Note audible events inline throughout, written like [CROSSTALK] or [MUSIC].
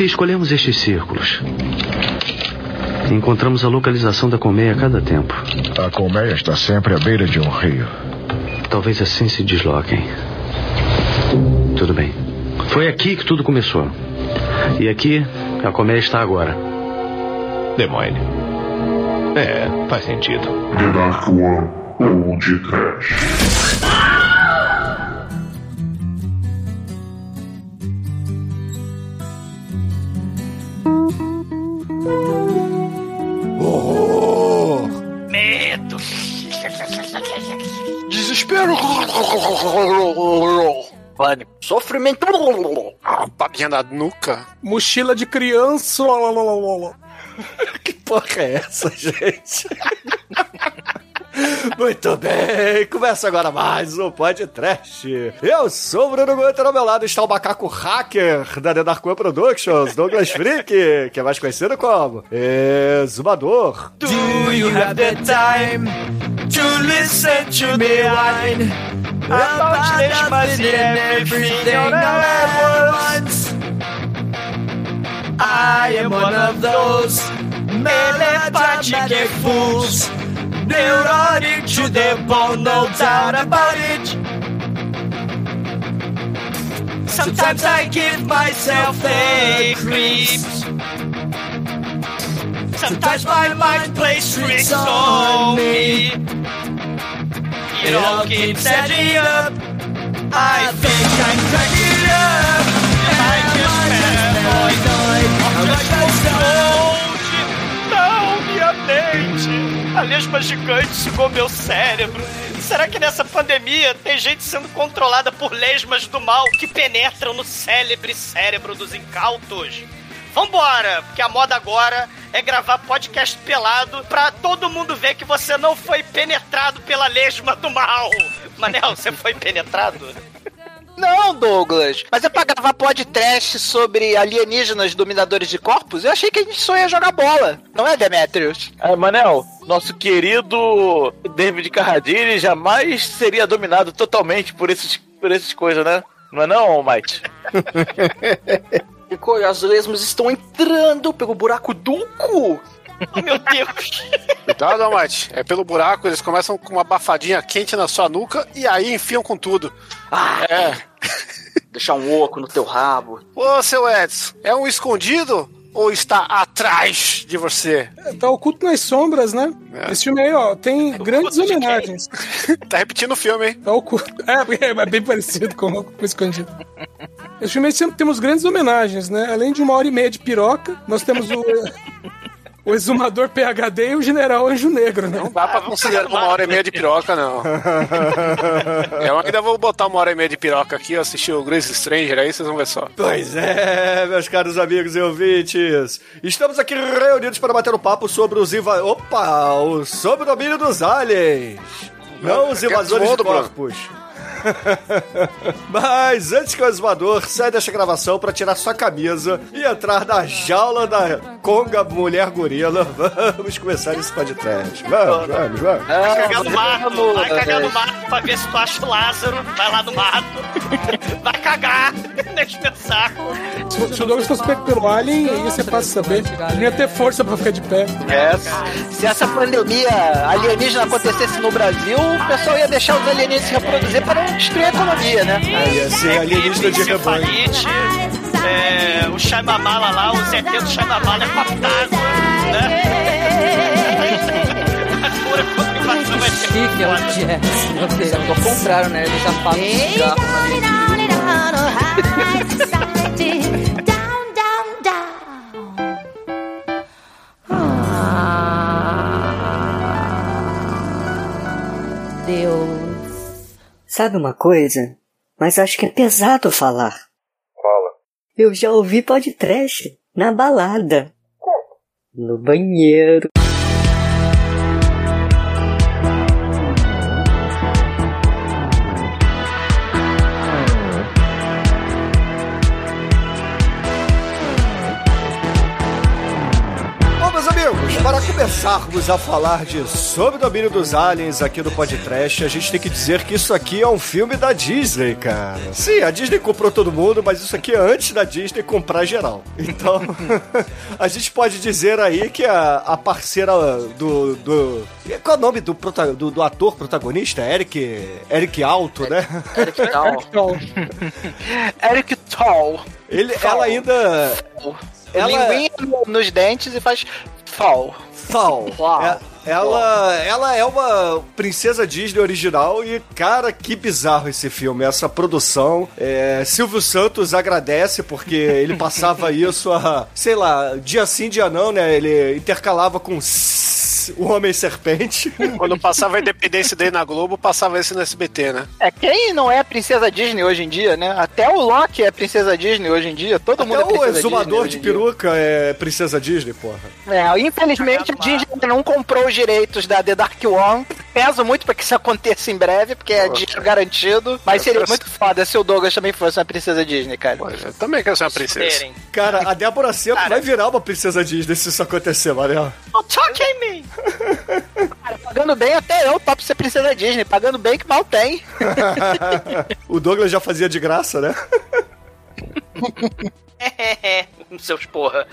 Se escolhemos estes círculos, encontramos a localização da colmeia a cada tempo. A colmeia está sempre à beira de um rio. Talvez assim se desloquem. Tudo bem. Foi aqui que tudo começou. E aqui a colmeia está agora. Demônio. É, faz sentido. The Dark One ou de Trash. Pânico. Sofrimento. Babinha na nuca. Mochila de criança. [LAUGHS] que porra é essa, gente? [LAUGHS] Muito bem, começa agora mais um podcast. Eu sou o Bruno Guter, ao meu lado está o macaco hacker da The Dark One Productions, Douglas Freak, que é mais conhecido como Exumador. Do you have the time to listen to me whine about nothing and everything all at once? I am one of those melodramatic fools, neurotic to the bone, no doubt about it. Sometimes I give myself the creeps. Sometimes my mind plays tricks on me. It all keeps adding up. I think I'm cracking up. I just paranoid. I'm just Não, minha mente! A lesma gigante sugou meu cérebro. Será que nessa pandemia tem gente sendo controlada por lesmas do mal que penetram no célebre cérebro dos incautos? Vambora, porque a moda agora é gravar podcast pelado pra todo mundo ver que você não foi penetrado pela lesma do mal. Manel, você foi penetrado? Não, Douglas. Mas é pra gravar podcast sobre alienígenas dominadores de corpos? Eu achei que a gente só ia jogar bola. Não é, Demetrius? É, Manel, nosso querido David Carradine jamais seria dominado totalmente por esses, por esses coisas, né? Não é não, Mike? [LAUGHS] Nico, as lesmas estão entrando pelo buraco do cu. Oh, [LAUGHS] meu Deus! Cuidado, Almighty. É pelo buraco, eles começam com uma abafadinha quente na sua nuca e aí enfiam com tudo. Ah, É. [LAUGHS] deixar um oco no teu rabo. Ô, seu Edson, é um escondido ou está atrás de você? Tá oculto nas sombras, né? Esse filme aí, ó, tem grandes oculto de homenagens. [LAUGHS] Tá repetindo o filme, hein? Tá oculto. É, é bem parecido com com o escondido. Esse filme aí sempre temos grandes homenagens, né? Além de uma hora e meia de piroca, nós temos o. O exumador PHD e o general Anjo Negro, né? Não dá pra considerar uma hora e meia de piroca, não. [LAUGHS] Eu ainda vou botar uma hora e meia de piroca aqui, eu assistir o Grace Stranger, aí vocês vão ver só. Pois é, meus caros amigos e ouvintes. Estamos aqui reunidos para bater um papo sobre os inva... Opa! o- Sobre o domínio dos aliens. Não os invasores de corpos. [LAUGHS] Mas antes que o exumador saia desta gravação para tirar sua camisa e entrar na jaula da Conga Mulher Gorila, vamos começar esse podcast. Vamos, vamos, vamos. Vai cagar no mato, vai cagar no mato pra ver se tu acha o Lázaro. Vai lá no mato. [LAUGHS] Vai cagar nesse saco. Se, se o Douglas fosse pego pelo Alien, aí você passa a saber. Ele não ia ter força pra ficar de pé. É, se essa pandemia alienígena acontecesse no Brasil, o pessoal ia deixar os alienígenas se reproduzir para não destruir a economia, né? Aí ia ser alienígena de rebanho. É, o Shaimamala lá, o ZT do Shaimamala é d'água, né? A cura contra a invasão vai ser Chique é o Jazz, Deus. Ao contrário, né? Ele já fala um cigarro na Deus. Sabe uma coisa? Mas acho que é pesado falar. Eu já ouvi podcast na balada. No banheiro. Começarmos a falar de Sob o Domínio dos Aliens aqui no podcast, a gente tem que dizer que isso aqui é um filme da Disney, cara. Sim, a Disney comprou todo mundo, mas isso aqui é antes da Disney comprar geral. Então, [LAUGHS] a gente pode dizer aí que a, a parceira do, do... Qual é o nome do, prota- do, do ator protagonista? Eric... Eric Alto, né? Eric Tall. Eric Tall. Ele, ela ainda... Ela- Linguinha no- nos dentes e faz fall. Fall. É- ela, ela é uma princesa Disney original e, cara, que bizarro esse filme, essa produção. É, Silvio Santos agradece porque ele passava [LAUGHS] isso a, sei lá, dia sim, dia não, né? Ele intercalava com o Homem-Serpente. [LAUGHS] Quando passava a independência dele na Globo, passava esse no SBT, né? É, quem não é princesa Disney hoje em dia, né? Até o Loki é princesa Disney hoje em dia. Todo mundo é Até o princesa exumador Disney de em peruca é princesa Disney, porra. É, infelizmente a Disney não comprou os direitos da The Dark One. Peso muito pra que isso aconteça em breve, porque é dinheiro garantido. Mas seria muito foda se o Douglas também fosse uma princesa Disney, cara. Eu também quero ser uma princesa. Cara, a Débora Seco vai virar uma princesa Disney se isso acontecer, Mariel. Don't talk in me! Cara, pagando bem até eu topo ser princesa Disney. Pagando bem que mal tem. [LAUGHS] o Douglas já fazia de graça, né? [LAUGHS] Seus porra.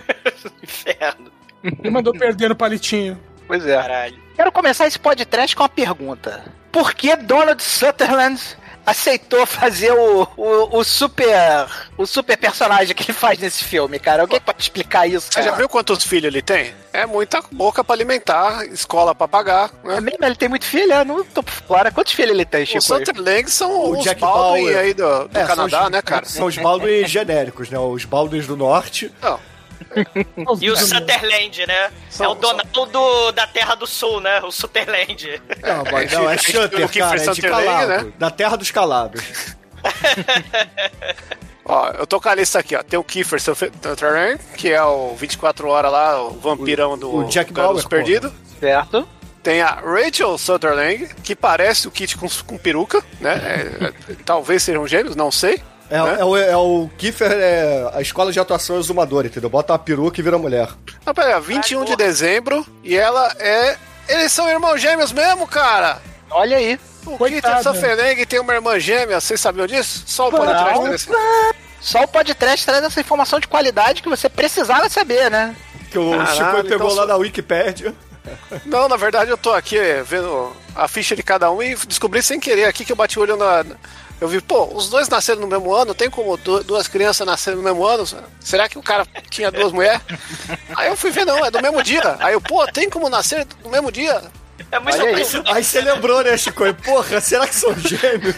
[LAUGHS] Inferno. Ele mandou perder no palitinho. Pois é. Caralho. Quero começar esse podcast com uma pergunta. Por que Donald Sutherland aceitou fazer o, o, o super o super personagem que ele faz nesse filme, cara? Alguém pode explicar isso? Você já viu quantos filhos ele tem? É muita boca pra alimentar, escola pra pagar. Né? É mesmo? Ele tem muito filho? Eu não tô por fora. Quantos filhos ele tem, Chico? Os Sutherland são O os Jack Baldwin Bauer. aí do, do É, Canadá, os- né, cara? São os Baldwin [LAUGHS] genéricos, né? Os Baldwins do Norte. Não. E o Sutherland, né? é o Donaldo da Terra do Sul, né? O Sutherland. Não, mas não, é Shutter, cara, é de Calabro. Da terra dos calabros. [LAUGHS] Ó, eu tô com a lista aqui, ó. Tem o Kiefer Sutherland, que é o 24 horas lá, o vampirão do o Jack Bauer, Perdido. Certo. Tem a Rachel Sutherland, que parece o Kit com, com peruca, né? É, é, talvez sejam gêmeos, não sei. É, né? é o, é o Kiefer, é a escola de atuação exumadora, entendeu? Bota uma peruca e vira mulher. Não, pera, aí, 21 de dezembro e ela é. Eles são irmãos gêmeos mesmo, cara! Olha aí. O Kiefer Sutherland tem uma irmã gêmea, vocês sabiam disso? Só o podcast desse. Só o podcast traz essa informação de qualidade que você precisava saber, né? Que o Caralho, Chico pegou então lá só- na Wikipédia. Não, na verdade eu tô aqui vendo a ficha de cada um e descobri sem querer aqui que eu bati o olho na. Eu vi, pô, os dois nasceram no mesmo ano, tem como du- duas crianças nascerem no mesmo ano? Será que o cara tinha duas mulheres? Aí eu fui ver, não, é do mesmo dia. Aí eu, pô, tem como nascer no mesmo dia? É muito aí. Aí você lembrou, né, Chico? Porra, será que são gêmeos?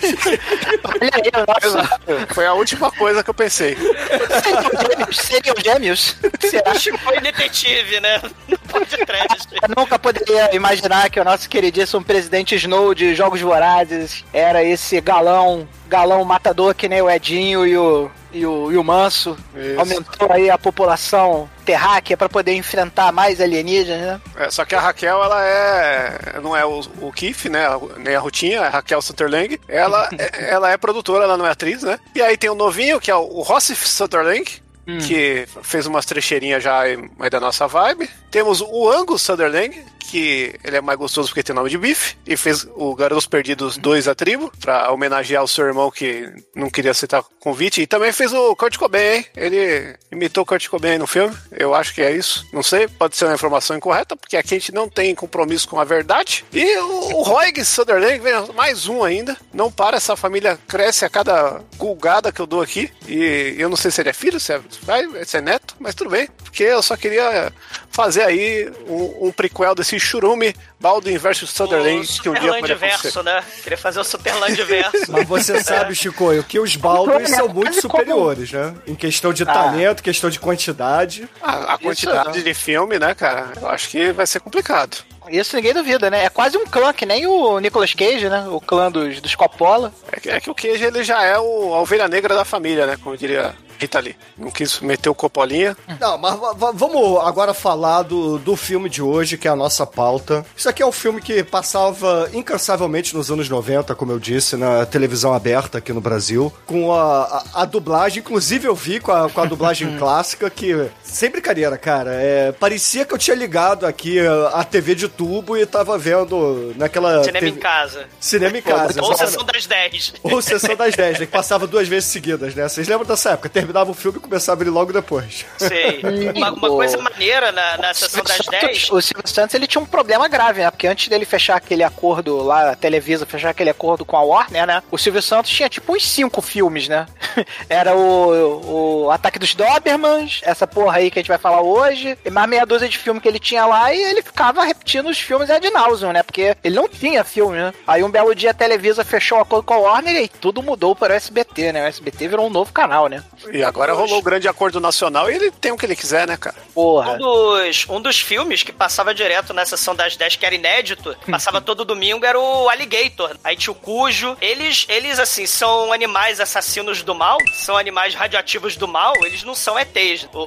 Olha aí, nossa. Foi a última coisa que eu pensei. Seriam gêmeos? Seriam gêmeos? Será? Chico foi detetive, né? Eu nunca poderia imaginar que o nosso queridíssimo presidente Snow de Jogos Vorazes era esse galão, galão matador que nem o Edinho e o, e o, e o Manso. Isso. Aumentou aí a população terráquea para poder enfrentar mais alienígenas, né? É, só que a Raquel, ela é. Não é o, o Keith, né? Nem a Rutinha, é a Raquel Sutherland. Ela, [LAUGHS] é, ela é produtora, ela não é atriz, né? E aí tem o novinho, que é o, o Rossi Sutherland. Que fez umas trecheirinhas já aí, da nossa vibe. Temos o Angus Sutherland, que ele é mais gostoso porque tem nome de bife. E fez o Garotos Perdidos 2 a tribo, pra homenagear o seu irmão que não queria aceitar o convite. E também fez o Kurt Cobain, hein? Ele imitou o Kurt Cobain no filme. Eu acho que é isso. Não sei, pode ser uma informação incorreta, porque aqui a gente não tem compromisso com a verdade. E o, o Roig Sutherland, vem mais um ainda. Não para, essa família cresce a cada gulgada que eu dou aqui. E eu não sei se ele é filho, se é, se é neto, mas tudo bem. Porque eu só queria fazer aí um, um prequel desse churume Baldwin versus Sutherland, que um dia pode verso, né? Queria fazer o Superland [LAUGHS] verso. Mas você sabe, Chico, que os Baldwins são muito superiores, né? Em questão de talento, questão de quantidade. A, a quantidade de filme, né, cara? Eu acho que vai ser complicado. Isso ninguém duvida, né? É quase um clã, que nem o Nicolas Cage, né? O clã dos, dos Coppola. É que, é que o Cage ele já é o, a ovelha negra da família, né? Como diria Rita Lee. Não quis meter o Copolinha. Não, mas va- va- vamos agora falar do, do filme de hoje, que é a nossa pauta. Isso aqui é um filme que passava incansavelmente nos anos 90, como eu disse, na televisão aberta aqui no Brasil, com a, a, a dublagem. Inclusive, eu vi com a, com a dublagem [LAUGHS] clássica, que, sem brincadeira, cara, é, parecia que eu tinha ligado aqui a, TV de tubo e tava vendo naquela. Cinema TV em casa. Cinema em casa. Ou exatamente. sessão das 10. Ou Sessão das 10, né? Que passava duas vezes seguidas, né? Vocês lembram dessa época? Terminava o filme e começava ele logo depois. Sei. [LAUGHS] Uma, uma coisa maneira na, na sessão das 10. O Silvio Santos ele tinha um problema grave, né? Porque antes dele fechar aquele acordo lá, a Televisa fechar aquele acordo com a Warner, né? O Silvio Santos tinha tipo uns cinco filmes, né? [LAUGHS] Era o, o Ataque dos Dobermans, essa porra aí que a gente vai falar hoje, e mais meia dúzia de filme que ele tinha lá e ele ficava repetindo os filmes ad nauseam, né? Porque ele não tinha filme, né? Aí um belo dia a Televisa fechou o acordo com a Warner e tudo mudou para o SBT, né? O SBT virou um novo canal, né? E agora rolou o grande acordo nacional e ele tem o que ele quiser, né, cara? Porra. Um dos, um dos filmes que passava direto na sessão das 10, que era inédito, que [LAUGHS] passava todo domingo, era o Alligator. Aí tinha o Cujo. Eles, eles, assim, são animais assassinos do mal, são animais radioativos do mal, eles não são ETs. O,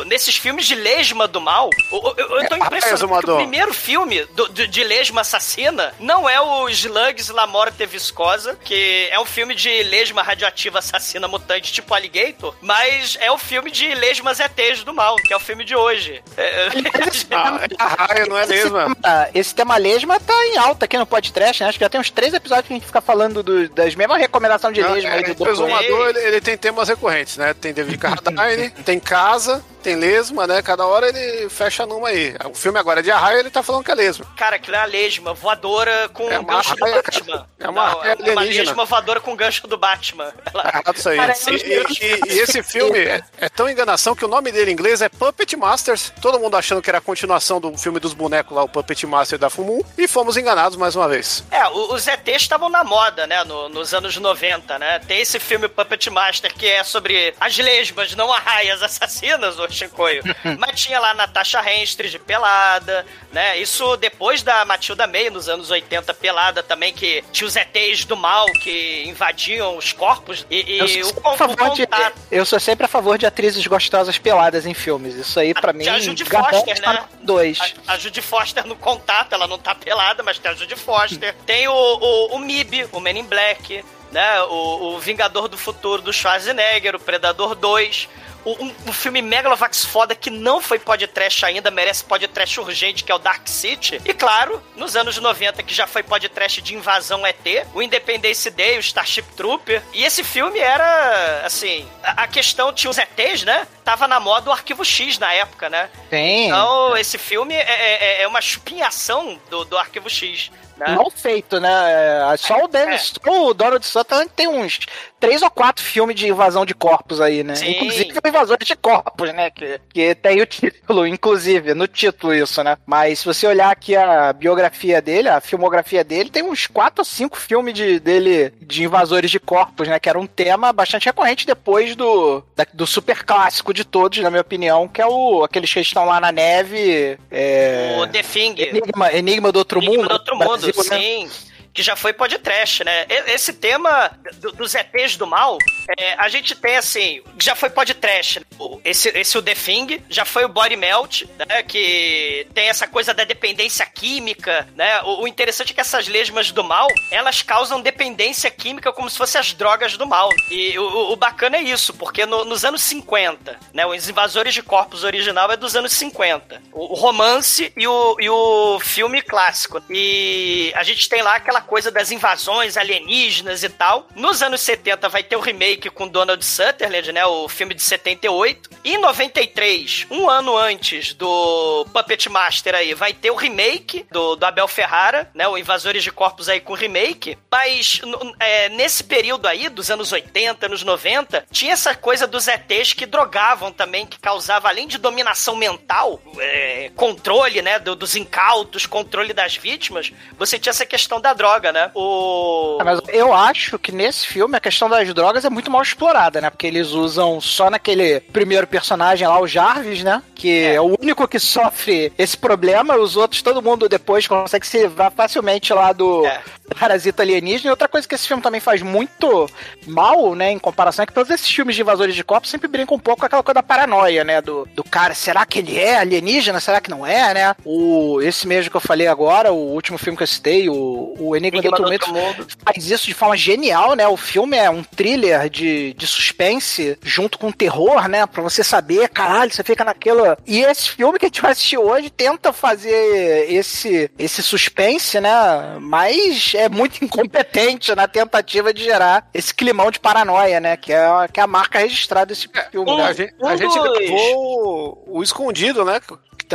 o- nesses filmes de lesma do mal, o- o- eu, eu tô É, impressionado porque o primeiro filme do- do- de lesma assassina não é o Slugs La Morte Viscosa, que é um filme de lesma radioativa assassina mutante tipo Alligator, mas é o filme de lesmas ETs do mal, que é o filme de hoje. É, [LAUGHS] Ah, é a raia, não é lesma. Ah, esse tema lesma tá em alta aqui no podcast, né? Acho que já tem uns três episódios que a gente fica falando do- das mesmas recomendações de Não, lesma é, aí do o Dr. Exumador, ele, ele tem temas recorrentes, né? Tem David Carradine, [LAUGHS] tem casa, tem lesma, né? Cada hora ele fecha numa aí. O filme agora é de arraia, ele tá falando que é lesma. Cara, aquilo é a lesma voadora com É o uma gancho do raia, Batman. É uma Não, é uma lesma voadora com o gancho do Batman. [LAUGHS] Ela- isso aí. E, e- e esse filme é, é tão enganação que o nome dele em inglês é Puppet Masters. Todo mundo achando que era a continuação do filme dos bonecos lá, o Puppet Master da Fumu. E fomos enganados mais uma vez. É, os ETs estavam na moda, né, no- nos anos 90, né? Tem esse filme Puppet Master que é sobre as lesmas, não arraias assassinas, ô Chicoio. Mas tinha lá Natasha Henstridge de pelada, né? Isso depois da Matilda May, nos anos 80, pelada também, que tinha os ETs do mal que invadiam os corpos. E, Eu e sou, o, a o de, eu sou sempre a favor de atrizes gostosas peladas em filmes. Isso aí, pra mim, a Judy Foster, tá né? dois. A, a Judy Foster no contato, ela não tá pelada, mas tem a Judy Foster. [LAUGHS] Tem o, o, o MIB, o Men in Black, né? O, o Vingador do Futuro do Schwarzenegger, o Predador 2. O- Um, um filme Megalovax foda que não foi podcast ainda, merece podcast urgente, que é o Dark City. E claro, nos anos 90, que já foi podcast de invasão ET, o Independence Day, o Starship Trooper. E esse filme era, assim, a, a questão tinha os ETs, né? Tava na moda o Arquivo X na época, né? Tem. Então, esse filme é, é- é uma chupinhação do, do Arquivo X. Né? Mal feito, né? É, Só o Dennis, só o Donald Sutherland tem uns três ou quatro filmes de invasão de corpos aí, né? Sim. Inclusive o Invasores de Corpos, né? Que, que tem o título, inclusive, no título isso, né? Mas se você olhar aqui a biografia dele, a filmografia dele, tem uns quatro ou cinco filmes de, dele de invasores de corpos, né? Que era um tema bastante recorrente depois do, da- do super clássico de todos, na minha opinião, que é o aqueles que estão lá na neve. É... O The Thing. Enigma, Enigma do Outro Enigma Mundo. do Outro Mundo, Brasil, né? Que já foi podcast, né? Esse tema do- dos ETs do mal, é, a gente tem assim, já foi podcast. né? Esse, esse o The Thing, já foi o Body Melt, né? Que tem essa coisa da dependência química, né? O, o interessante é que essas lesmas do mal, elas causam dependência química como se fossem as drogas do mal. E o, o- o bacana é isso, porque no- nos anos 50, né? Os Invasores de Corpos original é dos anos 50. O, o romance e o, e o filme clássico. E a gente tem lá aquela coisa das invasões alienígenas e tal. Nos anos 70 vai ter o remake com Donald Sutherland, né? O filme de 78. E em 93, um ano antes do Puppet Master aí, vai ter o remake do, do Abel Ferrara, né? O Invasores de Corpos aí com remake. Mas é, nesse período aí, dos anos 80, anos 90, tinha essa coisa dos ETs que drogavam também, que causava, além de dominação mental, é, controle, né? do- dos incautos, controle das vítimas, você tinha essa questão da droga, né? O. Ah, Mas eu acho que nesse filme a questão das drogas é muito mal explorada, né? Porque eles usam só naquele primeiro personagem lá, o Jarvis, né? Que é, o único que sofre esse problema. Os outros, todo mundo depois consegue se livrar facilmente lá do, parasita alienígena. E outra coisa que esse filme também faz muito mal, né, em comparação, é que todos esses filmes de invasores de corpos sempre brincam um pouco com aquela coisa da paranoia, né, do, do cara, será que ele é alienígena, será que não é, né? O, esse mesmo que eu falei agora, o último filme que eu citei, o, o Enigma, Enigma do Outro Mundo, faz isso de forma genial, né? O filme é um thriller de, de suspense junto com terror, né? Pra você saber, caralho, você fica naquela. E esse filme que a gente vai assistir hoje tenta fazer esse, esse suspense, né? Mas é muito incompetente na tentativa de gerar esse climão de paranoia, né? Que é, que é a marca registrada desse filme. né? a gente, a gente gravou o, o Escondido, né?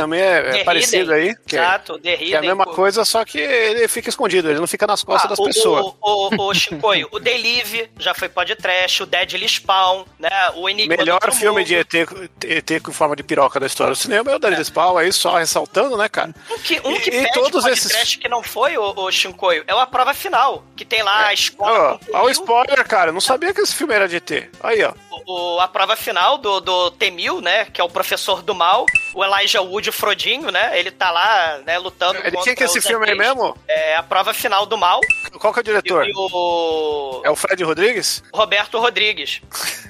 Também é, é parecido Hidden. aí. Que, é- Exato, The que é a Hidden, mesma pô. coisa, só que ele fica escondido, ele não fica nas costas Ah, das o- pessoas. O, o, o Chicoio, o Delive já foi podcast, o Deadly Spawn, né? O Enigma Melhor filme Mundo. de ET, ET com forma de piroca da história do cinema é o Daniel Spawn, aí só ressaltando, né, cara? Um que, um E- que e todos podcast esses- que não foi o, o Shinkoio é o A Prova Final, que tem lá a escola... Olha o spoiler, cara. Eu não sabia que esse filme era de ET. Aí, ó. O, o- a prova final do, do Temil, né? Que é o professor do mal. O Elijah Wood, o Frodinho, né? Ele tá lá, né, lutando Ele contra tinha que esse os filme aí mesmo? É a prova final do mal. Qual que é o diretor? E o É o Fred Rodrigues? Roberto Rodrigues. [LAUGHS]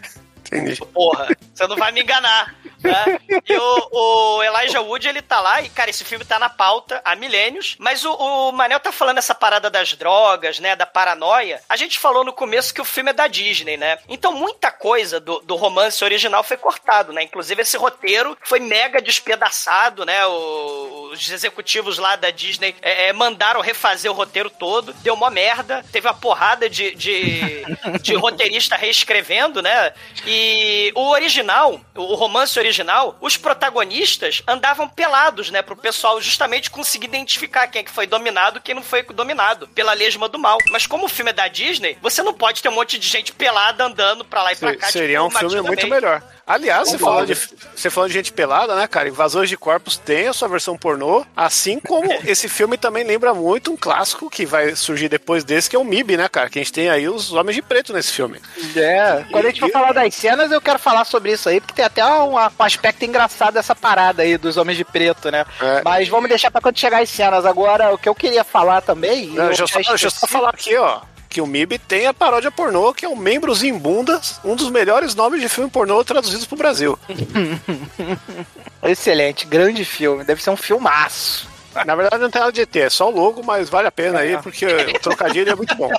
Entendi. Porra, você não vai me enganar. Né? E o, o Elijah Wood, ele tá lá, e, cara, esse filme tá na pauta há milênios. Mas o, o Manel tá falando essa parada das drogas, né? Da paranoia. A gente falou no começo que o filme é da Disney, né? Então muita coisa do, do romance original foi cortado, né? Inclusive esse roteiro foi mega despedaçado, né? O- os executivos lá da Disney é, é, mandaram refazer o roteiro todo. Deu uma merda. Teve uma porrada de, de, de roteirista reescrevendo, né? E o original, o romance original, os protagonistas andavam pelados, né? Pro pessoal justamente conseguir identificar quem é que foi dominado e quem não foi dominado pela lesma do mal. Mas como o filme é da Disney, você não pode ter um monte de gente pelada andando pra lá e pra cá. Se- Seria tipo, um filme muito melhor. Aliás, você falou, de, você falou de gente pelada, né, cara? Invasores de Corpos tem a sua versão pornô, assim como [LAUGHS] esse filme também lembra muito um clássico que vai surgir depois desse, que é o MIB, né, cara? Que a gente tem aí os Homens de Preto nesse filme. É, quando a gente for falar das cenas, eu quero falar sobre isso aí, porque tem até um, um aspecto engraçado dessa parada aí dos Homens de Preto, né? É. Mas vamos deixar pra quando chegar as cenas. Agora, o que eu queria falar também. Não, eu deixa, eu só, deixa eu só falar aqui, ó. Que o MIB tem a paródia pornô, que é o Membros em Bundas, um dos melhores nomes de filme pornô traduzidos pro Brasil. [LAUGHS] Excelente, grande filme. Deve ser um filmaço. Na verdade, não tem nada de ET, é só o logo, mas vale a pena aí, porque o trocadilho é muito bom.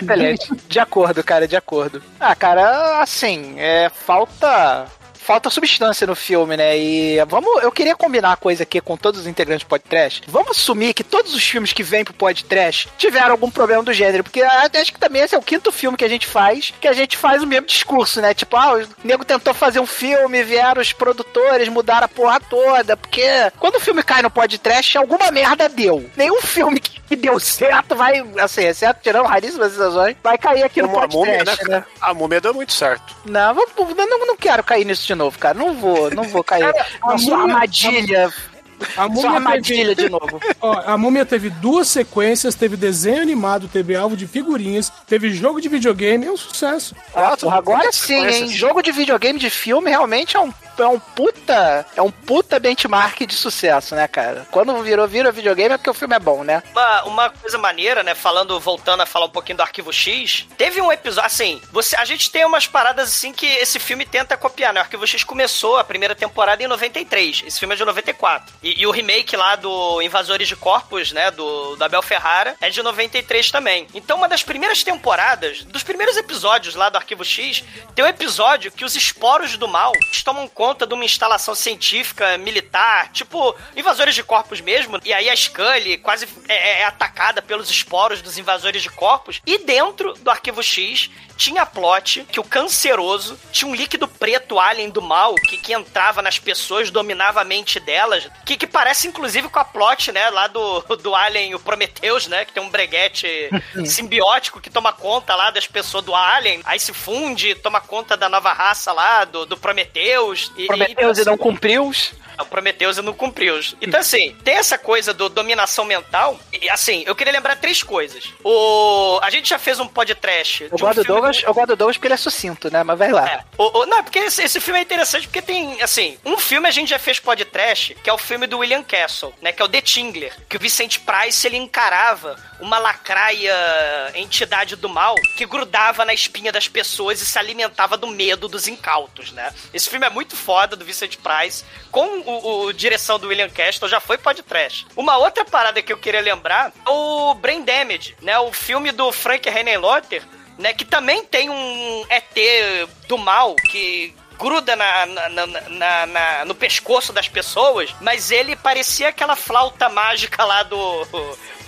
Excelente. De acordo, cara, de acordo. Ah, cara, assim, é, falta. Falta substância no filme, né? E vamos. Eu queria combinar uma coisa aqui com todos os integrantes do podcast. Vamos assumir que todos os filmes que vêm pro podcast tiveram algum problema do gênero. Porque acho que também esse é o quinto filme que a gente faz, que a gente faz o mesmo discurso, né? Tipo, ah, o nego tentou fazer um filme, vieram os produtores, mudaram a porra toda. Porque quando o filme cai no podcast, alguma merda deu. Nenhum filme que que deu certo vai, assim, exceto tirando raríssimas exceções, vai cair aqui no Como a múmia, né, podcast, né? A múmia deu muito certo. Não, não, não quero cair nisso de novo, cara. Não vou, não vou cair a na sua armadilha. A múmia teve- de novo. Ó, a múmia teve duas sequências, teve desenho animado, teve alvo de figurinhas, teve jogo de videogame, é um sucesso. Ah, porra, agora sim, hein? Jogo de videogame de filme realmente é um, é um puta. É um puta benchmark de sucesso, né, cara? Quando virou, vira videogame é porque o filme é bom, né? Uma, uma coisa maneira, né? Falando, voltando a falar um pouquinho do Arquivo X, teve um episódio, assim, você, a gente tem umas paradas assim que esse filme tenta copiar, né? O Arquivo X começou a primeira temporada em 93, esse filme é de 94. E, e o remake lá do Invasores de Corpos, né? Do, do Abel Ferrara, é de 93 também. Então, uma das primeiras temporadas, dos primeiros episódios lá do Arquivo X, tem um episódio que os esporos do mal tomam conta de uma instalação científica, militar, tipo invasores de corpos mesmo. E aí a Scully quase é, é atacada pelos esporos dos invasores de corpos. E dentro do arquivo X tinha plot que o canceroso tinha um líquido preto alien do mal que, que entrava nas pessoas, dominava a mente delas. Que, que parece inclusive com a plot, né, lá do, do alien, o Prometheus, né, que tem um breguete [LAUGHS] simbiótico que toma conta lá das pessoas do alien. Aí se funde, toma conta da nova raça lá, do, do Prometheus. E, Prometeus e não cumpriu. O Prometheus não cumpriu. Então, assim, tem essa coisa do dominação mental. E, assim, eu queria lembrar três coisas. O... A gente já fez um podcast. Eu gosto, do Douglas, eu gosto do Douglas porque ele é sucinto, né? Mas vai lá. É. O, o, não, porque esse, esse, filme é interessante porque tem, assim, um filme a gente já fez podcast, que é o filme do William Castle, né? Que é o The Tingler. Que o Vicente Price, ele encarava uma lacraia entidade do mal que grudava na espinha das pessoas e se alimentava do medo dos incautos, né? Esse filme é muito foda, do Vincent Price, com o, o direção do William Castle, já foi podcast. Uma outra parada que eu queria lembrar é o Brain Damage, né? O filme do Frank Henenlotter, né? Que também tem um ET do mal que gruda na, na, na, na, no pescoço das pessoas, mas ele parecia aquela flauta mágica lá do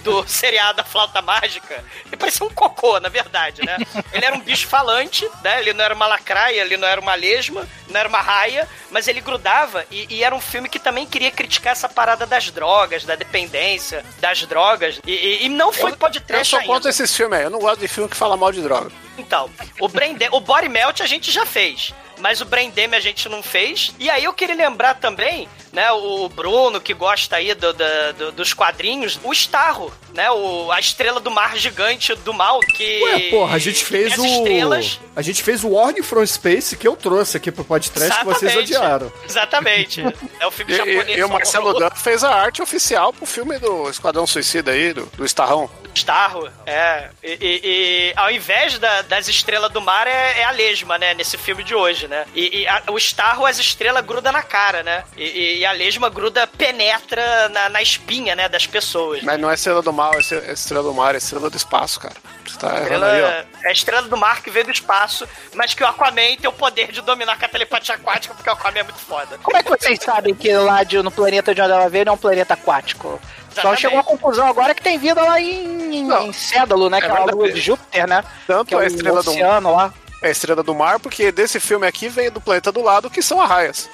do seriado A Flauta Mágica, ele parecia um cocô, na verdade, né? Ele era um bicho falante, né? Ele não era uma lacraia, ele não era uma lesma, não era uma raia, mas ele grudava e, e era um filme que também queria criticar essa parada das drogas, da dependência das drogas. E, e, e não foi podcast Eu só conto esses filmes aí, eu não gosto de filme que fala mal de droga. Então, o, Brain o Body Melt a gente já fez mas o Brain Dam a gente não fez. E aí eu queria lembrar também, né, o Bruno, que gosta aí do, do, do, dos quadrinhos, o Starro, né, o, a estrela do mar gigante do mal, que... Ué, porra, a gente fez o... Estrelas. A gente fez o Warning from Space, que eu trouxe aqui pro podcast que vocês odiaram. [LAUGHS] Exatamente. É o filme japonês. E, e o Marcelo Dan fez a arte oficial pro filme do Esquadrão Suicida aí, do, do Starrão. Starro, é. E, e, e, ao invés da, das estrelas do mar, é, é, a lesma, né? Nesse filme de hoje, né? E, e a, o Starro, as estrelas grudam na cara, né? E, a lesma gruda, penetra na, na, espinha, né? Das pessoas. Mas não é estrela do mal, é estrela do mar, é estrela do espaço, cara. Você tá estrela, aí, é a estrela do mar que veio do espaço, mas que o Aquaman tem o poder de dominar com a telepatia aquática, porque o Aquaman é muito foda. Como é que vocês sabem que lá de, no planeta de onde ela veio não é um planeta aquático? Só chegou a conclusão agora que tem vida lá em, em, em Cédalo, né? É que é a lua de Júpiter, né? Tanto que é a estrela oceano do lá. É a estrela do mar, porque desse filme aqui vem do planeta do lado, que são arraias.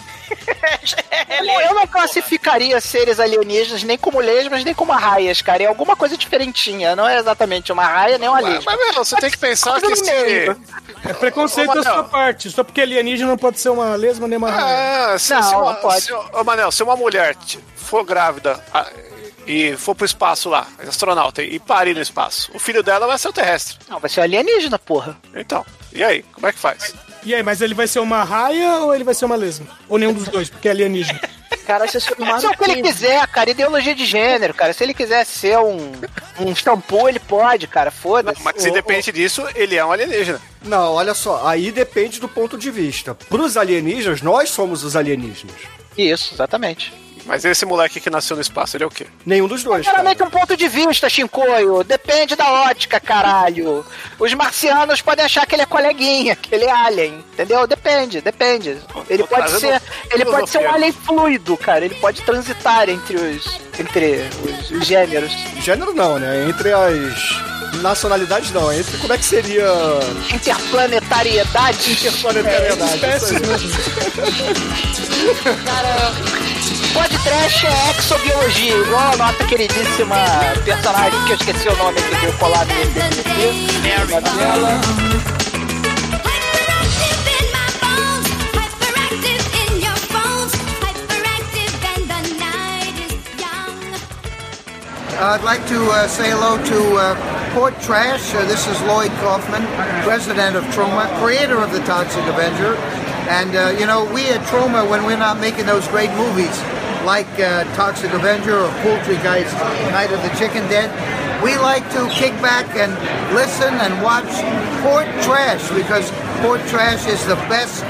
eu, eu não classificaria seres alienígenas nem como lesmas, nem como arraias, cara. É alguma coisa diferentinha. Não é exatamente uma raia nem uma lesma. Mas, mas você tem que pensar que se... É preconceito da sua parte. Só porque alienígena não pode ser uma lesma nem uma raia. Ah, se, não, se uma, não pode. Se, oh, Manel, se uma mulher for grávida e for pro espaço lá, astronauta, e parir no espaço, o filho dela vai ser o terrestre. Não, vai ser alienígena, porra. Então, e aí, como é que faz? E aí, mas ele vai ser uma raia ou ele vai ser uma lesma? Ou nenhum dos dois, porque é alienígena? [LAUGHS] Cara, se, se é o que ele quiser, cara, ideologia de gênero, cara. Se ele quiser ser um, um shampoo, ele pode, cara, foda-se. Mas se depende disso, ele é um alienígena. Não, olha só, aí depende do ponto de vista. Pros alienígenas, nós somos os alienígenas. Isso, exatamente. Mas esse moleque que nasceu no espaço, ele é o quê? Nenhum dos dois. Claramente um ponto de vista, Shinkoio. Depende da ótica, caralho. Os marcianos podem achar que ele é coleguinha, que ele é alien. Entendeu? Depende, depende. Ele pode ser. Ele pode ser um alien fluido, cara. Ele pode transitar entre os. entre os, os gêneros. Gênero não, né? Entre as. Nacionalidades não, entre como é que seria. Interplanetariedade? Interplanetariedade. É, Cara, [LAUGHS] podcast é exobiologia, igual a nossa queridíssima personagem que eu esqueci o nome que veio colar nesse aqui. Mary. I'd like to uh, say hello to uh, Port Trash. Uh, this is Lloyd Kaufman, president of Troma, creator of the Toxic Avenger. And, uh, you know, we at Troma, when we're not making those great movies like uh, Toxic Avenger or Poultry Guys, Night of the Chicken Dead, we like to kick back and listen and watch Port Trash because Port Trash is the best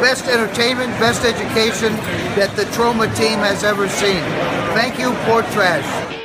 best entertainment, best education that the Troma team has ever seen. Thank you, Port Trash.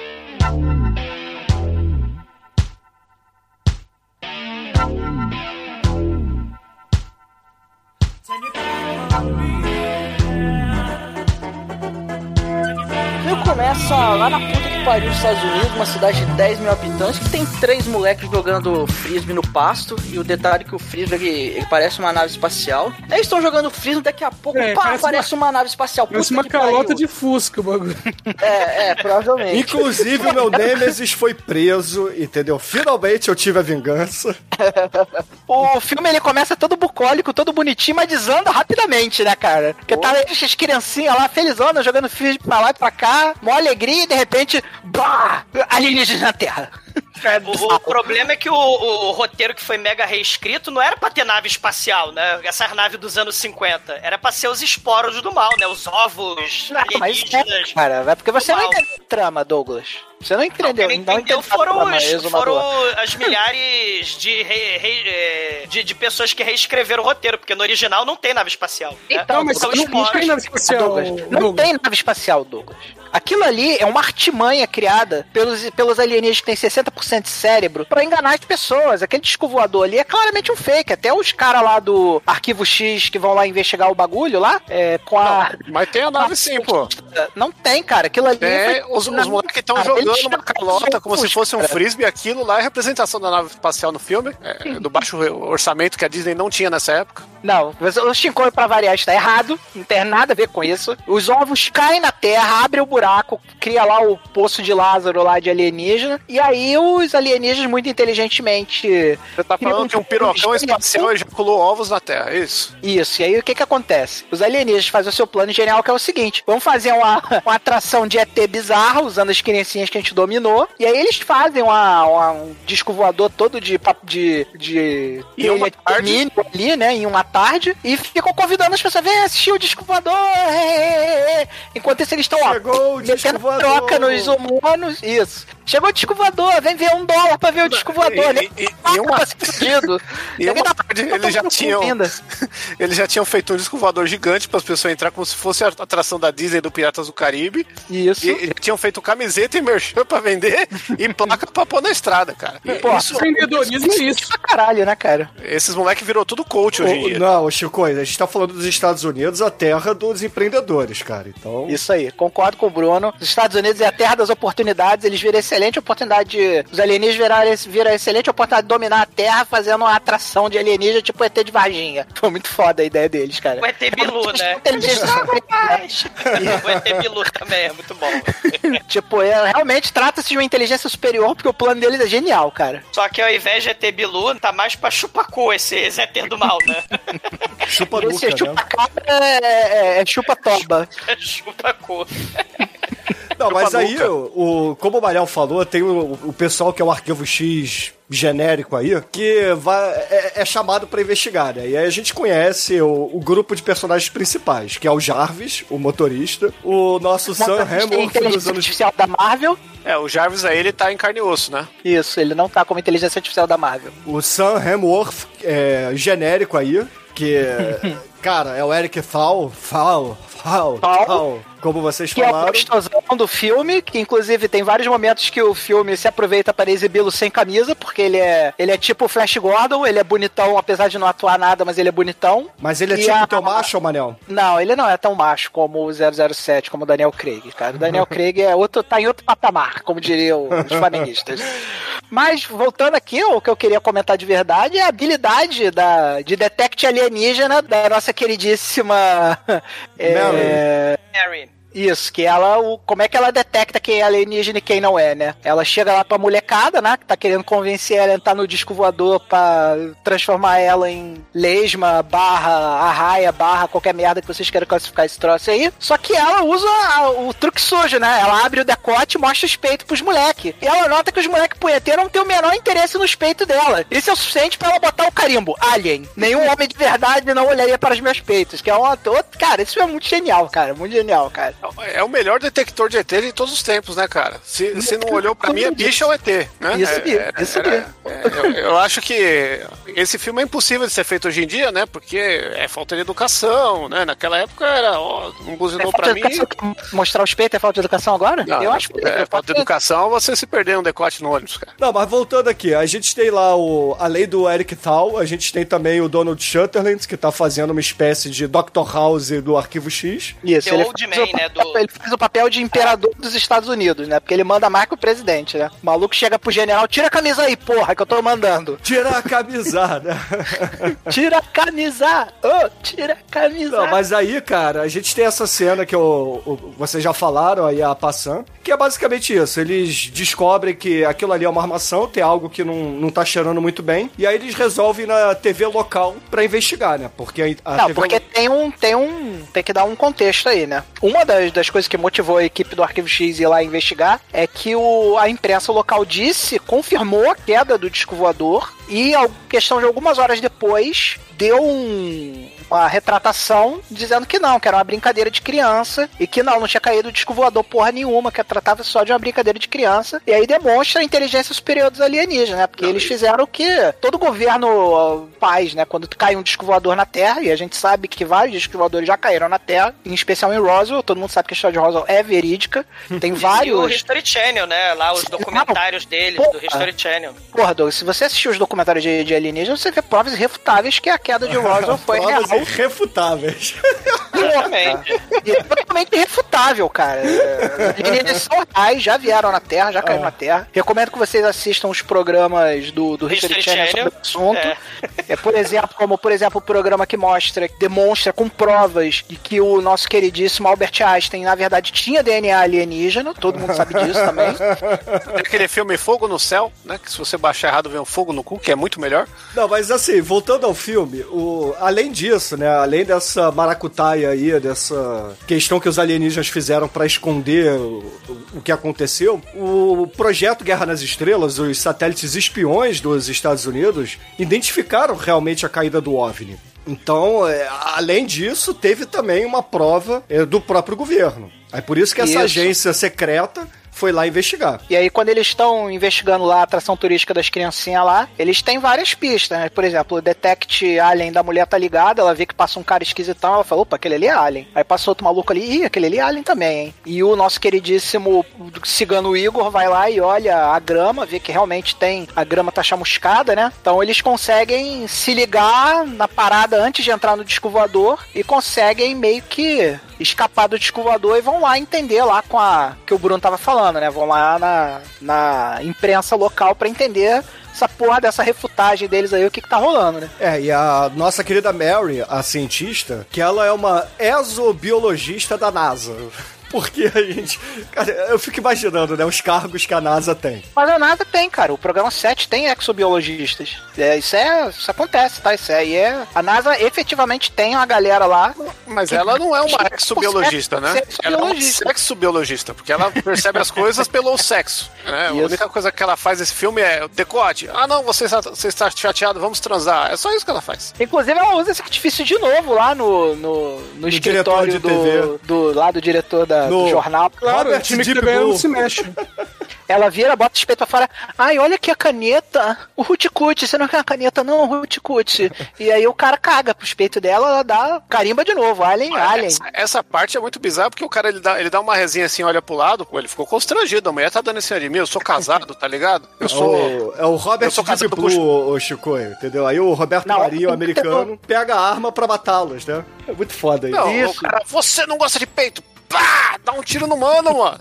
Começa lá na puta pariu dos Estados Unidos, uma cidade de 10 mil habitantes, que tem três moleques jogando frisbee no pasto. E o detalhe é que o frisbee ele, ele parece uma nave espacial. Eles estão jogando frisbee, daqui a pouco, É, pá, parece parece uma... nave espacial. Parece uma calota pariu. de fusca o bagulho. É, é, provavelmente. Inclusive, o meu Nemesis foi preso, entendeu? Finalmente eu tive a vingança. [LAUGHS] O filme ele começa todo bucólico, todo bonitinho, mas desanda rapidamente, né, cara? Porque tá as criancinhas lá, felizona, jogando frisbee pra lá e pra cá, mó alegria e de repente, bah, alienígenas na Terra. [LAUGHS] O, o problema é que o, o roteiro que foi mega reescrito não era pra ter nave espacial, né? Essas naves dos anos 50. Era pra ser os esporos do mal, né? Os ovos Não, mas é, cara, é porque você não mal. entendeu a trama, Douglas. Você não entendeu. Não entendeu entendeu a foram, trama, os, foram as milhares de, re- re- eh, de, de pessoas que reescreveram o roteiro, porque no original não tem nave espacial. né? Então, mas São não- não esporos. tem nave espacial, Douglas, não Douglas. tem nave espacial, Douglas. Aquilo ali é uma artimanha criada pelos, pelos alienígenas que têm 60% de cérebro pra enganar as pessoas. Aquele disco voador ali é claramente um fake. Até os caras lá do Arquivo X que vão lá investigar o bagulho lá, é, com a... Mas tem a nave sim, pô. Não tem, cara. Aquilo ali... É, foi- os, os moleques estão jogando uma calota como se fosse um cara. frisbee. Aquilo lá é representação da nave espacial no filme, é, do baixo orçamento que a Disney não tinha nessa época. Não, o Shinkoi, pra variar, está errado. Não tem nada a ver com isso. Os ovos caem na Terra, abre o buraco, cria lá o poço de Lázaro lá de alienígena. E aí os alienígenas, muito inteligentemente. Você tá falando que um pirocão espacial ejaculou ovos na Terra, é isso? Isso, e aí o que que acontece? Os alienígenas fazem o seu plano genial, que é o seguinte: vamos fazer uma, [LAUGHS] uma atração de ET bizarra, usando as criancinhas que a gente dominou, e aí eles fazem uma, uma- um disco voador todo de de. de Em uma telha de alumínio ali, né? Em uma tarde, e ficam convidando as pessoas a ver assistir o disco voador. é, é, é. Enquanto isso, eles estão, ó, metendo troca nos humanos. Isso. Chegou o disco voador, vem ver um dólar pra ver o disco voador. E- nem e- e uma- ser fudido. [LAUGHS] E uma tá- tarde tá eles já tinham. [LAUGHS] Eles já tinham feito um disco voador gigante para as pessoas entrar como se fosse a atração da Disney do Piratas do Caribe. Isso. E, e já tinham feito camiseta e merchan pra vender [LAUGHS] e placa pra pôr na estrada, cara. E Pô, isso, Empreendedorismo é isso. pra caralho, né, cara? esses moleques virou tudo coach hoje em O- dia. não, Chico, a gente tá falando dos Estados Unidos, a terra dos empreendedores, cara. Então. Isso aí, concordo com o Bruno. Os Estados Unidos é a terra das oportunidades, eles viram excelente oportunidade de. Os alienígenas viraram, viram excelente oportunidade de dominar a terra fazendo uma atração de alienígena tipo ET de Varginha. Foi muito foda a ideia deles, cara. O ET Bilu, né? Inteligência [LAUGHS] O ET Bilu também é muito bom. [LAUGHS] tipo, é, realmente trata-se de uma inteligência superior, porque o plano deles é genial, cara. Só que ao invés de ET Bilu, tá mais pra chupacu esse esse ET do mal, né? [LAUGHS] Chupa Esse nuca, né? chupa-cabra é, é, é chupa-toba. chupacu. Não, mas Chupa aí, o, o- como o Mariel falou, tem o, o pessoal que é o arquivo X genérico aí, que vai, é, é chamado pra investigar, né? E aí a gente conhece o, o grupo de personagens principais, que é o Jarvis, o motorista, o nosso Sam Hemworth dos inteligência anos... artificial da Marvel. É, o Jarvis aí ele tá em carne e osso, né? Isso, ele não tá como inteligência artificial da Marvel. O Sam Hemworth, é, genérico aí, que, [LAUGHS] cara, é o Eric Thal, Thal, Thal. Thal, como vocês Que é o falaram. gostosão do filme, que inclusive tem vários momentos que o filme se aproveita para exibi-lo sem camisa, porque ele é, ele é tipo o Flash Gordon, ele é bonitão, apesar de não atuar nada, mas ele é bonitão. Mas ele é E tipo a- teu macho, Manel? Não, ele não é tão macho como o 007, como o Daniel Craig, cara. O Daniel [LAUGHS] Craig é outro, tá em outro patamar, como diriam os flamenguistas. [LAUGHS] Mas, voltando aqui, o que eu queria comentar de verdade é a habilidade da, de detect alienígena da nossa queridíssima... [LAUGHS] é, Harry. Isso, que ela, o, como é que ela detecta quem é alienígena e quem não é, né? Ela chega lá pra molecada, né? Que tá querendo convencer ela a entrar no disco voador pra transformar ela em lesma, barra, arraia, barra, qualquer merda que vocês queiram classificar esse troço aí. Só que ela usa a- o truque sujo, né? Ela abre o decote e mostra os peitos pros moleques. E ela nota que os moleques punheteiros não têm o menor interesse nos peitos dela. Isso é o suficiente pra ela botar o carimbo. Alien. Nenhum homem de verdade não olharia para os meus peitos. Que é uma. Cara, isso é muito genial, cara. Muito genial, cara. É o melhor detector de ET de todos os tempos, né, cara? Se, se não olhou pra mim, é bicho ou ET, né? Isso É- mesmo, é- isso era- mesmo. é, eu, eu acho que esse filme é impossível de ser feito hoje em dia, né? Porque é falta de educação, né? Naquela época era, ó, não buzinou É pra mim. Mostrar os peitos é falta de educação agora? Não, eu acho é, falta de educação você se perder um decote no ônibus, cara. Não, mas voltando aqui, a gente tem lá o. Além do Eric Thal, a gente tem também o Donald Sutherland, que tá fazendo uma espécie de Dr. House do Arquivo X. Isso, The ele Old Man, o né? Do... Ele faz o papel de imperador dos Estados Unidos, né? Porque ele manda mais que o presidente, né? O maluco chega pro general, tira a camisa aí, porra, que eu tô mandando. Tira a camisa, né? [LAUGHS] Tira a camisa! Ô, tira a camisa! Não, mas aí, cara, a gente tem essa cena que o, o- vocês já falaram aí, a Passan, que é basicamente isso. Eles descobrem que aquilo ali é uma armação, tem algo que não, não tá cheirando muito bem, e aí eles resolvem ir na TV local pra investigar, né? Porque a, a Não, TV porque tem um, tem um. Tem que dar um contexto aí, né? Uma das, das coisas que motivou a equipe do Arquivo X ir lá investigar é que o, a imprensa local disse, confirmou a queda do disco voador e, a questão de algumas horas depois, deu um- uma retratação dizendo que não, que era uma brincadeira de criança e que não, não tinha caído o disco voador porra nenhuma, que tratava só de uma brincadeira de criança. E aí demonstra a inteligência superior dos alienígenas, né? Porque eles fizeram o que todo governo faz, né? Quando cai um disco voador na Terra, e a gente sabe que vários discos voadores já caíram na Terra, em especial em Roswell, todo mundo sabe que a história de Roswell é verídica. [LAUGHS] Tem E o vários. History Channel, né? Lá os documentários deles, do History Channel. Porra, Douglas, se você assistir os documentários de, de alienígenas, você vê provas irrefutáveis que a queda de [LAUGHS] Roswell foi real. Irrefutáveis. [LAUGHS] Exatamente. E é totalmente irrefutável, cara. Alienígenas são reais, já vieram na Terra, já caíram na Terra. Recomendo que vocês assistam os programas do, do History, Channel. sobre o assunto. É. É. por exemplo, como por exemplo o programa que mostra, que demonstra com provas de que o nosso queridíssimo Albert Einstein, na verdade, tinha DNA alienígena. Todo mundo sabe disso também. Tem aquele filme Fogo no Céu, né? Que se você baixar errado vem um fogo no cu, que é muito melhor. Não, mas assim, voltando ao filme, o, além disso, né, além dessa maracutaia aí, dessa questão que os alienígenas fizeram pra esconder o, o que aconteceu, o projeto Guerra nas Estrelas, os satélites espiões dos Estados Unidos, identificaram realmente a caída do OVNI. Então, é, além disso, teve também uma prova é, do próprio governo. É por isso que essa Isso. agência secreta foi lá investigar. E aí, quando eles estão investigando lá a atração turística das criancinhas lá, eles têm várias pistas, né? Por exemplo, o Detect Alien da mulher tá ligada, ela vê que passa um cara esquisitão, ela fala, opa, aquele ali é Alien. Aí passa outro maluco ali, ih, aquele ali é Alien também, hein? E o nosso queridíssimo cigano Igor vai lá e olha a grama, vê que realmente tem, a grama tá chamuscada, né? Então eles conseguem se ligar na parada antes de entrar no disco voador e conseguem meio que escapar do disco e vão lá entender lá com a que o Bruno tava falando, né? Vão lá na, na imprensa local pra entender essa porra dessa refutagem deles aí, o que que tá rolando, né? É, e a nossa querida Mary, a cientista, que ela é uma exobiologista da NASA. Porque a gente. Cara, eu fico imaginando, né? Os cargos que a NASA tem. Mas a NASA tem, cara. O programa 7 tem exobiologistas. É, isso, é, isso acontece, tá? Isso aí é. A NASA efetivamente tem uma galera lá. Mas ela não é uma [LAUGHS] exobiologista, né? Ela é uma sexobiologista. porque ela percebe as coisas pelo sexo. Né? A única coisa que ela faz nesse filme é o decote. Ah, não, você está, você está chateado, vamos transar. É só isso que ela faz. Inclusive, ela usa esse artifício de novo lá no, no, no escritório do, TV. do. lá do diretor da, do No jornal. Claro, Robert o time que Deep tá ganhando Blue. se mexe. Ela vira, bota o espeto pra fora. Ai, olha aqui a caneta. O Ruticute, você não quer a caneta, não, Ruticute. e aí o cara caga pro peito dela, ela dá carimba de novo. Alien, Alien. Essa, essa parte é muito bizarra, porque o cara ele dá, ele dá uma resinha assim, olha pro lado, ele ficou constrangido. A mulher tá dando em cima de mim, eu sou casado, tá ligado? Eu É sou. o, é o Robert eu sou Deep casado com Blue, o Chico, entendeu? Aí o Roberto Não, Marinho, o americano, pega a arma pra matá-los, né? É muito foda isso. Não, Isso. cara, você não gosta de peito? Pá! Dá um tiro no mano, mano.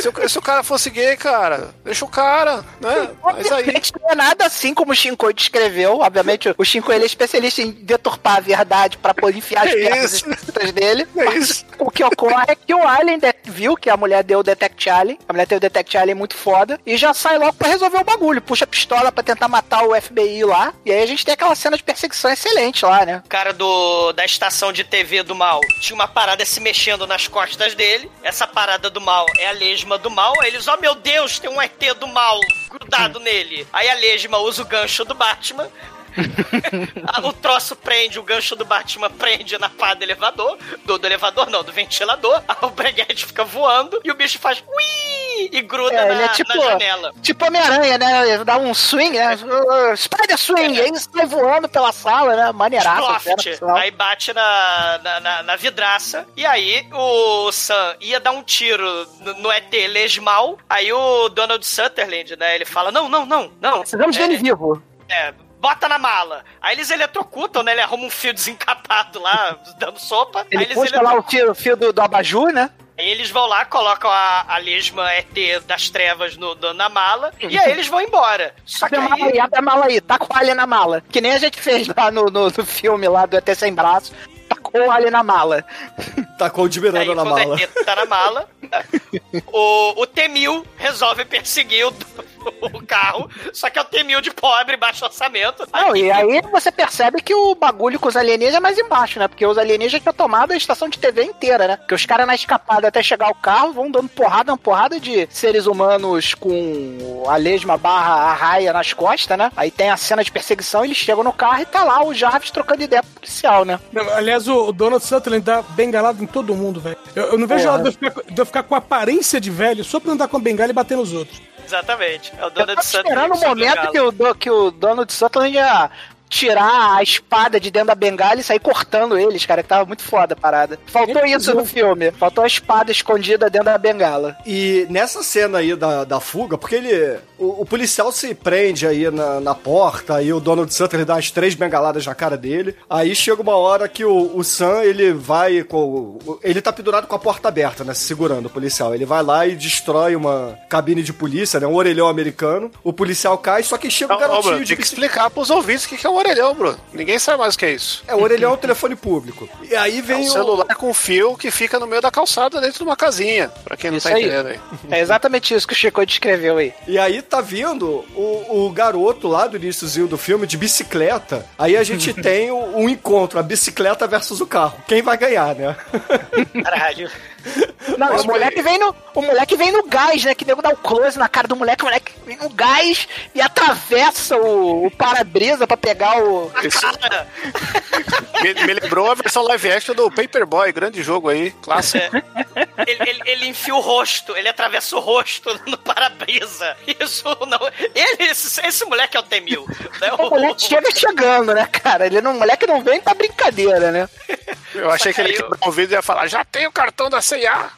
se, o, se o cara fosse gay, cara, deixa o cara, né? Mas aí. Obviamente não é nada assim como o Shinkoi descreveu. Obviamente, o Shinkoi ele é especialista em deturpar a verdade pra poder enfiar as É pernas escritas dele. É isso. O que ocorre é que o Alien viu que a mulher deu o Detect Alien. A mulher tem o Detect Alien muito foda. E já sai logo pra resolver o bagulho. Puxa a pistola pra tentar matar o FBI lá. E aí a gente tem aquela cena de perseguição excelente lá, né? O cara do, da estação de TV do mal tinha uma parada se mexendo nas costas dele. Essa parada do mal é a lesma do mal. Aí eles, oh meu Deus, tem um ET do mal grudado nele. Aí a lesma usa o gancho do Batman. [LAUGHS] Ah, o troço prende, o gancho do Batman prende na pá do elevador. Do, do elevador, não, do ventilador. [LAUGHS] O Breguete fica voando e o bicho faz ui e gruda É, na, é tipo, na janela. tipo Homem-Aranha, né? Dá um swing, né? Uh, Spider swing. Aí sai voando pela sala, né? Maneiraço. Cena, por sinal. Aí bate na, na, na- na vidraça. E aí o Sam ia dar um tiro no, no ET lesmal. Aí o Donald Sutherland, né? Ele fala: Não, não, não, não. Precisamos é, dele vivo. é, bota na mala. Aí eles eletrocutam, né? Ele arruma um fio desencapado lá, [LAUGHS] dando sopa. Ele aí eles puxa lá o fio, o fio do, do abajur, né? Aí eles vão lá, colocam a, a lesma ET das trevas no, do- na mala, e aí eles vão embora. Só que Abre a mala aí, aí, abre a mala aí, tá com a alha na mala. Que nem a gente fez lá no, no, no filme lá do ET Sem Braço. Tacou a alha na mala. [LAUGHS] Tacou o de Miranda na mala. ET tá na mala, [LAUGHS] o, o T-1000 resolve perseguir o, [LAUGHS] o carro, só que é o T-1000 de pobre, baixo orçamento. Não, e aí você percebe que o bagulho com os alienígenas é mais embaixo, né? Porque os alienígenas tinham tomado a estação de TV inteira, né? Porque os caras na escapada até chegar ao carro vão dando porrada, uma porrada de seres humanos com a lesma barra arraia nas costas, né? Aí tem a cena de perseguição, eles chegam no carro e tá lá o Jarvis trocando ideia com o policial, né? Não, aliás, o o Donald Sutherland dá bengalado em todo mundo, velho. Eu, eu não vejo Porra. a hora de eu, ficar, de eu ficar com aparência de velho só pra andar com a bengala e bater nos outros. Exatamente. É o Eu Donald tava esperando o Sutherland momento que o, que o Donald Sutherland ia tirar a espada de dentro da bengala e sair cortando eles, cara, que tava muito foda a parada. Faltou isso no filme. Faltou a espada escondida dentro da bengala. E nessa cena aí da, da fuga, porque ele. O, o policial se prende aí na, na porta, aí o Donald Sutherland dá as três bengaladas na cara dele. Aí chega uma hora que o, o Sam, ele vai com. o- Ele tá pendurado com a porta aberta, né? Segurando o policial. Ele vai lá e destrói uma cabine de polícia, né? Um orelhão americano. O policial cai, só que chega um garotinho Bruno, de tem que explicar pros ouvintes o que é um orelhão, Bruno. Ninguém sabe mais o que é isso. É, o orelhão é um telefone público. E aí É vem um o- celular com fio que fica no meio da calçada dentro de uma casinha. Pra quem não Isso tá aí. entendendo aí. É exatamente isso que o Chico descreveu aí. E aí tá vindo o, o garoto lá do iníciozinho do filme de bicicleta. Aí a gente [LAUGHS] tem o, um encontro, a bicicleta versus o carro. Quem vai ganhar, né? Caralho. Não, Mas o moleque vem no. O moleque vem no gás, né? Que nego dá o close na cara do moleque, o moleque vem no gás e atravessa o, o para-brisa pra pegar o. [LAUGHS] Me, me lembrou a versão live action do Paperboy, grande jogo aí, clássico. Ele, ele, ele enfia o rosto, ele atravessa o rosto [LAUGHS] no para-brisa. Isso não. Ele, esse, esse moleque é o T-1000. Né? O moleque chega chegando, né, cara? Ele não, o moleque não vem pra brincadeira, né? [LAUGHS] Eu achei que ele ia quebrar o vidro e ia falar: já tem o cartão da CIA.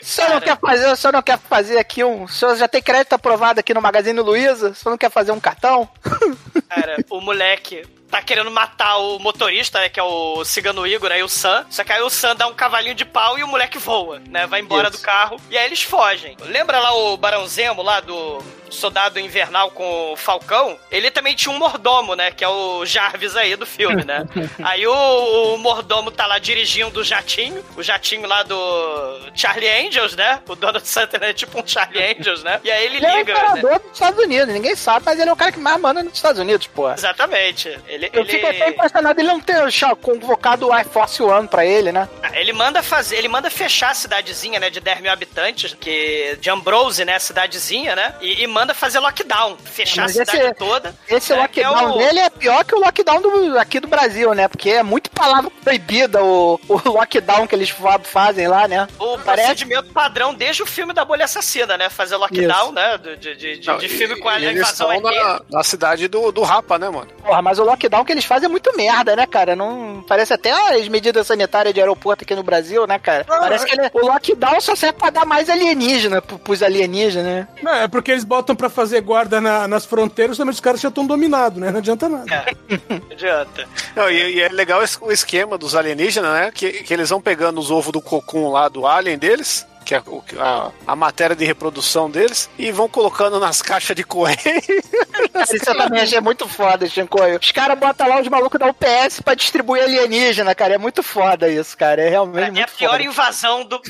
O senhor não quer fazer, o senhor não quer fazer aqui um. O senhor já tem crédito aprovado aqui no Magazine Luiza? O senhor não quer fazer um cartão? [LAUGHS] Cara, o moleque tá querendo matar o motorista, né? Que é o Cigano Igor, aí o Sam. Só que aí o Sam dá um cavalinho de pau e o moleque voa, né? Vai embora Isso. do carro. E aí eles fogem. Lembra lá o Barão Zemo lá do Soldado Invernal com o Falcão? Ele também tinha um mordomo, né? Que é o Jarvis aí do filme, né? [LAUGHS] aí o, o mordomo tá lá dirigindo o jatinho. O jatinho lá do Charlie Angels, né? O Donald Sutherland é tipo um Charlie Angels, né? E aí ele Ele é o liga, né? imperador dos Estados Unidos, ninguém sabe, mas ele é o cara que mais manda nos Estados Unidos, pô. Exatamente. Ele, Eu ele... fico até impressionado ele não ter convocado o Air Force One pra ele, né? Ele manda fazer, ele manda fechar a cidadezinha, né, de 10 mil habitantes, que de Ambrose, né, cidadezinha, né, e, e manda fazer lockdown, fechar a Mas cidade esse- toda. Esse né, é lockdown o- dele é pior que o lockdown do, aqui do Brasil, né? Porque é muito palavra proibida o, o [LAUGHS] lockdown que eles fa- fazem lá, né? O procedimento padrão desde o filme da bolha assassina, né? Fazer lockdown, Isso. né? De, de, de, Não, de filme e- com a invasão ET. na, na cidade do, do Rapa, né, mano? Porra, mas o lockdown que eles fazem é muito merda, né, cara? Não parece até as medidas sanitárias de aeroporto aqui no Brasil, né, cara? Parece que ele- o lockdown só serve pra dar mais alienígena pro- pros alienígenas, né? Não, é porque eles botam pra fazer guarda na- nas fronteiras, também os caras já estão dominados, né? Não adianta nada. Não adianta. Não, e, e é legal esse- o esquema dos alienígenas, né? Que, que eles vão pegando os ovos do cocum lá do alien deles, que é a, a matéria de reprodução deles, e vão colocando nas caixas de correio. [LAUGHS] Isso eu também achei muito foda, Shinkoio. Os caras botam lá os malucos da UPS pra distribuir alienígena, cara. É muito foda isso, cara. É realmente É muito a pior foda. invasão do,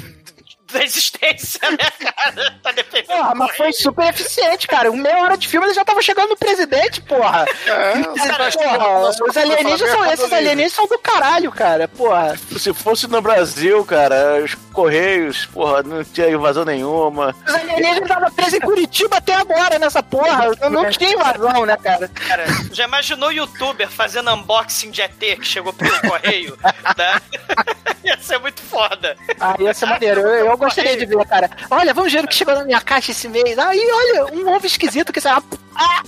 da existência, né, cara? [LAUGHS] Tá defendendo. Porra, mas foi super eficiente, cara. Uma meia hora de filme eles já estavam chegando no presidente, porra. É, porra, os alienígenas são esses alienígenas são do caralho, cara. Porra. Se fosse no Brasil, cara, os Correios, porra, não tinha invasão nenhuma. Os alienígenas estavam presos em Curitiba até agora nessa porra. Não, não tinha invasão, né, cara? Cara, já imaginou youtuber fazendo unboxing de ET que chegou pelo correio? né? [LAUGHS] Ia ser muito foda. Ah, ia ser maneiro. Eu, eu gostaria de ver, cara. Olha, vamos ver o que chegou na minha caixa esse mês. Aí, olha, um ovo esquisito que será. Ah!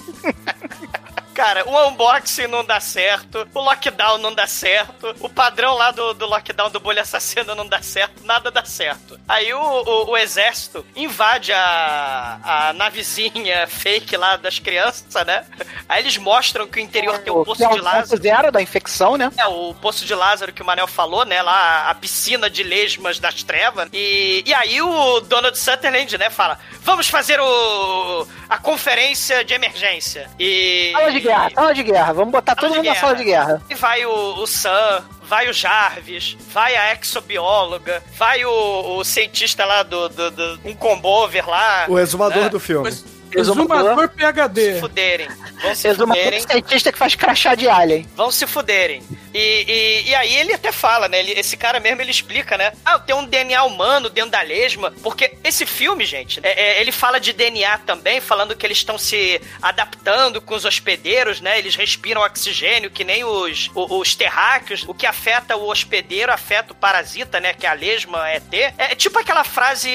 Cara, o unboxing não dá certo, o lockdown não dá certo, o padrão lá do, do lockdown do bolha assassino não dá certo, nada dá certo. Aí o, o, o exército invade a, a navezinha fake lá das crianças, né? Aí eles mostram que o interior tem o poço Que é de Lázaro. zero da infecção, né? É, o Poço de Lázaro que o Manel falou, né? Lá, a piscina de lesmas das trevas. E, e aí o Donald Sutherland, né, fala: vamos fazer o, a conferência de emergência. E. Sala de guerra, sala de guerra. Vamos botar todo de mundo na guerra. sala de guerra. E vai o, o Sam, vai o Jarvis, vai a exobióloga, vai o, o cientista lá do, do, do- um combover lá. O exumador né? do filme. Exumador PHD. Se fuderem. Vão se Exumador fuderem. cientista que faz crachá de alien. Vão se fuderem. E, e, e aí ele até fala, né? ele- esse cara mesmo, ele explica, né? Ah, tem um DNA humano dentro da lesma. Porque esse filme, gente, é- é, ele fala de DNA também, falando que eles estão se adaptando com os hospedeiros, né? Eles respiram oxigênio, que nem os, o- os terráqueos. O que afeta o hospedeiro afeta o parasita, né? Que é a lesma ET. É tipo aquela frase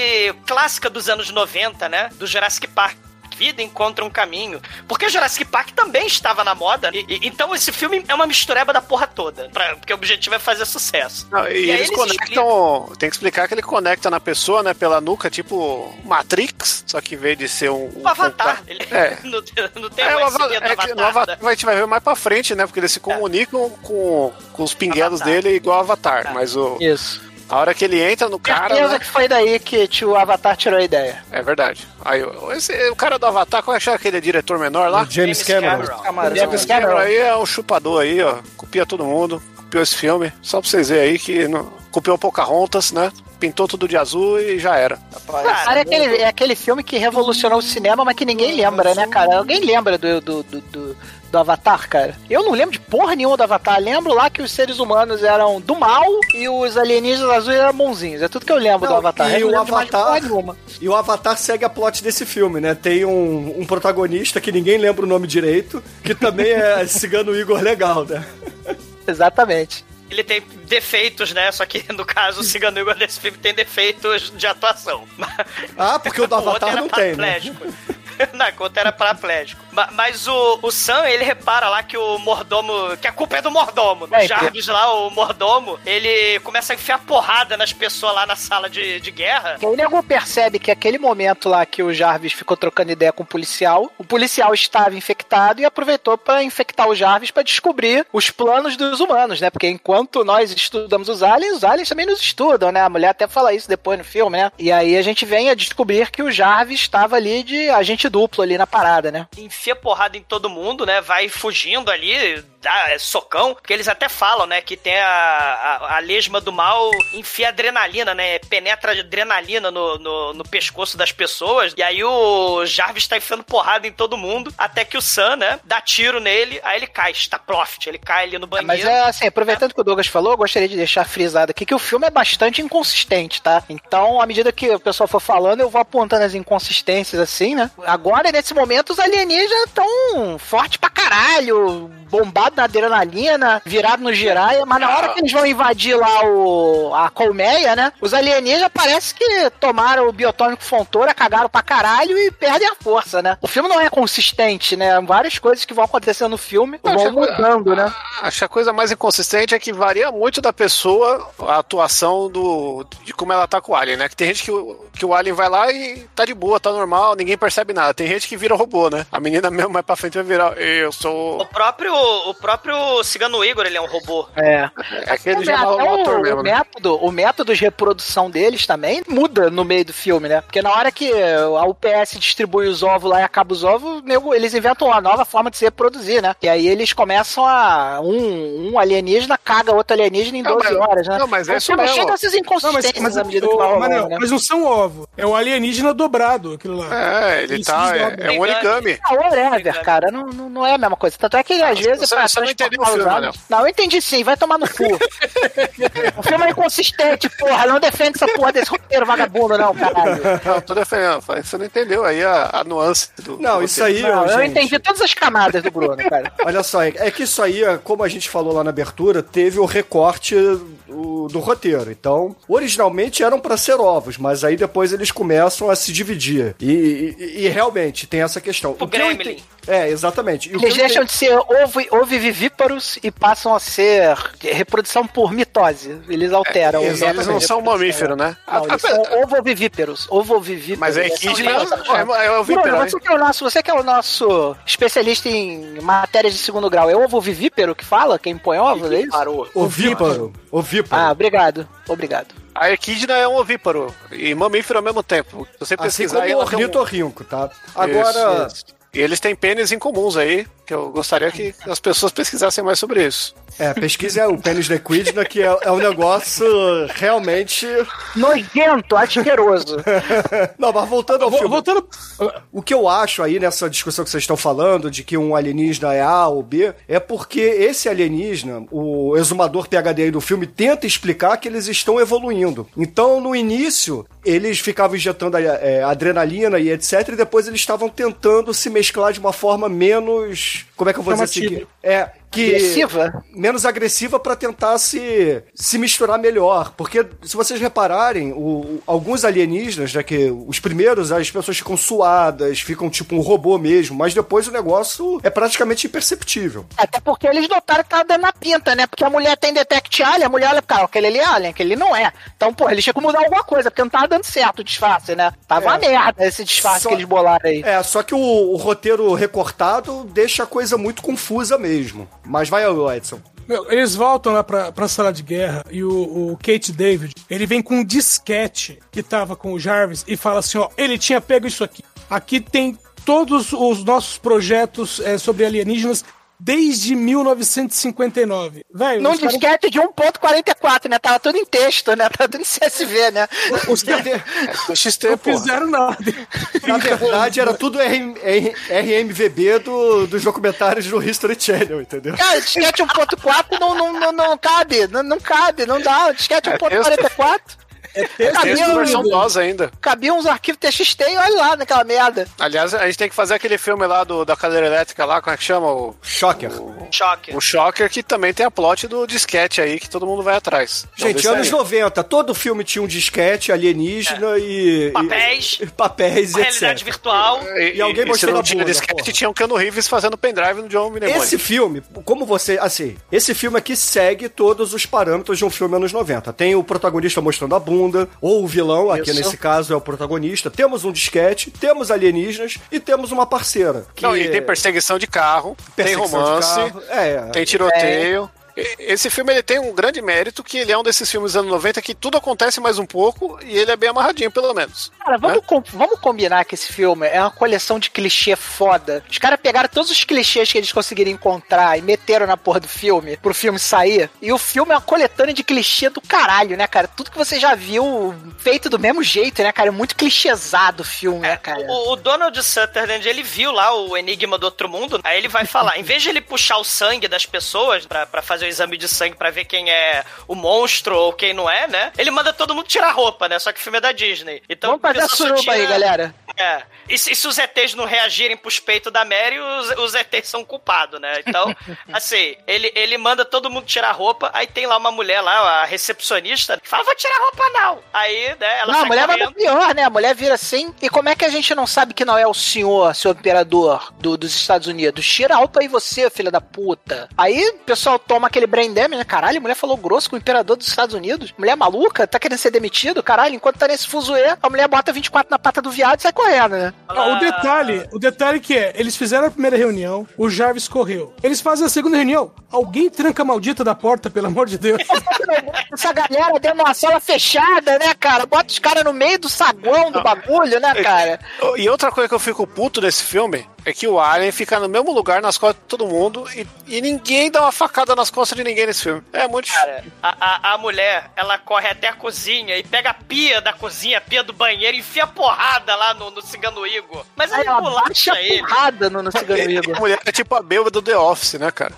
clássica dos anos 90, né? Do Jurassic Park vida encontra um caminho. Porque Jurassic Park também estava na moda. E- e- então esse filme é uma mistureba da porra toda. Pra, porque o objetivo é fazer sucesso. Não, e, aí eles conectam. Tem que explicar que ele conecta na pessoa, né? Pela nuca, tipo Matrix. Só que em vez de ser um. O Avatar. Ele, É. [LAUGHS] não, não tem É, é que no Avatar. Avatar a gente vai ver mais pra frente, né? Porque eles se comunicam com, com os pinguelos dele igual Avatar. Mas o. Isso. A hora que ele entra no cara. Certeza né? que foi daí que tio Avatar tirou a ideia. É verdade. Aí, o- esse, o cara do Avatar, como é que chama aquele diretor menor lá? O James Cameron. Cameron. James Cameron aí é um chupador aí, ó. Copia todo mundo. Copiou esse filme. Só pra vocês verem aí que não, copiou Pocahontas, né? Pintou tudo de azul e já era. Cara, é aquele, é aquele filme que revolucionou o cinema, mas que ninguém lembra, né, cara? Alguém lembra do, do, do, do- do Avatar, cara? Eu não lembro de porra nenhuma do Avatar. Lembro lá que os seres humanos eram do mal e os alienígenas azuis eram bonzinhos. É tudo que eu lembro do Não, Avatar. e Eu o Avatar-. E o Avatar segue a plot desse filme, né? Tem um, um protagonista que ninguém lembra o nome direito, que também é [LAUGHS] cigano Igor legal, né? Exatamente. Ele tem defeitos, né? Só que no caso, o Cigano Igor desse filme tem defeitos de atuação. Ah, porque o do [LAUGHS] Avatar era não tem, né? [LAUGHS] Na conta era paraplégico. Ma- Mas o, o Sam, ele repara lá que o mordomo. Que a culpa é do mordomo. É, O Jarvis lá, o mordomo, ele começa a enfiar porrada nas pessoas lá na sala de, de guerra. O nego percebe que aquele momento lá que o Jarvis ficou trocando ideia com o policial, o policial estava infectado e aproveitou para infectar o Jarvis para descobrir os planos dos humanos, né? Porque enquanto nós estudamos os aliens, os aliens também nos estudam, né? A mulher até fala isso depois no filme, né? E aí a gente vem a descobrir que o Jarvis estava ali de agente duplo ali na parada, né? enfia porrada em todo mundo, né? Vai fugindo ali, dá é, socão. Porque eles até falam, né? Que tem a, a, a lesma do mal enfia adrenalina, né? Penetra adrenalina no, no, no pescoço das pessoas. E aí o Jarvis tá enfiando porrada em todo mundo. Até que o Sam, né? Dá tiro nele. Aí ele cai, está profit. Ele cai ali no banheiro. Mas é assim, aproveitando que o Douglas falou, eu gostaria de deixar frisado aqui que o filme é bastante inconsistente, tá? Então, à medida que o pessoal for falando, eu vou apontando as inconsistências assim, né? Agora, nesse momento, os alienígenas estão fortes pra caralho, bombado na adrenalina, virado no giraia, mas na hora que eles vão invadir lá o, a colmeia, né? Os alienígenas parece que tomaram o biotônico Fontoura, cagaram pra caralho e perdem a força, né? O filme não é consistente, né? Várias coisas que vão acontecendo no filme vão Acho que- mudando, né? Acho que a coisa mais inconsistente é que varia muito da pessoa a atuação do de como ela tá com o Alien, né? Que tem gente que, o- que o Alien vai lá e tá de boa, tá normal, ninguém percebe nada. Tem gente que vira robô, né? A menina mesmo mais pra frente vai virar. Eu sou. O próprio, o próprio Cigano Igor, ele é um robô. É. É aquele já até o o, mesmo, o né? método, o método de reprodução deles também muda no meio do filme, né? Porque na hora que a UPS distribui os ovos lá e acaba os ovos, eles inventam uma nova forma de se reproduzir, né? E aí eles começam a. Um, um alienígena caga outro alienígena em Não, 12 mas- horas, né? não, mas é Então, isso mesmo. cheio dessas Não, mas, inconsistências mas, à medida que vai rolando, Manel, né? mas não são ovo. É o alienígena dobrado, aquilo lá. É, ele Ele tá. desdobra. É, é um origami. Ah, whatever, cara, não, não, não é a mesma coisa. Tanto é que às vezes, você- pra você não entendeu o filme, aliens. Não, eu entendi sim, vai tomar no cu. [LAUGHS] o filme é inconsistente, porra. Não defende essa porra desse roteiro vagabundo, não, caralho. Não, tô defendendo. Você não entendeu aí a, a nuance do. Não, do isso roteiro. aí, Não, eu gente. entendi todas as camadas do Bruno, cara. Olha só, é é que isso aí, é, como a gente falou lá na abertura, teve o recorte do, do roteiro. Então, originalmente eram pra ser ovos, mas aí depois eles começam a se dividir. E, e- e realmente tem essa questão. O O que eu Gremlin. ente- É, exatamente. E o que Eles deixam de ser ovo, ovivíparos e passam a ser reprodução por mitose. Eles alteram. Eles não são mamíferos, né? Não, eles são ovo-vivíperos. Ovo-vivíperos. Mas a equidna é, é o Bruno, vípero, você que, é o nosso, você que é o nosso especialista em matérias de segundo grau, é ovo-vivípero que fala? Quem põe ovos, é isso? Ovíparo. Ovíparo. Ah, obrigado. Obrigado. A equidna é um ovíparo e mamífero ao mesmo tempo. Se você assim pesquisar como aí, o um- ornitorrinco, tá? Agora, Isso, isso. E eles têm pênis incomuns aí, que eu gostaria que as pessoas pesquisassem mais sobre isso. É, pesquisa é o pênis da equidna, que é, é um negócio realmente... Nojento, asqueroso. [LAUGHS] Não, mas voltando ao filme. Voltando. O que eu acho aí nessa discussão que vocês estão falando de que um alienígena é A ou B é porque esse alienígena, o exumador PHD aí do filme, tenta explicar que eles estão evoluindo. Então, no início, eles ficavam injetando é, adrenalina e etc. E depois eles estavam tentando se mesclar de uma forma menos. Como é que eu vou dizer Chamativa. assim? É. Que, Agressiva? menos agressiva pra tentar se, se misturar melhor. Porque, se vocês repararem, o- alguns alienígenas, né, que os primeiros as pessoas ficam suadas, ficam tipo um robô mesmo, mas depois o negócio é praticamente imperceptível. Até porque eles notaram que tava dando na pinta, né? Porque a mulher tem detect alien, a mulher olha, cara, aquele ali é alien, aquele não é. Então, pô, eles tinham que mudar alguma coisa, porque não tava dando certo o disfarce, né? Tava uma merda esse disfarce Só- que eles bolaram aí. É, só que o, o roteiro recortado deixa a coisa muito confusa mesmo. Mas vai, ô, Edson. Meu, eles voltam lá pra, pra sala de guerra e o, o Kate David, ele vem com um disquete que tava com o Jarvis e fala assim, ó, ele tinha pego isso aqui. Aqui tem todos os nossos projetos é, sobre alienígenas desde 1959. Velho, Num disquete de 1.44, né? Tava tudo em texto, né? Tava tudo em CSV, né? Os que XT, não fizeram nada. Na verdade, era tudo RM, RMVB do, dos documentários do History Channel, entendeu? Cara, disquete 1.4 não, não, não, não cabe, não, não cabe, não dá. Disquete 1.44. Texto versão DOS ainda. Cabia uns arquivos TXT e olha lá naquela merda. Aliás, a gente tem que fazer aquele filme lá do, da cadeira elétrica lá, como é que chama? O Shocker. Choque. O Shocker, que também tem a plot do disquete aí, que todo mundo vai atrás. Gente, desse anos aí. 90, todo filme tinha um disquete alienígena e. Papéis. E, [LAUGHS] papéis, Uma realidade etc. virtual. E, E alguém se mostrando não a tinha bunda, disquete, porra. tinha o Keanu Reeves fazendo pendrive no John Mnemonic. Esse filme, como você. Assim, esse filme aqui segue todos os parâmetros de um filme anos 90. Tem o protagonista mostrando a bunda, ou o vilão, aqui Isso. nesse caso é o protagonista. Temos um disquete, temos alienígenas e temos uma parceira. Que Não, e tem perseguição de carro, tem Perseguição de romance, carro, é. tem tiroteio. Esse filme ele tem um grande mérito que ele é um desses filmes dos anos 90 que tudo acontece mais um pouco e ele é bem amarradinho, pelo menos. Cara, vamos, com- vamos combinar que esse filme é uma coleção de clichê foda. Os caras pegaram todos os clichês que eles conseguiram encontrar e meteram na porra do filme, pro filme sair. E o filme é uma coletânea de clichê do caralho, né, cara? Tudo que você já viu feito do mesmo jeito, né, cara? É muito clichêsado o filme, né, cara? O, o Donald Sutherland, ele viu lá o Enigma do Outro Mundo, aí ele vai falar, em vez de ele puxar o sangue das pessoas pra, pra fazer o exame de sangue pra ver quem é o monstro ou quem não é, né? Ele manda todo mundo tirar roupa, né? Só que o filme é da Disney. Então, Vamos fazer a suruba aí, tira- galera. É. E se, e se os ETs não reagirem pros peitos da Mary, os, os ETs são culpados, né? Então, [LAUGHS] assim, ele, ele manda todo mundo tirar roupa, aí tem lá uma mulher lá, a recepcionista, que fala, vou tirar roupa não. Aí, né, ela não, a mulher correndo. pior, né? A mulher vira assim. E como é que a gente não sabe que não é o senhor, seu imperador do- dos Estados Unidos? Tira a roupa aí você, filha da puta. Aí o pessoal toma aquele brain damage, né? Caralho, a mulher falou grosso com o imperador dos Estados Unidos. Mulher maluca, tá querendo ser demitido? Caralho, enquanto tá nesse fuzuê, a mulher bota 24 na pata do viado e sai correndo, né? Não, o detalhe, o detalhe que é, eles fizeram a primeira reunião, o Jarvis correu. Eles fazem a segunda reunião, alguém tranca a maldita da porta, pelo amor de Deus. [LAUGHS] Essa galera dentro de uma sala fechada, né, cara? Bota os caras no meio do saguão do bagulho, né, cara? E outra coisa que eu fico puto nesse filme é que o Alien fica no mesmo lugar nas costas de todo mundo e, e ninguém dá uma facada nas costas de ninguém nesse filme. É muito Cara, a, a, a mulher, ela corre até a cozinha e pega a pia da cozinha, a pia do banheiro, e enfia porrada lá no, no Cigano Igor. Mas Aí ele ela bolacha ele. porrada no, no Cigano Igor. A mulher é tipo a bêbada do The Office, né, cara?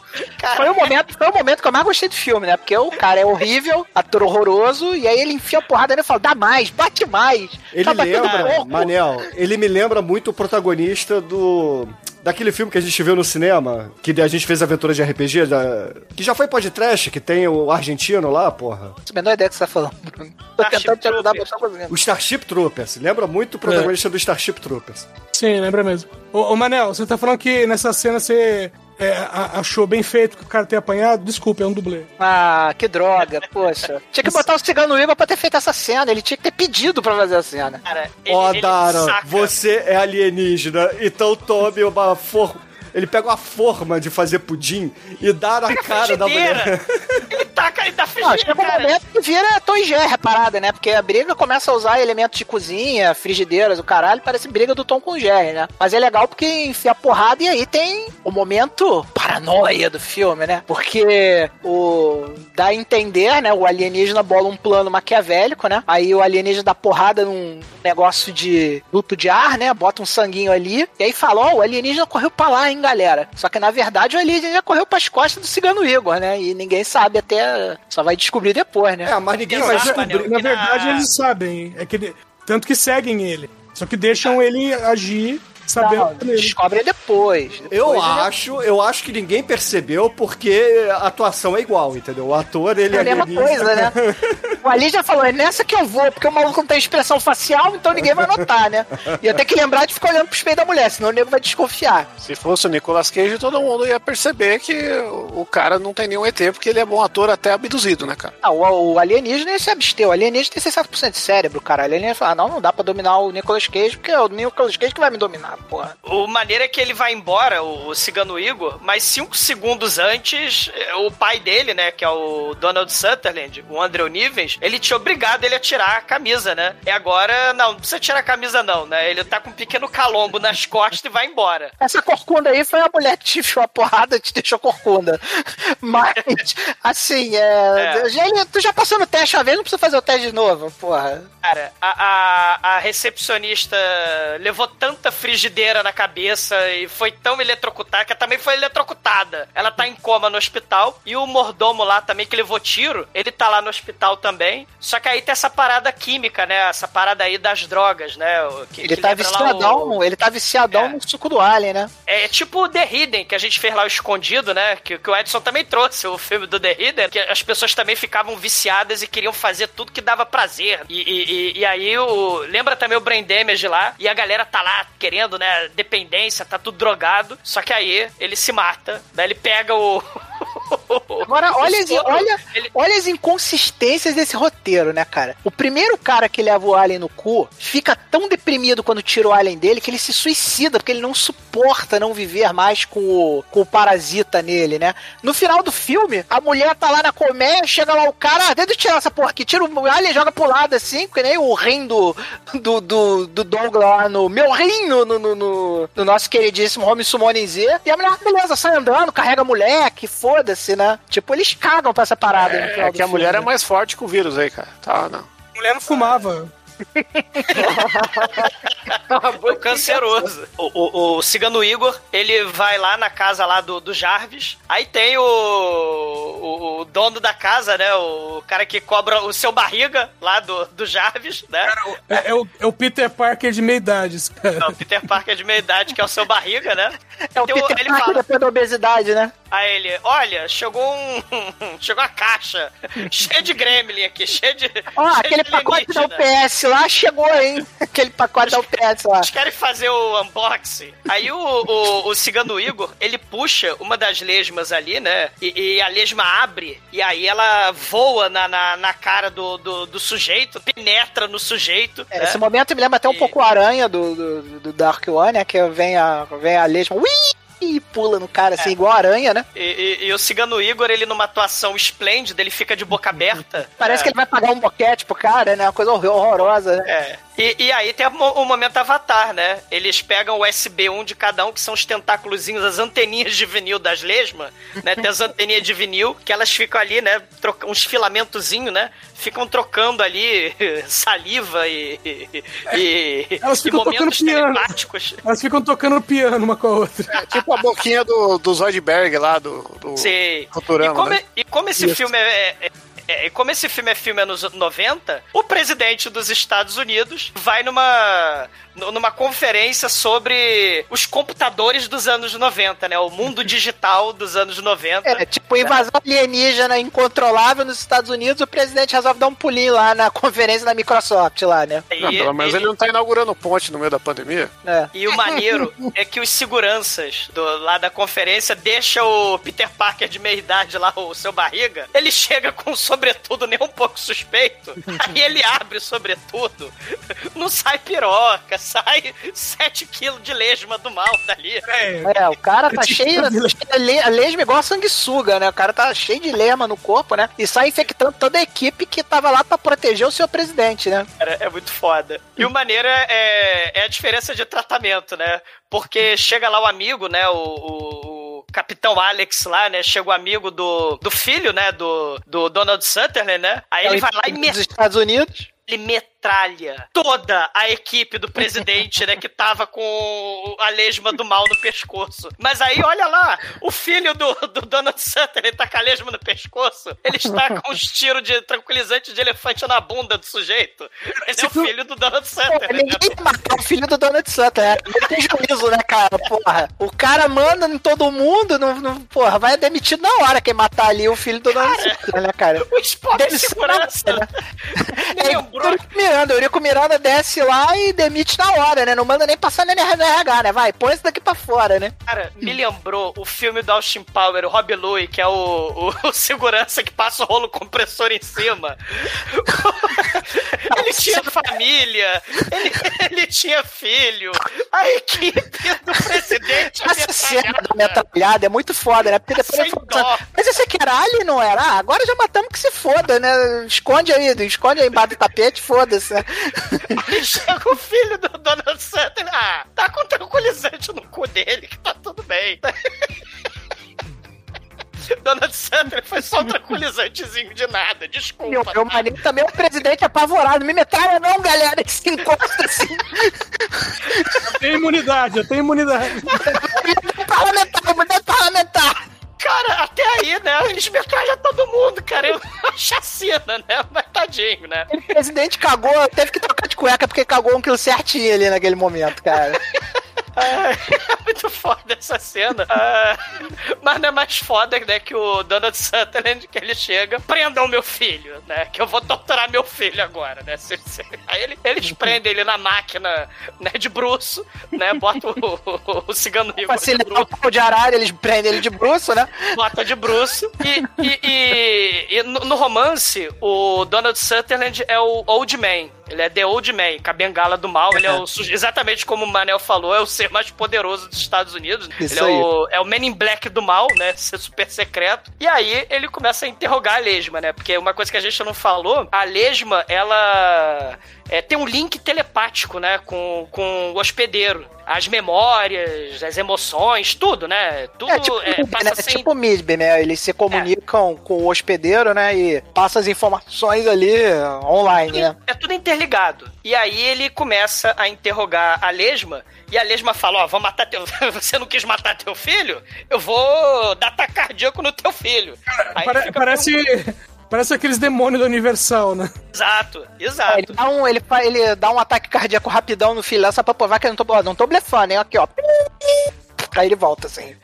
Foi o, momento, foi o momento que eu mais gostei do filme, né? Porque o cara é horrível, ator horroroso, e aí ele enfia a porrada nele e fala, dá mais, bate mais. Ele tá lembra. Manel, ele me lembra muito o protagonista do. Daquele filme que a gente viu no cinema, que a gente fez aventura de RPG, da- que já foi podcast, que tem o argentino lá, porra. Não menor ideia do que você tá falando, Bruno. Tô tentando te ajudar, mas conseguindo. O Starship Troopers. Lembra muito o protagonista do Starship Troopers. Sim, lembra mesmo. Ô, ô Manel, você tá falando que nessa cena você é, achou bem feito que o cara tenha apanhado? Desculpa, é um dublê. Ah, que droga, poxa. Tinha que botar o Cigano Igor pra ter feito essa cena, ele tinha que ter pedido pra fazer a cena. Cara, Ó, Dara, você é alienígena, então tome uma forma. Ele pega uma forma de fazer pudim e dá na cara da mulher. [LAUGHS] Ele taca, ele tá Não, chega um momento que vira Tom e Jerry a parada, né? Porque a briga começa a usar elementos de cozinha, frigideiras, o caralho, parece briga do Tom com o Jerry, né? Mas é legal porque enfia a porrada e aí tem o momento paranoia do filme, né? Porque o dá a entender, né? O alienígena bola um plano maquiavélico, né? Aí o alienígena dá porrada num negócio de duto de ar, né? Bota um sanguinho ali e aí fala, ó, o alienígena correu pra lá, hein, galera? Só que na verdade o alienígena correu pras costas do cigano Igor, né? E ninguém sabe até. Só vai descobrir depois, né? É, mas ninguém Mas, na verdade, eles sabem. É que ele- tanto que seguem ele. Só que deixam ele agir sabendo Não, descobre depois. Eu Depois ele- acho, eu acho que ninguém percebeu porque a atuação é igual, entendeu? O ator, ele É a mesma coisa, né? [LAUGHS] O Ali já falou, é nessa que eu vou, porque o maluco não tem expressão facial, então ninguém vai notar, né? E eu tenho que lembrar de ficar olhando pros peitos da mulher, senão o nego vai desconfiar. Se fosse o Nicolas Cage, todo mundo ia perceber que o cara não tem nenhum ET, porque ele é bom ator até abduzido, né, cara? Ah, o, o alienígena ele se absteu. O alienígena tem 60% de cérebro, cara. O alienígena fala, ah, não, não dá pra dominar o Nicolas Cage, porque é o Nicolas Cage que vai me dominar, porra. O maneiro é que ele vai embora, o, o Cigano Igor, mas cinco segundos antes, eh, o pai dele, né, que é o Donald Sutherland, o Andrew Nivens, ele tinha obrigado ele a tirar a camisa, né? E agora, não, não precisa tirar a camisa não, né? Ele tá com um pequeno calombo nas [LAUGHS] costas e vai embora. Essa corcunda aí foi a mulher que te enfiou a porrada e te deixou corcunda. [LAUGHS] Mas, assim, é. É. Ele- tu já passou no teste uma vez, não precisa fazer o teste de novo, porra. Cara, a, a, a recepcionista levou tanta frigideira na cabeça e foi tão eletrocutada que ela também foi eletrocutada. Ela tá em coma no hospital e o mordomo lá também que levou tiro, ele tá lá no hospital também. Só que aí tem essa parada química, né? Essa parada aí das drogas, né? Que, Ele que tá viciadão, o- ele tá viciadão no suco do Alien, né? É tipo o The Hidden, que a gente fez lá o escondido, né? Que, que o Edson também trouxe, o filme do The Hidden, que as pessoas também ficavam viciadas e queriam fazer tudo que dava prazer. E, e, e- e aí o. Lembra também o Brain Damage lá? E a galera tá lá querendo, né? Dependência, tá tudo drogado. Só que aí ele se mata, daí ele pega o. [LAUGHS] [LAUGHS] Agora, olha, as, olha, olha as inconsistências desse roteiro, né, cara? O primeiro cara que leva o alien no cu fica tão deprimido quando tira o alien dele que ele se suicida, porque ele não suporta não viver mais com o, com o parasita nele, né? No final do filme, a mulher tá lá na colmeia, chega lá o cara, ah, deixa eu tirar essa porra aqui, tira o alien e joga pro lado assim, porque nem o rim do, do, do, do Douglas lá no. Meu rim no, no, no, no- no nosso queridíssimo Home Summoning Z. E a mulher, beleza, sai andando, carrega a mulher, que foda-se, né? Tipo, eles cagam pra essa parada É do que a filme, mulher é mais forte que o vírus aí, cara. Tá, não. A mulher não fumava. [LAUGHS] o canceroso. O, o, o Cigano Igor, ele vai lá na casa lá do, do Jarvis. Aí tem o, o, o dono da casa, né? O cara que cobra o seu barriga lá do, do Jarvis, né? É, é o, é o Peter Parker de meia idade, cara. Não, Peter Parker de meia idade, que é o seu barriga, né? É o Tem Peter ele Parker fala, depois da obesidade, né? Aí ele, olha, chegou um. [LAUGHS] chegou uma caixa [LAUGHS] cheia de gremlin aqui, cheia de. Ó, cheia aquele de pacote da alienígena. UPS lá chegou, hein? [LAUGHS] Aquele pacote da UPS lá. Eles querem fazer o unboxing. Aí o, o, o cigano Igor, ele puxa uma das lesmas ali, né? E, e a lesma abre. E aí ela voa na, na, na cara do, do, do sujeito, penetra no sujeito. É, né? Esse momento me lembra até um pouco a aranha do, do, do Dark One, né? Que vem a, vem a lesma. Ui! E pula no cara, assim, igual aranha, né? E, e- e o Cigano Igor, ele numa atuação esplêndida, ele fica de boca aberta. Parece É. que ele vai pagar um boquete pro cara, né? Uma coisa horror- horrorosa, né? É. E, e aí tem o mo- o momento avatar, né? Eles pegam o USB1 de cada um, que são os tentáculozinhos, as anteninhas de vinil das lesmas, né? Tem as anteninhas de vinil, que elas ficam ali, né? Troca, uns filamentozinhos, né? Ficam trocando ali [LAUGHS] saliva e. e, e Elas ficam e momentos tocando piano. telepáticos. Elas ficam tocando piano uma com a outra. É tipo a boquinha do, do Zoidberg lá, do, do Sim. Futurama, e, como, né? e como esse Isso. filme é, é- é- e como esse filme é filme anos 90, o presidente dos Estados Unidos vai numa numa conferência sobre os computadores dos anos 90, né? O mundo [LAUGHS] digital dos anos 90. É, tipo, invasão alienígena incontrolável nos Estados Unidos, o presidente resolve dar um pulinho lá na conferência da Microsoft lá, né? Não, pelo menos ele não tá inaugurando ponte no meio da pandemia. É. E o maneiro é que os seguranças do, lá da conferência deixam o Peter Parker de meia idade lá, o seu barriga. Ele chega com um sobretudo nem um pouco suspeito. [LAUGHS] Aí ele abre o sobretudo. Não sai piroca, sai 7 quilos de lesma do mal dali. É, o cara tá [LAUGHS] cheio, le- lesma igual a sanguessuga, né? O cara tá cheio de lema no corpo, né? E sai infectando toda a equipe que tava lá pra proteger o seu presidente, né? Cara, é muito foda. E o maneiro é, é- é a diferença de tratamento, né? Porque chega lá o amigo, né? O, o- Capitão Alex lá, né? Chega o amigo do, do filho, né? Do, do Donald Sutherland, né? Aí É o ele vai lá e dos Estados Unidos. ele metralha toda a equipe do presidente, né, que tava com a lesma do mal no pescoço. Mas aí, olha lá, o filho do, do Donald Sutter, ele tá com a lesma no pescoço, ele está com os tiros de tranquilizante de elefante na bunda do sujeito. Ele é o filho do Donald Sutter. né? Ninguém matar o filho do Donald Sutton, né? Não tem juízo, né, cara? Porra. O cara manda em todo mundo, não, não- porra, vai demitido na hora quem matar ali o filho do Donald Sutton, né, cara? O Spock de segurança. né? É igual o Eurico Miranda, desce lá e demite na hora, né? Não manda nem passar no RH, né? Vai, põe isso daqui pra fora, né? Cara, me lembrou o filme do Austin Power, o Rob Louie, que é o, o- o segurança que passa o rolo compressor em cima. [LAUGHS] ele tinha família, ele, ele tinha filho, a equipe do presidente Essa cena da metralhada é muito foda, né? Porque depois ele falou, mas esse aqui era ali, não era? Ah, agora já matamos que se foda, né? Esconde aí, esconde aí embaixo do tapete, foda-se. Né? Aí chega o filho do Donald Sutton, ah, tá com tranquilizante no cu dele, que tá tudo bem. Donald Sutton foi só um tranquilizantezinho de nada, desculpa. Meu, meu marido também é um presidente apavorado. Me metralha não, galera. Ele se encosta assim. Eu tenho imunidade, eu tenho imunidade. parlamentar, imunidade parlamentar. Cara, até aí, né? Eles metralham todo mundo, cara. Uma [LAUGHS] chacina, né? Mas tadinho, né? O presidente cagou, teve que trocar de cueca porque cagou um quilo certinho ali naquele momento, cara. [LAUGHS] Ah, é [LAUGHS] muito foda essa cena. Ah, mas não é mais foda, né, que o Donald Sutherland, que ele chega, prendam o meu filho, né? Que eu vou torturar meu filho agora, né? Aí ele- eles [LAUGHS] prendem ele na máquina, né, de bruxo, né? Bota o, o, o cigano de Facilitar o pau de arara, eles prendem ele de bruxo, né? bota de bruxo. E, e- e- e no, no romance, o Donald Sutherland é o Old Man. Ele é The Old Man, com a bengala do mal. Ele é o, [LAUGHS] exatamente como o Manel falou, é o ser mais poderoso dos Estados Unidos. Isso ele é o, é o Men in Black do mal, né? [LAUGHS] Ser super secreto. E aí ele começa a interrogar a Lesma, né? Porque uma coisa que a gente não falou, a Lesma, ela é, tem um link telepático, né? Com, com o hospedeiro. As memórias, as emoções, tudo, né? Tudo É tipo, é, passa né? sem tipo o MISB, né? Eles se comunicam com o hospedeiro, né? E passam as informações ali online, né? É tudo interligado. E aí ele começa a interrogar a Lesma. E a Lesma fala: Ó, vou matar teu. [LAUGHS] Você não quis matar teu filho? Eu vou dar ataque cardíaco no teu filho. Aí fica parece, parece aqueles demônios da Universal, né? Exato, É, exato. ele, dá um, ele, ele dá um ataque cardíaco rapidão no filho lá, só pra provar que eu não tô, ó, não tô blefando, hein? Aqui, ó. Aí ele volta assim.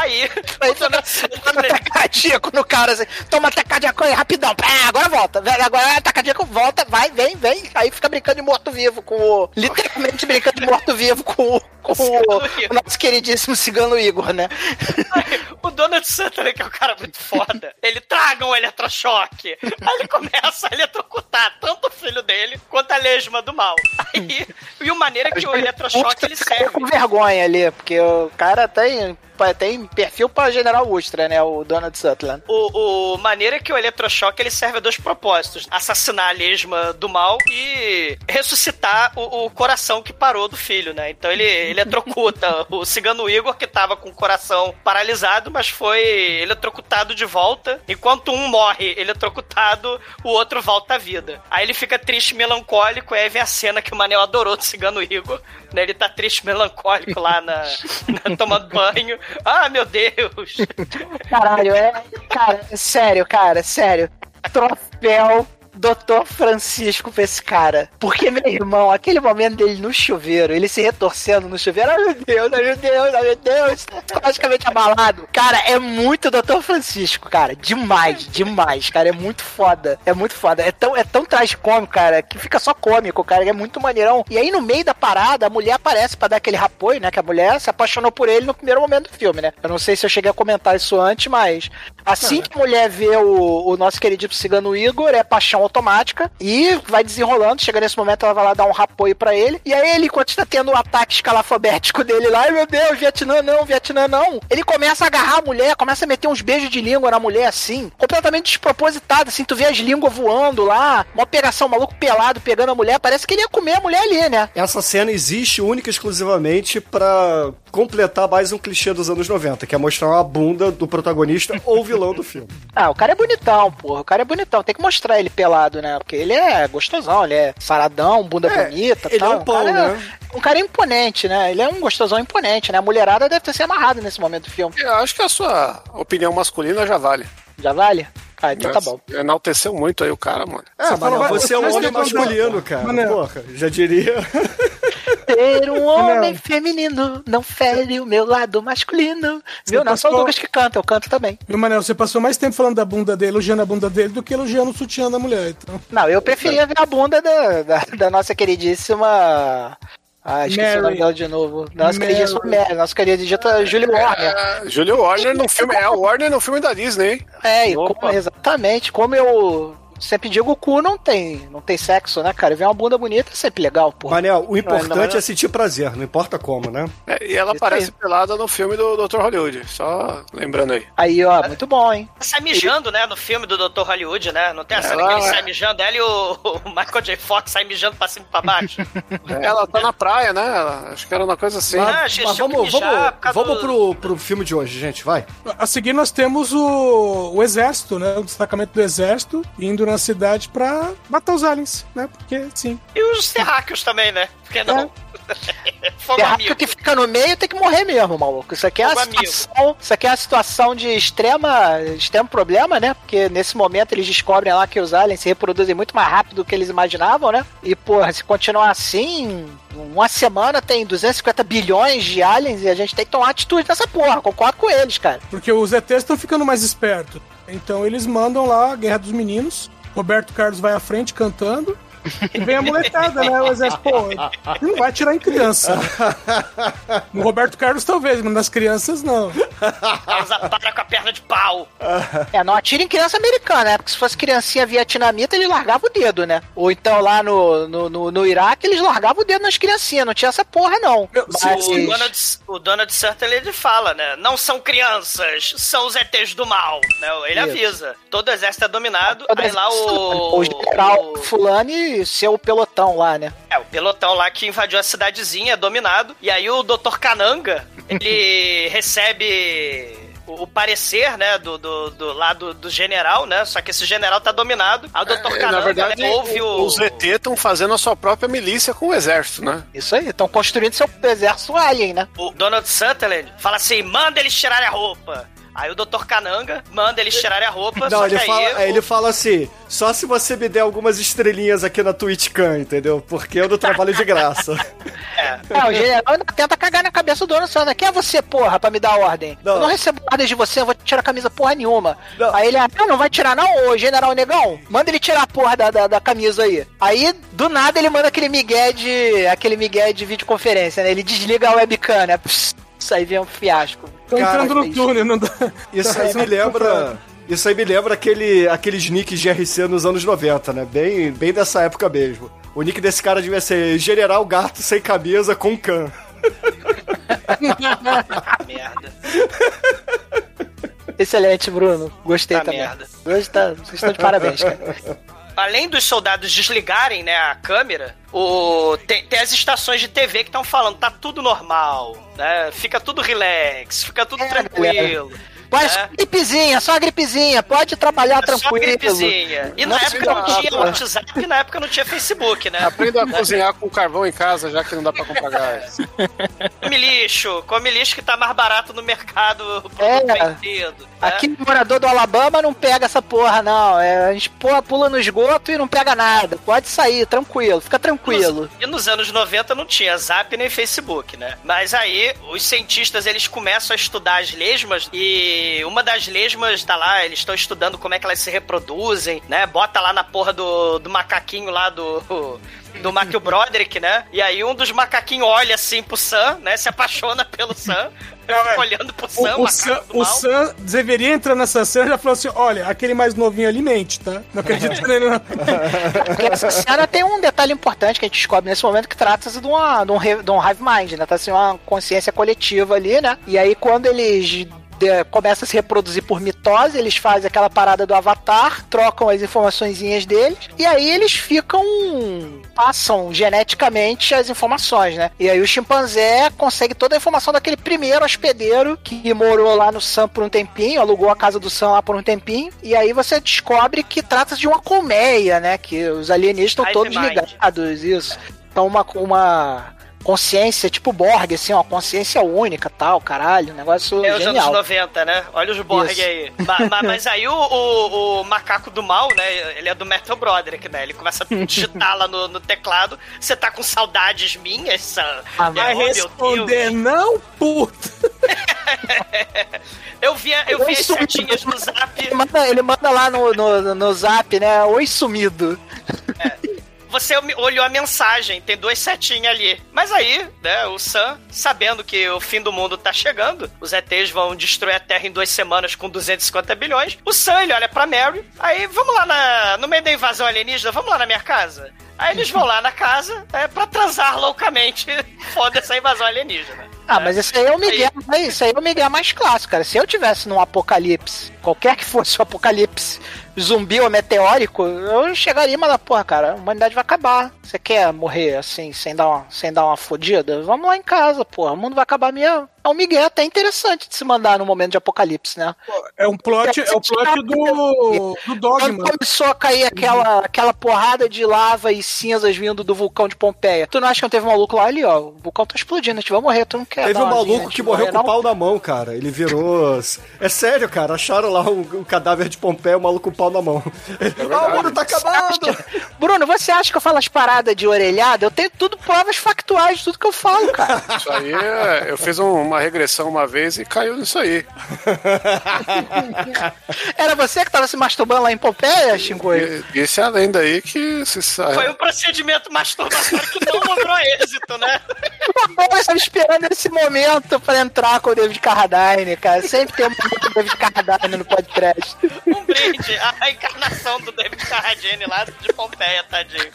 Aí, Aí toma, toma ataque cardíaco no cara, assim. Toma ataque cardíaco aí, rapidão. Pá, agora volta. Agora ataque cardíaco, volta, vai, vem, vem. Aí fica brincando de morto-vivo com o. Literalmente brincando de morto-vivo com, o- com o, o nosso queridíssimo cigano Igor, né? O Donald Sutherland, que é um cara muito foda, ele traga um eletrochoque. Aí ele começa a eletrocutar tanto o filho dele quanto a lesma do mal. Aí, e o maneiro é que o eletrochoque ele serve. com vergonha ali, porque o cara tem tem perfil pra General Ustra, né? O Donald Sutherland. O, o maneiro é que o eletrochoque ele serve a dois propósitos: assassinar a lesma do mal e ressuscitar o, o coração que parou do filho, né? Então ele eletrocuta o cigano Igor, que tava com o coração paralisado, mas foi eletrocutado de volta. Enquanto um morre eletrocutado, o outro volta à vida. Aí ele fica triste, melancólico, aí vem a cena que o Manel adorou do cigano Igor. Né? Ele tá triste, melancólico lá na, na- tomando banho. [LAUGHS] Ah, meu Deus! Caralho, é. Cara, é sério, cara, sério. Troféu Dr. Francisco pra esse cara. Porque, meu irmão, aquele momento dele no chuveiro, ele se retorcendo no chuveiro, ai meu Deus, ai meu Deus, ai meu Deus, praticamente abalado. Cara, é muito Dr. Francisco, cara. Demais, demais, cara. É muito foda. É muito foda. É tão, é tão tragicômico, cara, que fica só cômico, cara. É muito maneirão. E aí, no meio da parada, a mulher aparece pra dar aquele apoio, né? Que a mulher se apaixonou por ele no primeiro momento do filme, né? Eu não sei se eu cheguei a comentar isso antes, mas assim que a mulher vê o, o nosso queridito cigano Igor, é paixão automática e vai desenrolando. Chega nesse momento, ela vai lá dar um apoio pra ele. E aí, ele, enquanto está tendo o ataque escalafobético [LAUGHS] dele lá, ai meu Deus, Vietnã não, Vietnã não. Ele começa a agarrar a mulher, começa a meter uns beijos de língua na mulher assim, completamente despropositado. Assim, tu vê as línguas voando lá, uma pegação, um maluco pelado pegando a mulher. Parece que ele ia comer a mulher ali, né? Essa cena existe única e exclusivamente pra completar mais um clichê dos anos 90, que é mostrar a bunda do protagonista [LAUGHS] ou vilão do filme. Ah, o cara é bonitão, porra. O cara é bonitão. Tem que mostrar ele pelado, né? Porque ele é gostosão, ele é saradão, bunda bonita ele tal. é um pão, cara né? Um cara imponente, né? Ele é um gostosão imponente, né? A mulherada deve ter se amarrado nesse momento do filme. Eu acho que a sua opinião masculina já vale. Já vale? Ah, então tá bom. Enalteceu muito aí o cara, mano. É, mas fala, você é um homem masculino, cara. Manel. Porra, já diria. [LAUGHS] Ser um homem feminino não fere o meu lado masculino. Viu? Não é só o passou- Lucas que canta, eu canto também. Viu, Manel, você passou mais tempo falando da bunda dele, elogiando a bunda dele, do que elogiando o sutiã da mulher. Então. Não, eu preferia ver a bunda da, da, da nossa queridíssima. Ah, esqueci Mary. o nome dela de novo. Nossa Mary. queridíssima Mary, nossa queridíssima Julie Warner. É, Júlio Warner no filme. É, o Warner no filme da Disney, hein? É, e como- exatamente. Como eu sempre digo, o cu não tem, não tem sexo, né, cara? Ver uma bunda bonita é sempre legal, pô. Manel, o importante Não, não, não. é sentir prazer, não importa como, né? É, e ela Isso aparece aí. pelada no filme do Dr. Hollywood. Só lembrando aí. Aí, ó, muito bom, hein? Sai mijando, né? No filme do Dr. Hollywood, né? Não tem a cena Ela- que ele sai mijando, ela e o, o Michael J. Fox sai mijando pra cima e pra baixo. [LAUGHS] Ela tá na praia, né? Ela- acho que era uma coisa assim. Ah, Mas gente, tinha que vamos, mijar vamos, vamos do- pro, pro filme de hoje, gente, vai. A seguir nós temos o, o exército, né? O destacamento do exército indo na cidade pra matar os aliens, né? Porque sim. E os terráqueos também, né? Por que não? [LAUGHS] Fogo Terráqueo que fica no meio tem que morrer mesmo, maluco. Isso aqui é Fogo amigo. situação, isso aqui é uma situação de extrema, extremo problema, né? Porque nesse momento eles descobrem lá que os aliens se reproduzem muito mais rápido do que eles imaginavam, né? E, porra, se continuar assim, uma semana tem 250 bilhões de aliens e a gente tem que tomar atitude nessa porra. Concordo com eles, cara. Porque os ETs estão ficando mais espertos. Então eles mandam lá a Guerra dos Meninos. Roberto Carlos vai à frente cantando. E vem a molecada, né? O exército, pô, ele não vai atirar em criança. No Roberto Carlos, talvez, mas nas crianças, não. Elas aparam com a perna de pau. É, não atira em criança americana, né? Porque se fosse criancinha vietnamita, eles largavam o dedo, né? Ou então lá no, no, no, no Iraque, eles largavam o dedo nas criancinhas. Não tinha essa porra, não. Mas- O Donald, o Donald Sutherland ele fala, né? Não são crianças, são os ETs do mal. Né? Ele Isso. avisa. Todo exército é dominado. Todo aí lá o. O general e seu pelotão lá, né? É, o pelotão lá que invadiu a cidadezinha é dominado. E aí o Dr. Cananga, ele [LAUGHS] recebe o, o parecer, né, do, do, do lado do general, né? Só que esse general tá dominado. Aí o Dr. É, Cananga na verdade, né, ouve o... os ET estão fazendo a sua própria milícia com o exército, né? Isso aí, estão construindo seu exército alien, né? O Donald Sutherland fala assim: manda eles tirarem a roupa. Aí o Dr. Cananga manda eles tirarem a roupa, Não, só ele que fala, aí. é, ele fala assim: só se você me der algumas estrelinhas aqui na TwitchCam, entendeu? Porque eu não trabalho de graça. [LAUGHS] É, o general ainda tenta cagar na cabeça do dono Sandra. Quem é você, porra, pra me dar ordem? Não. Eu não recebo ordens de você, eu vou tirar a camisa porra nenhuma. Aí ele, ah, não vai tirar não, ô general negão? Manda ele tirar a porra da, da, da camisa aí. Aí, do nada, ele manda aquele migué de. aquele migué de videoconferência, né? Ele desliga a webcam, né? Pss, Isso aí vem um fiasco. Tô entrando Cara, no túnel, não dá. Isso aí me lembra. Isso aí me lembra aquele, aqueles nicks de RC nos anos 90, né? Bem, bem dessa época mesmo. O nick desse cara devia ser General Gato sem camisa com can. [LAUGHS] merda. Excelente, Bruno. Gostei Tá também. merda. Gostei, vocês estão de parabéns, cara. [LAUGHS] Além dos soldados desligarem, né, a câmera, o... tem, tem as estações de TV que estão falando, tá tudo normal, né? Fica tudo relax, fica tudo tranquilo. Pode, só gripezinha, só gripezinha. Pode trabalhar Só tranquilo. gripezinha. E na Não época não tinha preocupa. WhatsApp e na época não tinha Facebook, né? Aprenda a cozinhar com carvão em casa, já que não dá pra comprar gás. [LAUGHS] Come lixo, come lixo que tá mais barato no mercado, É. vendido. né? Aqui, morador do Alabama não pega essa porra, não. É, a gente pula, pula no esgoto e não pega nada. Pode sair, tranquilo, fica tranquilo. E nos anos 90 não tinha Zap nem Facebook, né? Mas aí os cientistas eles começam a estudar as lesmas e uma das lesmas tá lá, eles estão estudando como é que elas se reproduzem, né? Bota lá na porra do, do macaquinho lá do [LAUGHS] do Matthew Broderick, né? E aí um dos macaquinhos olha assim pro Sam, né? Se apaixona pelo Sam, [LAUGHS] fica olhando pro Sam, O, o, Sam, do o. Sam deveria entrar nessa cena e já falou assim: olha, aquele mais novinho ali mente, tá? Não acredito nele, não. [LAUGHS] Porque essa cena tem um detalhe importante que a gente descobre nesse momento que trata-se de, uma, de, um, de um hive mind, né? Tá assim, uma consciência coletiva ali, né? E aí quando eles de- começam a se reproduzir por mitose, eles fazem aquela parada do avatar, trocam as informaçõezinhas deles, e aí eles ficam. passam geneticamente as informações, né? E aí o chimpanzé consegue toda a informação daquele primeiro hospedeiro que morou lá no Sam por um tempinho, alugou a casa do Sam lá por um tempinho, e aí você descobre que trata-se de uma colmeia, né? Que os alienígenas estão todos ligados, isso. Então uma, uma consciência tipo Borg, assim, uma consciência única tal, caralho, um negócio É os genial. anos 90, né? Olha os Borg Isso. aí. Ma- ma- mas aí o, o- o macaco do mal, né? Ele é do Metal Broderick, né? Ele começa a digitar lá no, no teclado. Você tá com saudades minhas, Sam? Ah, E, vai oh, responder Deus. não, puta. [LAUGHS] Eu vi, eu vi Oi, as sumido. setinhas no zap. Ele manda, ele manda lá no, no, no zap, né? Oi, sumido. Você olhou a mensagem, tem duas setinhas ali. Mas aí, né, o Sam, sabendo que o fim do mundo tá chegando, os ETs vão destruir a Terra em duas semanas com 250 bilhões. O Sam, ele olha pra Mary, aí vamos lá na, no meio da invasão alienígena, vamos lá na minha casa? Aí eles vão lá na casa é, pra transar loucamente. [LAUGHS] Foda essa invasão alienígena. Ah, mas esse aí é o Miguel, aí, isso aí é o Miguel mais clássico, cara. Se eu tivesse num apocalipse, qualquer que fosse o apocalipse, zumbi ou meteórico, eu chegaria mandar, porra, cara, a humanidade vai acabar. Você quer morrer assim, sem dar uma, sem dar uma fodida? Vamos lá em casa, porra, o mundo vai acabar mesmo. É um Miguel até interessante de se mandar no momento de apocalipse, né? É um plot, é o plot do, do Quando Dogma. começou a cair aquela, aquela porrada de lava e cinzas vindo do vulcão de Pompeia, tu não acha que não teve um maluco lá ali, ó? O vulcão tá explodindo, a gente vai morrer, tu não quer Teve um uma maluco que morreu morrer, com o pau na mão, cara. Ele virou. É sério, cara. Acharam lá o, o cadáver de Pompeia, o maluco com o pau na mão. [LAUGHS] Ah, o mundo tá acabando! Bruno, você acha que eu falo as paradas de orelhada? Eu tenho tudo provas factuais de tudo que eu falo, cara. Isso aí, é, eu fiz um- uma regressão uma vez e caiu nisso aí. [LAUGHS] Era você que tava se masturbando lá em Pompeia, Xingu? E- Disse a lenda aí que se sa- Foi um procedimento masturbatório que não logrou êxito, né? [LAUGHS] Eu estava esperando esse momento pra entrar com o David Carradine, cara. Sempre tem um momento com o David Carradine no podcast. Um brinde, a encarnação do David Carradine lá de Pompeia, tadinho.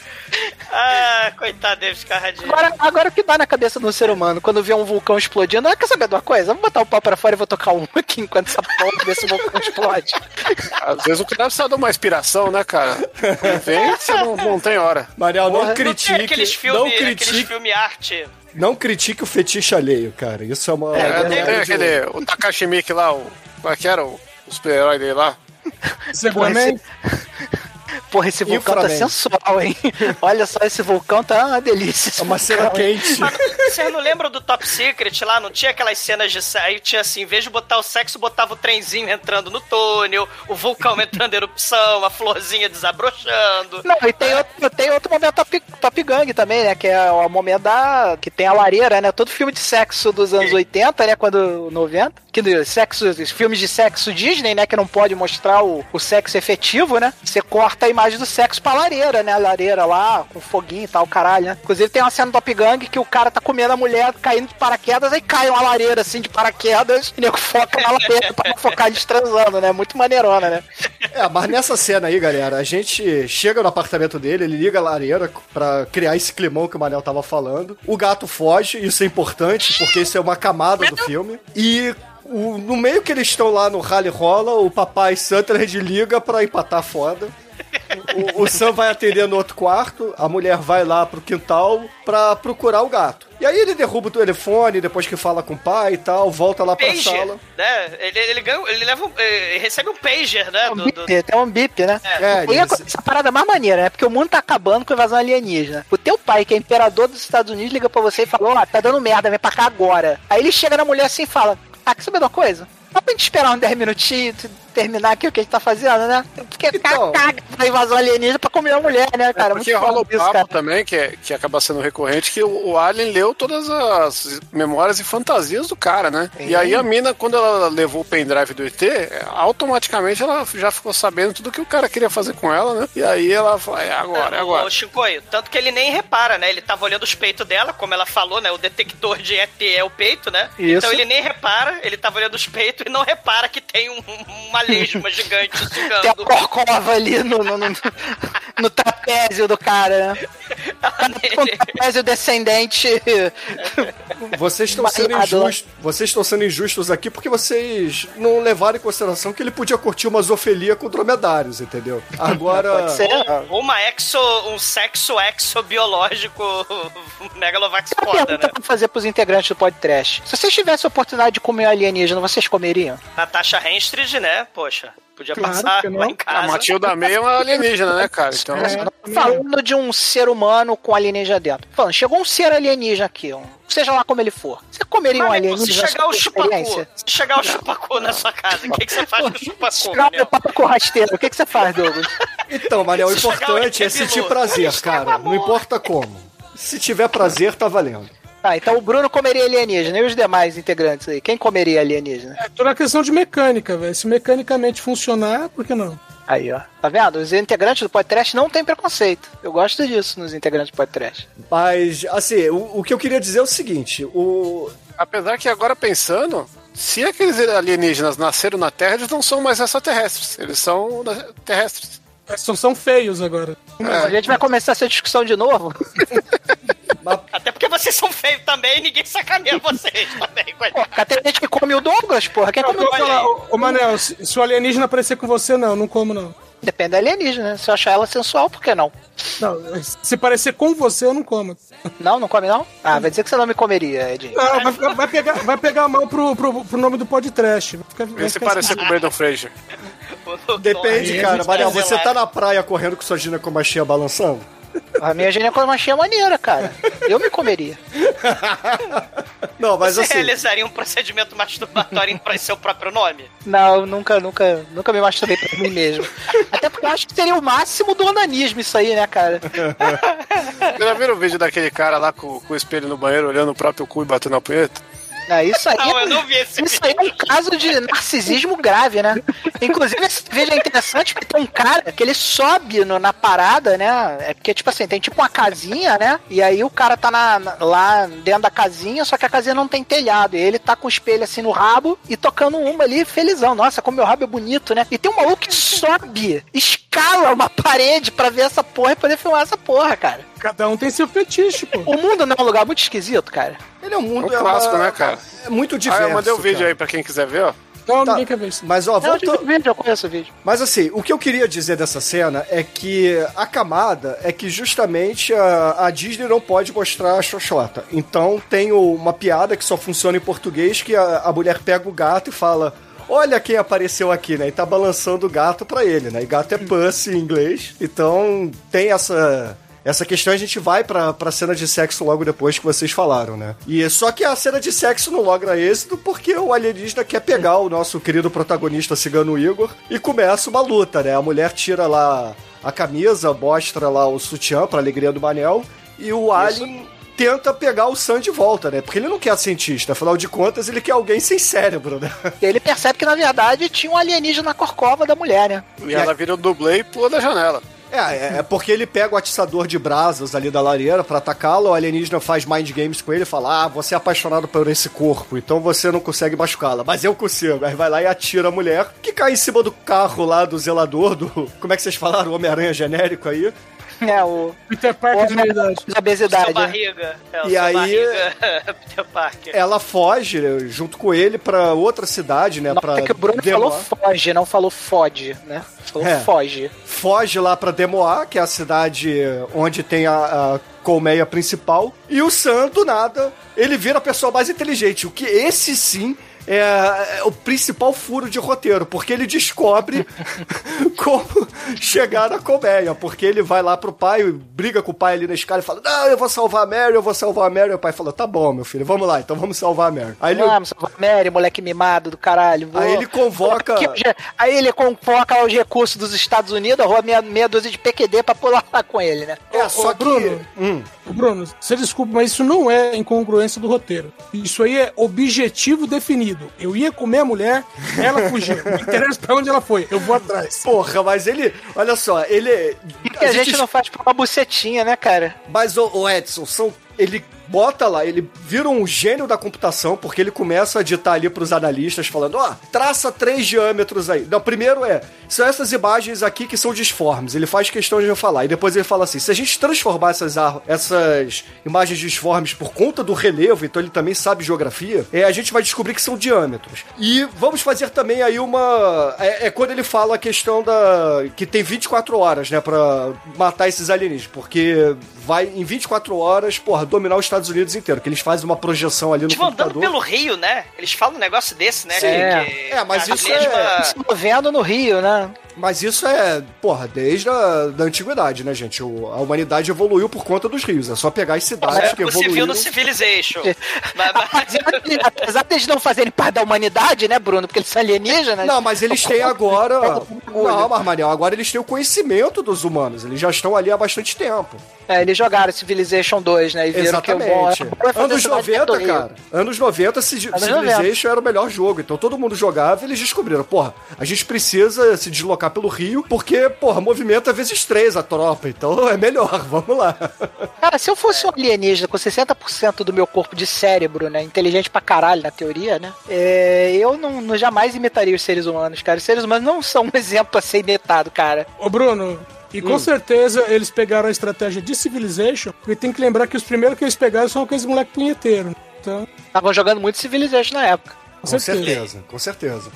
Ah, coitado David Carradine. Agora, agora o que dá na cabeça do ser humano quando vê um vulcão explodindo? Ah, quer saber de uma coisa? Vamos botar o pau pra fora e vou tocar um aqui enquanto essa porra desse vulcão explode. Às vezes o cara precisa de uma inspiração, né, cara? Vem, você não, não tem hora. Mariel, não Não critique. aqueles Não filmes, aqueles critique, filme arte. não critique o fetiche alheio, cara. Isso é uma. É, tem, tem aquele, o Takashi Miike lá, o, qual é que era o, o super-herói dele lá? Seguramente. Porra, esse vulcão tá sensual, hein? [LAUGHS] Olha só, esse vulcão tá uma delícia. É uma cena quente. Vocês não lembram do Top Secret lá? Não tinha aquelas cenas de sexo? Aí tinha assim, em vez de botar o sexo, botava o trenzinho entrando no túnel, o vulcão [LAUGHS] entrando em erupção, a florzinha desabrochando. Não, e tem outro, tem outro momento Top, Top Gang também, né? Que é o momento da. que tem a lareira, né? Todo filme de sexo dos anos 80, né? Quando. 90. Que sexo, filmes de sexo Disney, né? Que não pode mostrar o, o sexo efetivo, né? Você corta a imagem do sexo pra lareira, né? A lareira lá, com foguinho e tal, caralho, né? Inclusive tem uma cena do Top Gang que o cara tá comendo a mulher caindo de paraquedas, aí cai uma lareira assim de paraquedas e o nego foca na lareira pra não focar eles transando, né? Muito maneirona, né? É, mas nessa cena aí, galera, a gente chega no apartamento dele, ele liga a lareira pra criar esse climão que o Manel tava falando. O gato foge, isso é importante, porque isso é uma camada do filme. E o- no meio que eles estão lá no rally rola, o papai Sutherland liga pra empatar foda. O, o Sam vai atender no outro quarto, a mulher vai lá pro quintal pra procurar o gato. E aí ele derruba o telefone, depois que fala com o pai e tal, volta lá pra Pager, sala. né? Ele, ele, ganha, ele leva um, eh, recebe um pager, né? do- do- Bip, tem um bip, né? É, e a, eles- essa parada mais maneira, né? Porque o mundo tá acabando com invasão alienígena. O teu pai, que é imperador dos Estados Unidos, liga pra você e fala: Ó, tá dando merda, vem pra cá agora. Aí ele chega na mulher assim e fala: Ah, quer saber de uma coisa? Dá pra gente esperar uns 10 minutinhos, terminar aqui o que a gente tá fazendo, né? Porque o cara caga pra invasão alienígena pra comer a mulher, né, cara? É porque Muito rola o papo cara. também, que, é- que acaba sendo recorrente, que o, o Alien leu todas as memórias e fantasias do cara, né? E aí a mina, quando ela levou o pendrive do ET, é, automaticamente ela já ficou sabendo tudo que o cara queria fazer com ela, né? E aí ela falou, é agora, é agora. O Chicoio, tanto que ele nem repara, né? Ele tava olhando os peitos dela, como ela falou, né? O detector de ET é o peito, né? Isso. Então ele nem repara, ele tava olhando os peitos e não repara que tem um- uma lesma gigante [LAUGHS] Tem a sugando. corcova ali no, no, no, no trapézio do cara, né? Com o [LAUGHS] trapézio descendente. [LAUGHS] Vocês estão sendo injustos. Vocês estão sendo injustos aqui porque vocês não levaram em consideração que ele podia curtir uma zoofilia com dromedários, entendeu? Agora. Pode ser. Ou uma exo, um sexo exobiológico [LAUGHS] megalovax foda, pergunta né? pra fazer pros integrantes do podcast. Se vocês tivessem a oportunidade de comer um alienígena, vocês comeriam? Natasha Henstridge, né? Poxa, podia Claro passar [LAUGHS] lá em A casa. Matilda May é uma alienígena, né, cara? Então, Falando de um ser humano com alienígena dentro. Falando, chegou um ser alienígena aqui, um, seja lá como ele for. Você comeria um Mas, alienígena? se chegar o chupacu, se chegar o chupacu na sua casa, o que, que você faz com o chupacu, Chegar Manel? o papo com rasteiro, o que, que você faz, Douglas? [LAUGHS] Então, Manel, o Se importante é sentir prazer, cara. Não importa como. Se tiver prazer, tá valendo. Tá, então o Bruno comeria alienígena. E os demais integrantes aí? Quem comeria alienígena? É toda a questão de mecânica, velho. Se mecanicamente funcionar, por que não? Aí, ó. Tá vendo? Os integrantes do podcast não têm preconceito. Eu gosto disso nos integrantes do podcast. Mas, assim, o, o que eu queria dizer é o seguinte: o. apesar que agora pensando, se aqueles alienígenas nasceram na Terra, eles não são mais extraterrestres. Eles são terrestres. Só são feios agora. A gente vai começar essa discussão de novo? [LAUGHS] Até porque vocês são feios também e ninguém sacaneia [LAUGHS] vocês também. Pô, tem gente que come o Douglas, porra. Quem come o ô, Manel, se, se o alienígena aparecer com você, não, não como não. Depende da alienígena. né? Se eu achar ela sensual, por que não? Não, se parecer com você, eu não como. Não, não come não? Ah, vai dizer que você não me comeria, Edinho. Não, vai, ficar- vai pegar, vai pegar a mão pro, pro, pro nome do podcast. Vai ficar, vai E se parecer assim. com o Brandon Fraser? [LAUGHS] Depende, cara. vai você tá na praia correndo com sua ginecomachia balançando? [LAUGHS] A minha ginecomastia é maneira, cara. Eu me comeria. [LAUGHS] Não, mas Você assim. realizaria um procedimento masturbatório em seu próprio nome? Não, eu nunca, nunca, nunca me masturbei pra mim mesmo. Até porque eu acho que seria o máximo do onanismo isso aí, né, cara? [LAUGHS] Vocês já viram o vídeo daquele cara lá com, com o espelho no banheiro, olhando o próprio cu e batendo a punheta? É, isso aí. Não, eu não vi esse Isso aí é um caso de narcisismo grave, né? Inclusive, esse vídeo é interessante porque tem um cara que ele sobe no- na parada, né? É porque, tipo assim, tem tipo uma casinha, né? E aí o cara tá na- na- lá dentro da casinha, só que a casinha não tem telhado. E ele tá com o espelho assim no rabo e tocando uma ali, felizão. Nossa, como meu rabo é bonito, né? E tem um maluco que sobe, escala uma parede pra ver essa porra e poder filmar essa porra, cara. Cada um tem seu fetiche, pô. O mundo não é um lugar muito esquisito, cara. Ele é um É mundo. um clássico, uma- né, cara? É muito diverso. ah, eu mandei o vídeo cara. aí pra quem quiser ver, ó. Não, Tá. ninguém quer ver isso. Mas, ó, Não, eu volta... o vídeo, eu conheço o vídeo. Mas assim, o que eu queria dizer dessa cena é que a camada é que justamente a, a Disney não pode mostrar a xoxota. Então tem uma piada que só funciona em português que a, a mulher pega o gato e fala. Olha quem apareceu aqui, né? E tá balançando o gato pra ele, né? E gato é pussy em inglês. Então tem essa essa questão a gente vai pra, pra cena de sexo logo depois que vocês falaram, né? E só que a cena de sexo não logra êxito porque o alienígena quer pegar o nosso querido protagonista cigano Igor e começa uma luta, né? A mulher tira lá a camisa, mostra lá o sutiã pra alegria do Manel e o alien tenta pegar o Sam de volta, né? Porque ele não quer cientista, afinal de contas ele quer alguém sem cérebro, né? E [LAUGHS] ele percebe que, na verdade, tinha um alienígena na corcova da mulher, né? E ela vira o dublê e pula da janela. É, é, é porque ele pega o atiçador de brasas ali da lareira pra atacá-lo, o alienígena faz mind games com ele e fala: Ah, você é apaixonado por esse corpo, então você não consegue machucá-la, mas eu consigo. Aí vai lá e atira a mulher, que cai em cima do carro lá do zelador, do. Como é que vocês falaram? Homem-Aranha genérico aí. É, o. Peter Parker de verdade. Da obesidade. Sua barriga. É, E aí- barriga, [LAUGHS] Peter Parker. Ela foge né, junto com ele pra outra cidade, né? pra É que o Bruno Demoar. falou foge, não falou fode, né? Falou É. foge. foge lá pra Demoar, que é a cidade onde tem a, a colmeia principal. E o Sam, do nada, ele vira a pessoa mais inteligente. O que esse sim é, é o principal furo de roteiro, porque ele descobre [LAUGHS] como chegar na colmeia. Porque ele vai lá pro pai, briga com o pai ali na escala e fala: Não, eu vou salvar a Mary, eu vou salvar a Mary. E o pai fala: Tá bom, meu filho, vamos lá, então vamos salvar a Mary. Aí ele, Vamos, salvar a Mary, moleque mimado do caralho. vou- Aí ele convoca- Aí ele convoca os recursos dos Estados Unidos, arruma meia, meia dúzia de PQD pra pular lá com ele, né? É, só que. Bruno. Hum. Bruno, você desculpa, mas isso não é incongruência do roteiro. Isso aí é objetivo definido. Eu ia comer a mulher, ela fugiu. Não interessa pra onde ela foi, eu vou atrás. Porra, mas ele. Olha só, ele. Que a gente não faz pra uma bucetinha, né, cara? Mas o, o Edson, são, ele bota lá, ele vira um gênio da computação, porque ele começa a ditar ali pros analistas, falando, ó, traça três diâmetros aí. Não, primeiro é, são essas imagens aqui que são disformes. Ele faz questão de eu falar. E depois ele fala assim, se a gente transformar essas, essas imagens disformes por conta do relevo, então ele também sabe geografia, é, a gente vai descobrir que são diâmetros. E vamos fazer também aí uma... É, é quando ele fala a questão da... que tem 24 horas, né, pra matar esses alienígenas, porque vai em 24 horas, porra, dominar os Estados Unidos inteiro, que eles fazem uma projeção ali no Eles vão andando computador. pelo Rio, né? Eles falam um negócio desse, né? Sim. Que- É, mas que a isso lesma- é- Se movendo no Rio, né? пока. Mas isso é, porra, desde a da antiguidade, né, gente? O- a humanidade evoluiu por conta dos rios. É só pegar as cidades que Você viu evoluíram. no Civilization. [LAUGHS] Mas- Apesar de- Apesar deles não fazerem parte da humanidade, né, Bruno? Porque eles são alienígenas. Não, mas eles têm agora. Não, Marmanel, agora eles têm o conhecimento dos humanos. Eles já estão ali há bastante tempo. É, eles jogaram Civilization 2, né? E viram que bom Exatamente. vai fazer Anos cidade dentro 90, do Rio. cara. Anos 90, Ci- Anos Civilization era o melhor jogo. Então todo mundo jogava e eles descobriram, porra, a gente precisa se deslocar pelo Rio, porque, porra, movimenta vezes três a tropa. Então é melhor, [LAUGHS] vamos lá. Cara, se eu fosse um alienígena com 60% do meu corpo de cérebro, né? Inteligente pra caralho, na teoria, né? é, eu não, não jamais imitaria os seres humanos, cara. Os seres humanos não são um [LAUGHS] exemplo a ser imitado, cara. Ô, Bruno, e com Hum. certeza eles pegaram a estratégia de Civilization, porque tem que lembrar que os primeiros que eles pegaram são aqueles moleque punheteiro. Então, Estavam jogando muito Civilization na época. com Com certeza. certeza, com certeza.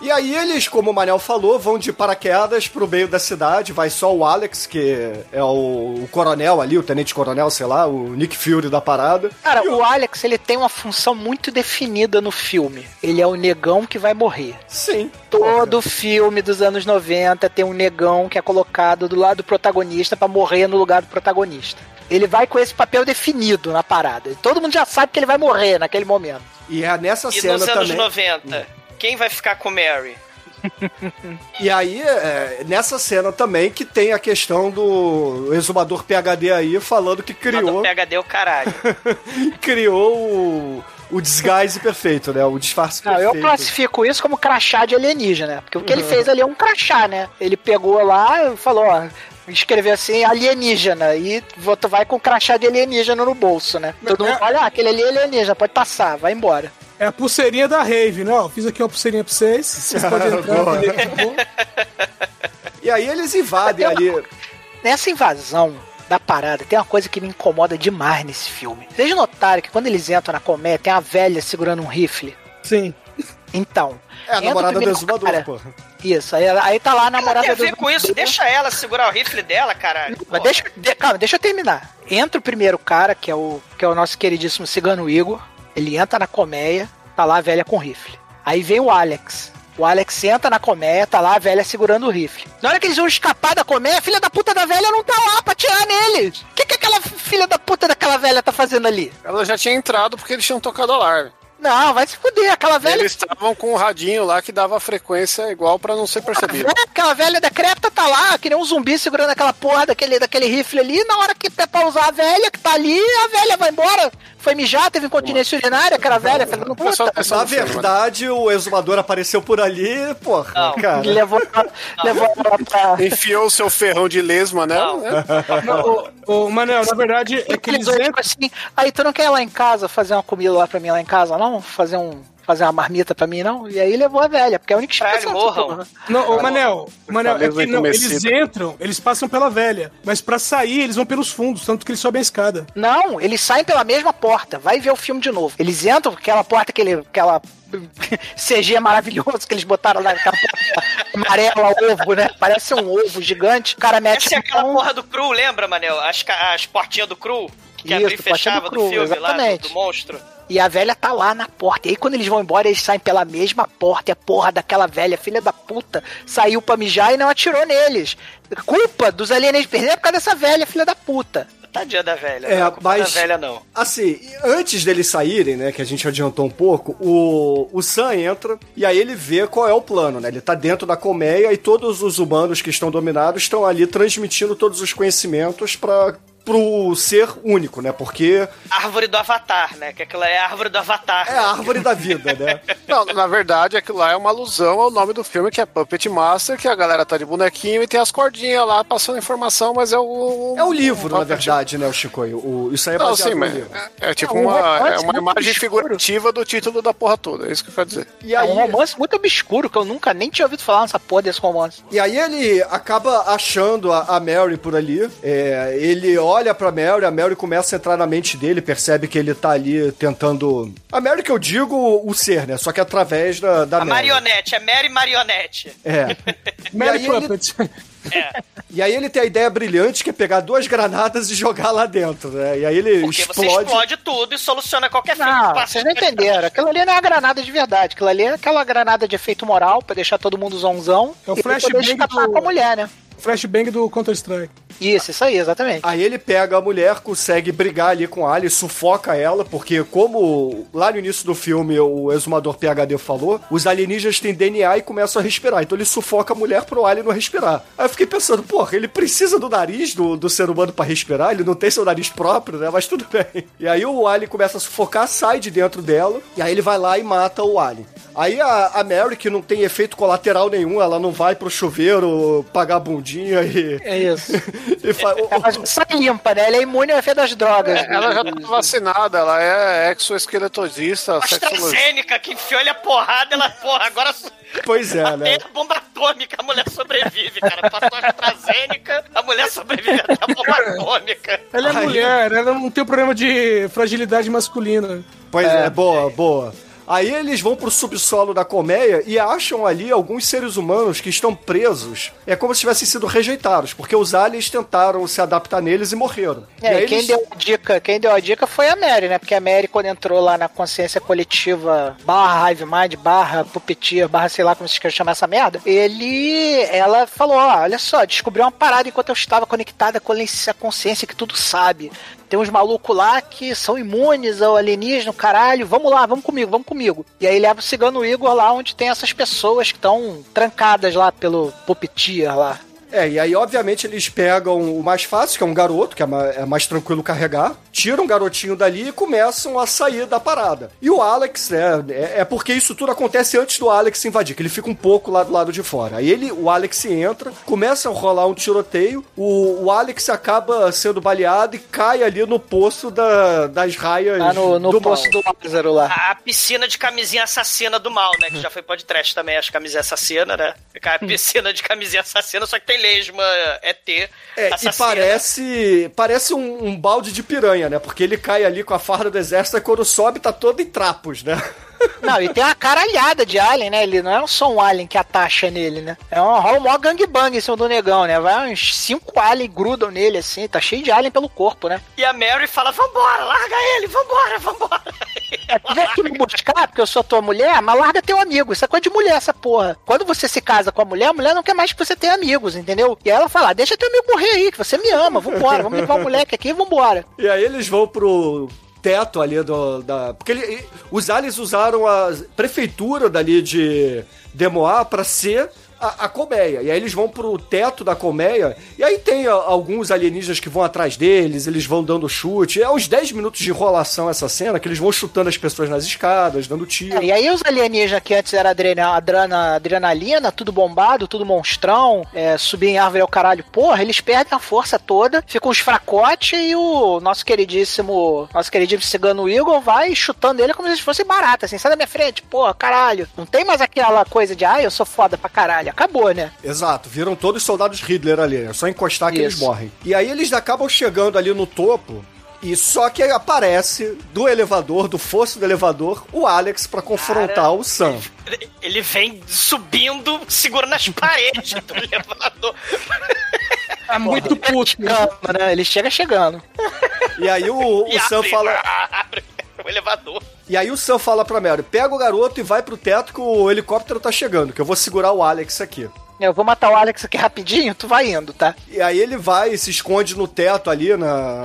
E aí eles, como o Manel falou, vão de paraquedas pro meio da cidade, vai só o Alex, que é o, o coronel ali, o tenente coronel, sei lá, o Nick Fury da parada. Cara, o Alex, ele tem uma função muito definida no filme. Ele é o negão que vai morrer. Sim. Todo filme dos anos 90 tem um negão que é colocado do lado do protagonista pra morrer no lugar do protagonista. Ele vai com esse papel definido na parada. Todo mundo já sabe que ele vai morrer naquele momento. E é nessa E cena nos anos também. 90, quem vai ficar com Mary? [LAUGHS] E aí, é, nessa cena também que tem a questão do exumador PHD aí falando que criou, PHD é o caralho. [LAUGHS] criou o, o disguise perfeito, né? O disfarce Não, perfeito. eu classifico isso como crachá de alienígena. Porque o que ele fez ali é um crachá, né? Ele pegou lá e falou, ó, escreveu assim, alienígena. E tu vai com crachá de alienígena no bolso, né? Todo mundo olha, ah, aquele ali é alienígena, pode passar, vai embora. É a pulseirinha da Rave, né? Ó, fiz aqui uma pulseirinha pra vocês. Vocês [LAUGHS] podem entrar. Tá? E aí eles invadem ali. Nessa invasão da parada, tem uma coisa que me incomoda demais nesse filme. Vocês notaram que quando eles entram na comédia, tem uma velha segurando um rifle? Sim. Então. É a namorada do exumador, cara- porra. Isso, aí, aí tá lá a Ela namorada tem a do ver com isso, deixa ela segurar o rifle dela, caralho. Mas deixa, de- calma, deixa eu terminar. Entra o primeiro cara, que é o, que é o nosso queridíssimo cigano Igor. Ele entra na colmeia, tá lá a velha com rifle. Aí vem o Alex. O Alex entra na colmeia, tá lá a velha segurando o rifle. Na hora que eles vão escapar da colmeia, a filha da puta da velha não tá lá pra tirar neles. O que, que aquela filha da puta daquela velha tá fazendo ali? Ela já tinha entrado porque eles tinham tocado alarme. Não, vai se fuder. Aquela velha. Eles estavam com um radinho lá que dava frequência igual pra não ser percebido. É, aquela velha decrépita tá lá, que nem um zumbi segurando aquela porra daquele, daquele rifle ali. Na hora que é pra usar a velha que tá ali, a velha vai embora. Foi mijar, teve incontinência urinária, aquela velha, fazendo puta. Na verdade, o exumador apareceu por ali, porra, cara. Levou, levou ela pra. Enfiou o seu ferrão de lesma, né? Ô, ô, Manel, na verdade, é que eles Tipo entram. assim, aí tu não quer ir lá em casa fazer uma comida lá pra mim lá em casa, não? Fazer um. Fazer uma marmita pra mim, não? E aí levou a velha, porque é a única expressão dessa porra. Não, ô, Manel, Manel, é que não, eles entram, eles passam pela velha, mas pra sair eles vão pelos fundos, tanto que eles sobem a escada. Não, eles saem pela mesma porta. Vai ver o filme de novo. Eles entram por aquela porta, aquele, aquela [LAUGHS] CG maravilhoso que eles botaram lá, aquela porta [LAUGHS] amarela, ovo, né? Parece um ovo gigante. O cara mete Essa é aquela mão- porra do Cru, lembra, Manel? As, as portinhas do Cru? Que Isso, abria e do fechava do, Cru, filme lá, do, exatamente. do monstro. E a velha tá lá na porta. E aí, quando eles vão embora, eles saem pela mesma porta. E a porra daquela velha, filha da puta, saiu pra mijar e não atirou neles. Culpa dos alienígenas perder por causa dessa velha, filha da puta. Tadinha da velha. É, não é culpa mas- da velha, não. Assim, antes deles saírem, né, que a gente adiantou um pouco, o, o Sam entra e aí ele vê qual é o plano, né? Ele tá dentro da colmeia e todos os humanos que estão dominados estão ali transmitindo todos os conhecimentos para pro ser único, né? Porque Árvore do Avatar, né? Que aquela é a árvore do Avatar. é a árvore da vida, né? [LAUGHS] Não, na verdade, aquilo lá é uma alusão ao nome do filme, que é Puppet Master, que a galera tá de bonequinho e tem as cordinhas lá passando informação, mas é o. É o livro, na verdade, né, o Chicoio? O, isso aí é Não, sim, no mas livro. é, é tipo É um uma, é uma imagem obscuro. figurativa do título da porra toda, é isso que eu quero dizer. E É aí, um romance muito obscuro, que eu nunca nem tinha ouvido falar nessa porra desse romance. E aí ele acaba achando a, a Mary por ali. É, ele olha pra Mary, a Mary começa a entrar na mente dele, percebe que ele tá ali tentando. A Mary que eu digo o ser, né? Só que através da, da A Mary. marionete, é Mary Marionete. É. [LAUGHS] Mary aí ele- Puppet. [LAUGHS] E aí ele tem a ideia brilhante que é pegar duas granadas e jogar lá dentro, né? E aí ele Porque você explode. explode tudo e soluciona qualquer filme Não, vocês não entenderam. Aquilo ali não é uma granada de verdade. Aquilo ali é aquela granada de efeito moral pra deixar todo mundo zonzão. É o flashbang do- com a mulher, né? Flashbang do Counter-Strike. Isso, isso aí, exatamente. Aí ele pega a mulher, consegue brigar ali com a Ali, sufoca ela, porque como lá no início do filme o exumador PHD falou, os alienígenas têm DNA e começam a respirar. Então ele sufoca a mulher pro Ali não respirar. Aí eu fiquei pensando, porra, ele precisa do nariz do, do ser humano pra respirar? Ele não tem seu nariz próprio, né? Mas tudo bem. E aí o Ali começa a sufocar, sai de dentro dela, e aí ele vai lá e mata o Ali. Aí a, a Mary, que não tem efeito colateral nenhum, ela não vai pro chuveiro pagar a bundinha e. É isso. [LAUGHS] e fa- Ela já sai limpa, né? Ela é imune ao efeito das drogas. Ela já tá vacinada, ela é exoesqueletosista. AstraZeneca, que enfiou ele a porrada, ela, porra, agora Pois é, né? até a bomba atômica a mulher sobrevive, cara. Passou a AstraZeneca, a mulher sobrevive até a bomba atômica. Ela é Aí- mulher, ela não tem problema de fragilidade masculina. Pois é, boa, boa. Aí eles vão pro subsolo da colmeia e acham ali alguns seres humanos que estão presos. É como se tivessem sido rejeitados, porque os aliens tentaram se adaptar neles e morreram. É, e aí quem eles- deu a dica, quem deu a dica foi a Mary, né? Porque a Mary, quando entrou lá na consciência coletiva, barra Hive Mind, barra Puppeteer, barra sei lá como vocês querem chamar essa merda, ele, ela falou, ó, olha só, descobriu uma parada enquanto eu estava conectada com a consciência que tudo sabe. Tem uns malucos lá que são imunes ao alienígena, caralho, vamos lá, vamos comigo, vamos comigo. E aí leva o cigano Igor lá onde tem essas pessoas que estão trancadas lá pelo Puppeteer lá. É, e aí, obviamente, eles pegam o mais fácil, que é um garoto, que é ma- é mais tranquilo carregar, tiram o garotinho dali e começam a sair da parada. E o Alex, né, é, é porque isso tudo acontece antes do Alex invadir, que ele fica um pouco lá do lado de fora. Aí ele, o Alex entra, começa a rolar um tiroteio, o, o Alex acaba sendo baleado e cai ali no poço da- das raias Lá no, no do poço mal. do Lázaro lá. A piscina de camisinha assassina do mal, né? Que já foi podcast também, as camisinhas assassinas, né? Fica A piscina de camisinha assassina, só que tem lesma, É, e assassina. parece parece um, um balde de piranha, né? Porque ele cai ali com a farda do exército e quando sobe tá todo em trapos, né? Não, e tem uma caralhada de alien, né? Ele não é só um alien que atacha nele, né? É um rola maior gangbang em cima do negão, né? Vai uns cinco aliens grudam nele, assim. Tá cheio de alien pelo corpo, né? E a Mary fala, vambora, larga ele, vambora, vambora. É, tu veio aqui me buscar porque eu sou tua mulher, mas larga teu amigo. Isso é coisa de mulher, essa porra. Quando você se casa com a mulher, a mulher não quer mais que você tenha amigos, entendeu? E aí ela fala, "Ah, deixa teu amigo morrer aí, que você me ama, vambora, vamos levar o moleque aqui e vambora. E aí eles vão pro teto ali do, da. Porque ele- os aliens usaram a prefeitura dali de Demoar pra ser a, a colmeia. E aí eles vão pro teto da colmeia. E aí tem a- alguns alienígenas que vão atrás deles, eles vão dando chute. É uns 10 minutos de enrolação essa cena, que eles vão chutando as pessoas nas escadas, dando tiro. É, e aí os alienígenas que antes era adrena, adrena- adrenalina, tudo bombado, tudo monstrão, é, subir em árvore é o caralho, porra, eles perdem a força toda, ficam os fracotes e o nosso queridíssimo, nosso queridíssimo cigano Igor vai chutando ele como se fosse barata, assim, sai da minha frente, porra, caralho. Não tem mais aquela coisa de, ah, eu sou foda pra caralho, acabou, né? Exato, viram todos soldados Hitler ali. É só encostar que eles Isso. morrem. E aí eles acabam chegando ali no topo. E só que aparece do elevador, do fosso do elevador, o Alex pra confrontar o Sam. Ele vem subindo, segurando as paredes do [LAUGHS] elevador. Tá muito puto. Né? Ele chega chegando. E aí o, E o Sam abre, fala. [LAUGHS] abre elevador. E aí o Sam fala pra Mary: pega o garoto e vai pro teto que o helicóptero tá chegando, que eu vou segurar o Alex aqui. Eu vou matar o Alex aqui rapidinho, tu vai indo, tá? E aí ele vai e se esconde no teto ali, na.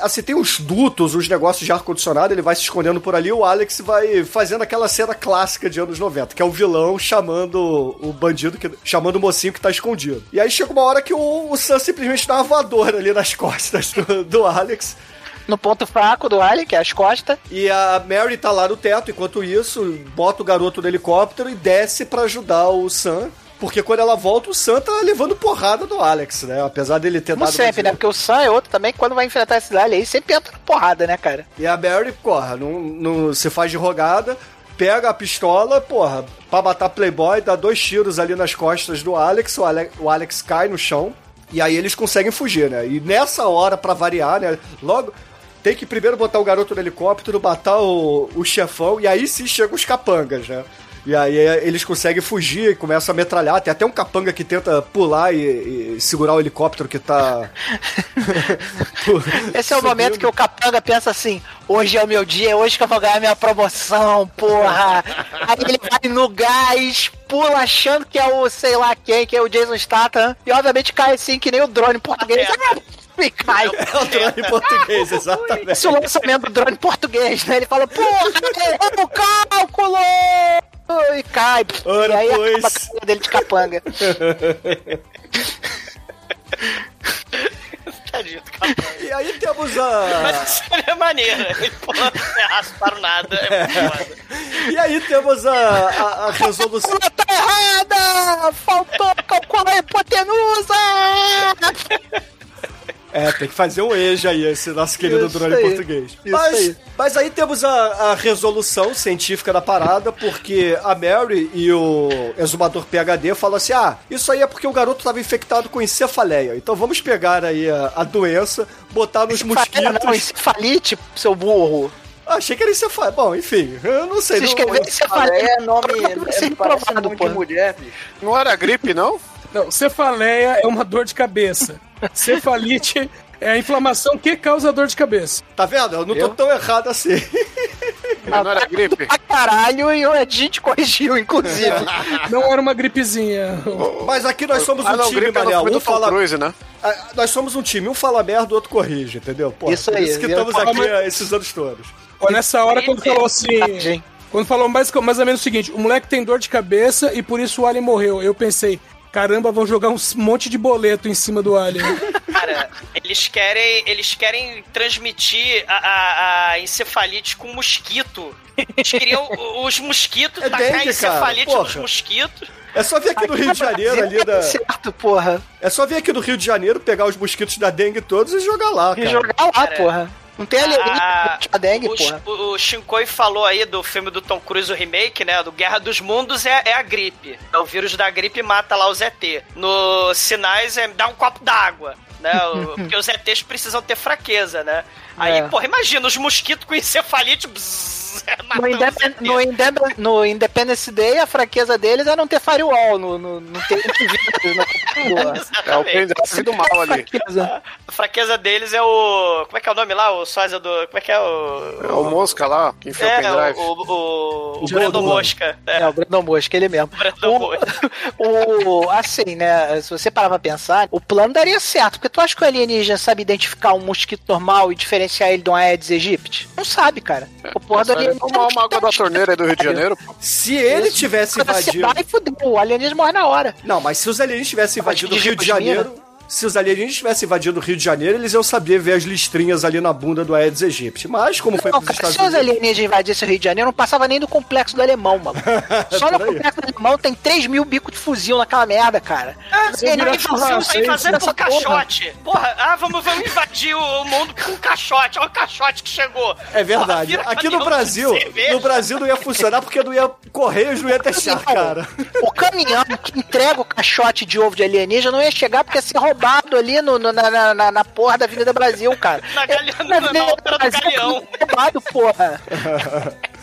Assim, tem uns dutos, uns negócios de ar-condicionado, ele vai se escondendo por ali, o Alex vai fazendo aquela cena clássica de anos 90, que é o vilão chamando o bandido, que, chamando o mocinho que tá escondido. E aí chega uma hora que o, o Sam simplesmente dá uma voadora ali nas costas do, do Alex. No ponto fraco do Alien, que é as costas. E a Mary tá lá no teto, enquanto isso, bota o garoto no helicóptero e desce pra ajudar o Sam. Porque quando ela volta, o Sam tá levando porrada do Alex, né? Apesar dele ter Como dado sempre, né? Porque o Sam é outro também, quando vai enfrentar esse Alien aí, sempre entra na porrada, né, cara? E a Mary, porra, não, não se faz de rogada, pega a pistola, porra, pra matar Playboy, dá dois tiros ali nas costas do Alex, o, Ale- o Alex cai no chão, e aí eles conseguem fugir, né? E nessa hora, pra variar, né? Logo. Tem que primeiro botar o garoto no helicóptero, matar o, o chefão, e aí sim chegam os capangas, né? E aí é, eles conseguem fugir e começam a metralhar. Tem até um capanga que tenta pular e, e segurar o helicóptero que tá. [LAUGHS] Esse é o momento que o capanga pensa assim: hoje é o meu dia, é hoje que eu vou ganhar minha promoção, porra. [LAUGHS] Aí ele vai no gás, pula achando que é o sei lá quem, que é o Jason Statham, e obviamente cai assim que nem o drone português. Ah, E cai. É o drone [LAUGHS] português, exatamente. Esse é o lançamento do drone português, né? Ele fala, porra, errou o cálculo! E cai. Ora, e aí pois. acaba a carreira dele de capanga. [LAUGHS] Tadinho do capanga. E aí temos a. Mas isso é maneiro. Ele pula terraço para o nada. É muito foda. E aí temos a, a, a resolução. tá errada! Faltou calcular a hipotenusa! É, tem que fazer um EJA aí, esse nosso querido Isso drone aí. português. Isso Mas, aí. mas aí temos a, a resolução científica da parada, porque a Mary e o exumador PHD falam assim: ah, isso aí é porque o garoto estava infectado com encefaleia. Então vamos pegar aí a, a doença, botar nos Encefaleia mosquitos. Não, encefalite, seu burro. Ah, achei que era encefaleia. Bom, enfim, eu não sei. Se não- escrever encefaleia, é nome. Ser É, reprovado, nome pô. de mulher, bicho. Não era gripe, não? Não, cefaleia é uma dor de cabeça. Cefalite é a inflamação que causa dor de cabeça. Tá vendo? Eu não tô tão errado assim. [LAUGHS] Não era gripe? Pra caralho, e a gente corrigiu, inclusive. [LAUGHS] Não era uma gripezinha. Mas aqui nós somos um Ah, não, time, é Manel. filme Um fala... Cruise, né? Ah, Nós somos um time, um fala merda, o outro corrige, entendeu? Pô, Isso por aí, Isso que eu estamos aqui ah, esses anos todos. Ó, nessa hora, quando falou assim. Quando falou mais, mais ou menos o seguinte: o moleque tem dor de cabeça e por isso o Alien morreu. Eu pensei, caramba, vão jogar um monte de boleto em cima do Alien. [LAUGHS] Cara, eles querem, eles querem transmitir a, a- a encefalite com mosquito. Eles queriam os mosquitos, É tacar dengue, encefalite cara, nos mosquitos. É só vir aqui no Rio de Janeiro, ali da. Certo, porra. É só vir aqui no Rio de Janeiro, pegar os mosquitos da dengue todos e jogar lá, E cara. jogar lá, Cara, porra. Não tem alienígena Ah, a dengue, o, porra. o, o Shinkoi falou aí do filme do Tom Cruise, o remake, né? Do Guerra dos Mundos é, é a gripe. É o vírus da gripe mata lá os ET. No Sinais é dá um copo d'água. Né, o- porque os ETs precisam ter fraqueza, né? Aí, É. porra, imagina os mosquitos com encefalite. bzzz, [LAUGHS] No, Indep- no Indep- no Independence Day, a fraqueza deles é não ter firewall, no, no, não ter antivírus no computador. [LAUGHS] É o pendrive do mal ali. A fraqueza deles é o. Como é que é o nome lá? O sósia do. Como é que é o. É o Mosca lá, que enfiou o É, pendrive. o, o, o, o Brandon Mosca. É, o Brandon Mosca, ele mesmo. [LAUGHS] O, assim, né? Se você parar pra pensar, o plano daria certo. Porque tu acha que o alienígena sabe identificar um mosquito normal e diferenciar ele de um Aedes aegypti? Não sabe, cara. O porra do alienígena. tomar uma água da torneira aí do Rio de Janeiro. Se ele tivesse invadido. fudeu. O alienígena morre na hora. Não, mas se os alienígenas tivessem invadido o Rio de? Janeiro. Se os alienígenas tivessem invadido o Rio de Janeiro, eles iam saber ver as listrinhas ali na bunda do Aedes aegypti. Mas, como foi Não, pros cara, Estados se os alienígenas invadissem o Rio de Janeiro, não passava nem do complexo do alemão, mano. [LAUGHS] Só no complexo do alemão tem 3 mil bicos de fuzil naquela merda, cara. Os Tem alienígenas fuzil fazem sem fazer porra. caixote. Porra, ah, vamos, vamos invadir o mundo com caixote. Olha o caixote que chegou. É verdade. Porra, Aqui no Brasil, no Brasil não ia funcionar porque não ia. Correios não ia testar, cara. O caminhão que entrega o caixote de ovo de alienígena não ia chegar porque ia ser roubado ali no, no- na, na, na, na porra da Avenida Brasil, cara. [LAUGHS] Na, galha, Na na, na Galeão. roubado, porra. [LAUGHS]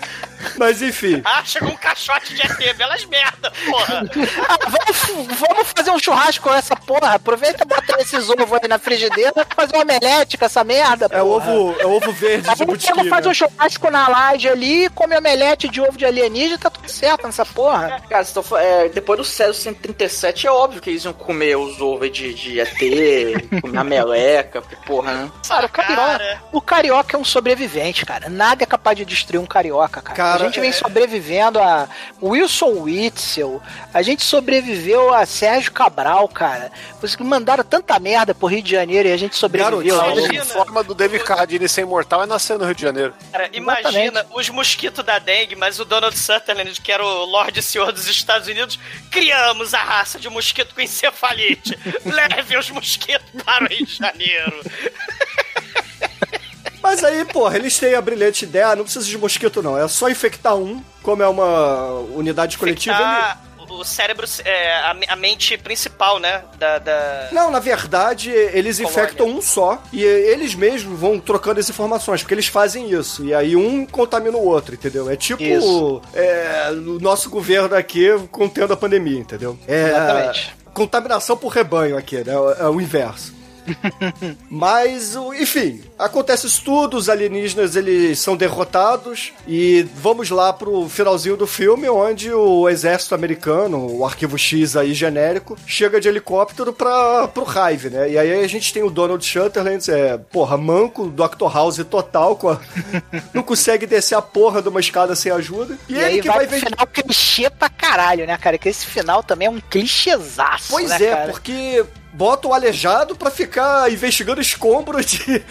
Mas enfim. [LAUGHS] Ah, chegou um caixote de ET. Belas merda, porra. Ah, vamos, vamos fazer um churrasco com essa porra. Aproveita e bota esses ovos aí na frigideira pra fazer um omelete com essa merda. É o ovo, é ovo verde de Aí butiqui, chega, faz né? um churrasco na laje ali, come omelete de ovo de alienígena, tá tudo certo nessa porra. Cara, vocês tão fa- é, depois do Césio 137 é óbvio que eles iam comer os ovos aí de, de ET, comer a meleca, porque, porra, né? Cara, o carioca, o carioca é um sobrevivente, cara. Nada é capaz de destruir um carioca, cara. Cara, a gente vem é- sobrevivendo a Wilson Witzel, a gente sobreviveu a Sérgio Cabral, cara. Vocês que mandaram tanta merda pro Rio de Janeiro e a gente sobreviveu. A Olha, única forma do David Carradine ser imortal é nascer no Rio de Janeiro. Cara, imagina os mosquitos da dengue, mas o Donald Sutherland, que era o Lorde e Senhor dos Estados Unidos, criamos a raça de mosquito com encefalite. [LAUGHS] Leve os mosquitos para o Rio de Janeiro. [LAUGHS] Mas aí, porra, eles têm a brilhante ideia, não precisa de mosquito, não. É só infectar um, como é uma unidade coletiva. ele- Ah, o cérebro, é, a, a mente principal, né? Da, da- Não, na verdade, eles Colônia. infectam um só e eles mesmos vão trocando as informações, porque eles fazem isso. E aí um contamina o outro, entendeu? É tipo é, o nosso governo aqui contendo a pandemia, entendeu? É, Exatamente. Contaminação por rebanho aqui, né? É o inverso. [LAUGHS] Mas, enfim, acontece isso tudo, os alienígenas eles são derrotados e vamos lá pro finalzinho do filme, onde o exército americano, o arquivo X aí genérico, chega de helicóptero pra, pro Hive, né? E aí a gente tem o Donald Sutherland, é, porra, manco, Dr. House total, com a- [LAUGHS] não consegue descer a porra de uma escada sem ajuda. E, E, ele aí que vai, vai ver... final clichê pra caralho, né, cara? Que esse final também é um clichêzaço, Pois né, é, cara? porque bota o aleijado pra ficar investigando escombro de.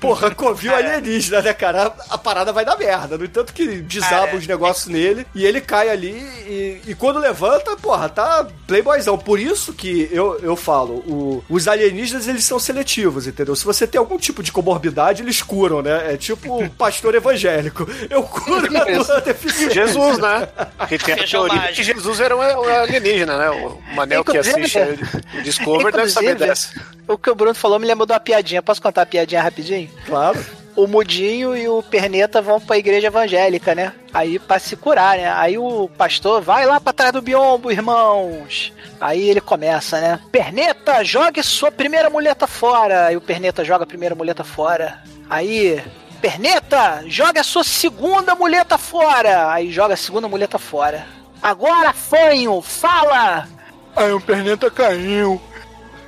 Porra, [LAUGHS] covil alienígena, né, cara? A, a parada vai dar merda. No entanto que desaba os negócios nele e ele cai ali e, e quando levanta, porra, tá playboyzão. Por isso que eu, eu falo, o- os alienígenas eles são seletivos, entendeu? Se você tem algum tipo de comorbidade, eles curam, né? É tipo o [LAUGHS] pastor evangélico. Eu curo a tua deficiência. Jesus, né? [LAUGHS] Que tem a teoria que Jesus era um um alienígena, né? O Manel que assiste o Deve saber dessa. O que o Bruno falou me lembrou de uma piadinha. Posso contar a piadinha rapidinho? Claro. O Mudinho e o Perneta vão pra igreja evangélica, né? Aí pra se curar, né? Aí o pastor vai lá pra trás do biombo, irmãos. Aí ele começa, né? Perneta, jogue sua primeira muleta fora. Aí o Perneta joga a primeira muleta fora. Aí, Perneta, joga a sua segunda muleta fora. Aí joga a segunda muleta fora. Agora, fanho, fala! Aí o Perneta caiu.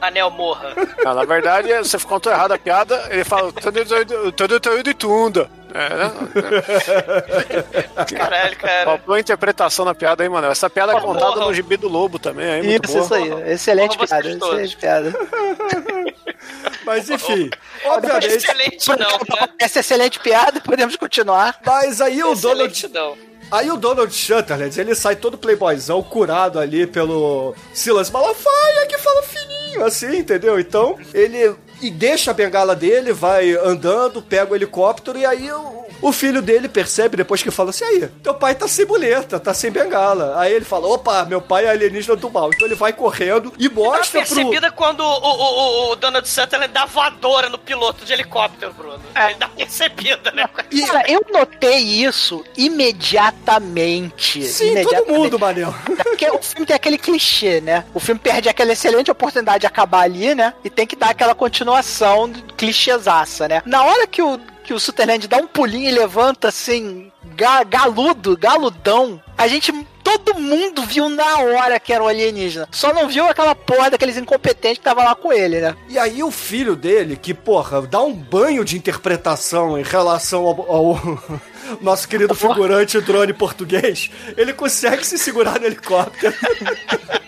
Anel morra. Não, na verdade, você contou errado a piada, ele fala todo todo de tunda. É, né? [LAUGHS] Caralho, cara. Faltou a interpretação na piada aí, mano. Essa piada é contada no gibi do Lobo também, aí, muito Isso, boa. isso aí. Excelente Porra, piada, excelente piada. [LAUGHS] Mas enfim, obviamente. Excelente não, né? Essa excelente piada, podemos continuar. Mas aí o Donald. Não. Aí o Donald Sutherland, ele sai todo playboyzão, curado ali pelo Silas Malafaia, que fala fininho, assim, entendeu? Então, ele e deixa a bengala dele, vai andando, pega o helicóptero e aí o, o filho dele percebe depois que fala assim: aí, teu pai tá sem muleta, tá sem bengala. Aí ele fala: opa, meu pai é alienígena do mal. Então ele vai correndo e mostra Tá percebida quando o, o, o, o Donald Sutherland dá voadora no piloto de helicóptero, Bruno. Ele dá percebida, né? Cara, eu notei isso imediatamente. Sim, imediatamente. todo mundo, Manel. Porque o filme tem aquele clichê, né? O filme perde aquela excelente oportunidade de acabar ali, né? E tem que dar aquela continuação de clichêzaça, né? Na hora que o, que o Sutherland dá um pulinho e levanta assim, ga, galudo, galudão, a gente. Todo mundo viu na hora que era o alienígena. Só não viu aquela porra daqueles incompetentes que tava lá com ele, né? E aí o filho dele, que, porra, dá um banho de interpretação em relação ao, ao [LAUGHS] nosso querido [LAUGHS] figurante drone português, ele consegue se segurar no helicóptero. [LAUGHS]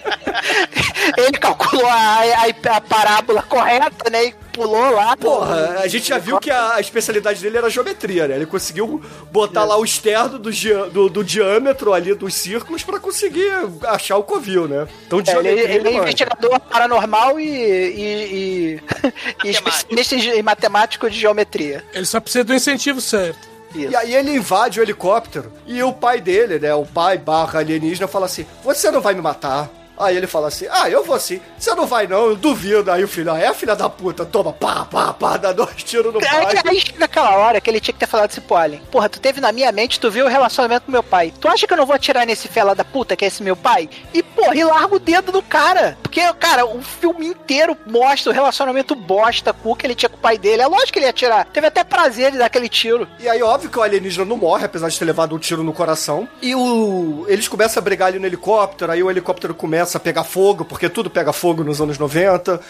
[LAUGHS] Ele calculou a, a, a parábola correta, né? E pulou lá. Porra, a gente já viu que a, a especialidade dele era geometria, né? Ele conseguiu botar lá o externo do, do, do diâmetro ali dos círculos pra conseguir achar o covil, né? Então, É, ele, ele é investigador paranormal e, e, e, [LAUGHS] e especialista em matemático de geometria. Ele só precisa do incentivo certo. E aí ele invade o helicóptero e o pai dele, né, o pai barra alienígena, fala assim, você não vai me matar. Aí ele fala assim, ah, eu vou sim. Você não vai não, eu duvido. Aí o filho, ah, é filha da puta, toma, pá, pá, pá, dá dois tiros no pai. Aí, aí chega aquela hora que ele tinha que ter falado assim pro Alien. Porra, tu teve na minha mente, tu viu o relacionamento com meu pai. Tu acha que eu não vou atirar nesse fela da puta que é esse meu pai? E, porra, e larga o dedo do cara. Porque, cara, o filme inteiro mostra o relacionamento bosta cu que ele tinha com o pai dele. É lógico que ele ia atirar. Teve até prazer de dar aquele tiro. E aí, óbvio que o alienígena não morre, apesar de ter levado um tiro no coração. E o. Eles começam a brigar ali no helicóptero, aí o helicóptero começa a pegar fogo, porque tudo pega fogo nos anos 90.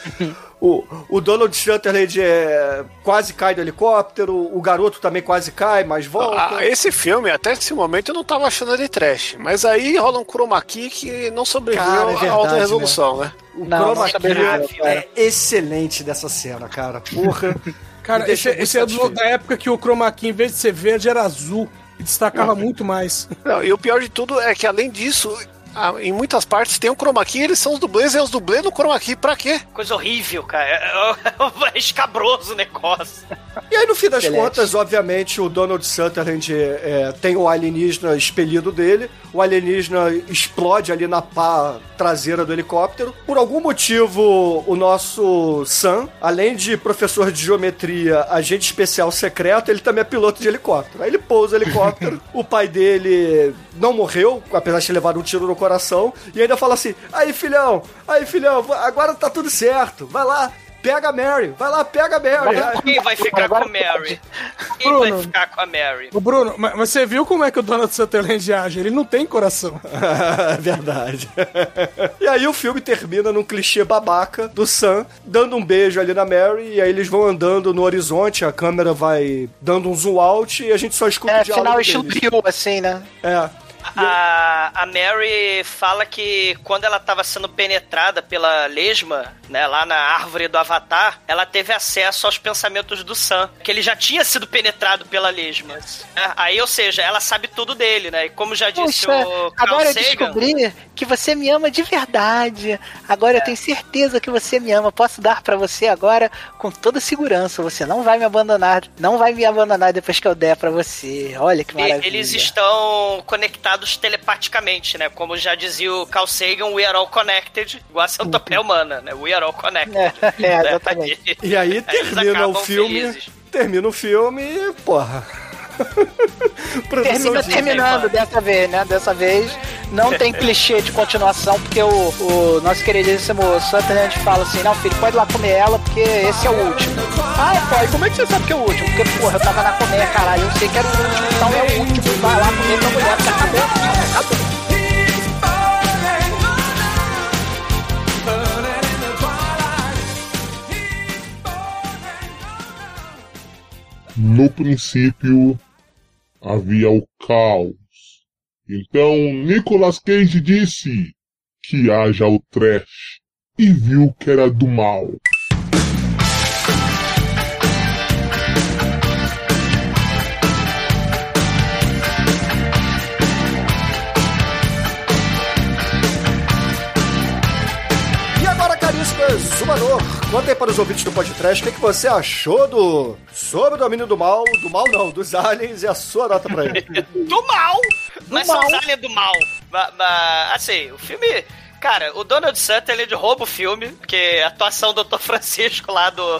o, o Donald Sutherland é, quase cai do helicóptero, o garoto também quase cai, mas volta. Ah, esse filme, até esse momento, eu não tava achando ele trash. Mas aí rola um chroma key que não sobreviveu Cara, é à alta resolução, né? O Não, chroma não key sobreviveu, é excelente dessa cena, cara. Porra. [LAUGHS] Cara, esse, esse é da época que o chroma key, em vez de ser verde, era azul. E destacava muito mais. Não, e o pior de tudo é que, além disso, ah, em muitas partes tem um chroma key, eles são os dublês, e os dublês no chroma key, pra quê? Coisa horrível, cara. É, é escabroso o negócio. E aí, no fim das Excelente. contas, obviamente, o Donald Sutherland é, tem o alienígena expelido dele. O alienígena explode ali na pá traseira do helicóptero. Por algum motivo, o nosso Sam, além de professor de geometria, agente especial secreto, ele também é piloto de helicóptero. Aí ele pousa o helicóptero. [LAUGHS] o pai dele não morreu, apesar de ter levado um tiro no coração. E ainda fala assim: aí, filhão, aí, filhão, agora tá tudo certo. Vai lá. Pega a Mary, vai lá, pega a Mary. Quem vai ficar com a Mary? Quem vai ficar com a Mary? Ô, Bruno, mas, você viu como é que o Donald Sutherland age? Ele não tem coração. [LAUGHS] É Verdade. e aí o filme termina num clichê babaca do Sam dando um beijo ali na Mary e aí eles vão andando no horizonte, a câmera vai dando um zoom out e a gente só escuta É, o diálogo final deles. estilo Bill, assim, né? É. A, a Mary fala que quando ela estava sendo penetrada pela lesma, né, lá na árvore do Avatar, ela teve acesso aos pensamentos do Sam, que ele já tinha sido penetrado pela lesma. É, aí, ou seja, ela sabe tudo dele, né? E como já disse Poxa, o Carl agora eu Sagan, descobri que você me ama de verdade. Agora eu tenho certeza que você me ama. Posso dar pra você agora com toda segurança. Você não vai me abandonar. Não vai me abandonar depois que eu der pra você. Olha que E- maravilha. Eles estão conectados telepaticamente, né? Como já dizia o Carl Sagan, we are all connected, igual a centopeia humana, né? We are all connected. É, exatamente. E aí termina o filme. felizes. Termina o filme e, porra. [LAUGHS] Termina terminando dessa vez, né? Dessa vez não tem [LAUGHS] clichê de continuação, porque o, o nosso queridíssimo Sutherland fala assim: não, filho, pode ir lá comer ela, porque esse é o último. Ah, pai, como é que você sabe que é o último? Porque, porra, eu tava na colmeia, caralho, eu sei que era o último, então é o último, vai lá comer tua mulher, porque acabou, acabou. No princípio havia o caos. Então Nicolas Cage disse que haja o trash e viu que era do mal. E exumador, conta aí para os ouvintes do podcast o que você achou do Sobre o Domínio do Mal, do mal não, dos aliens e a sua nota pra ele. [LAUGHS] do mal! Mas mal. são os aliens do mal. Mas, mas, assim, o filme. Cara, o Donald Sutherland rouba o filme, porque a atuação do Dr. [LAUGHS] Francisco lá do,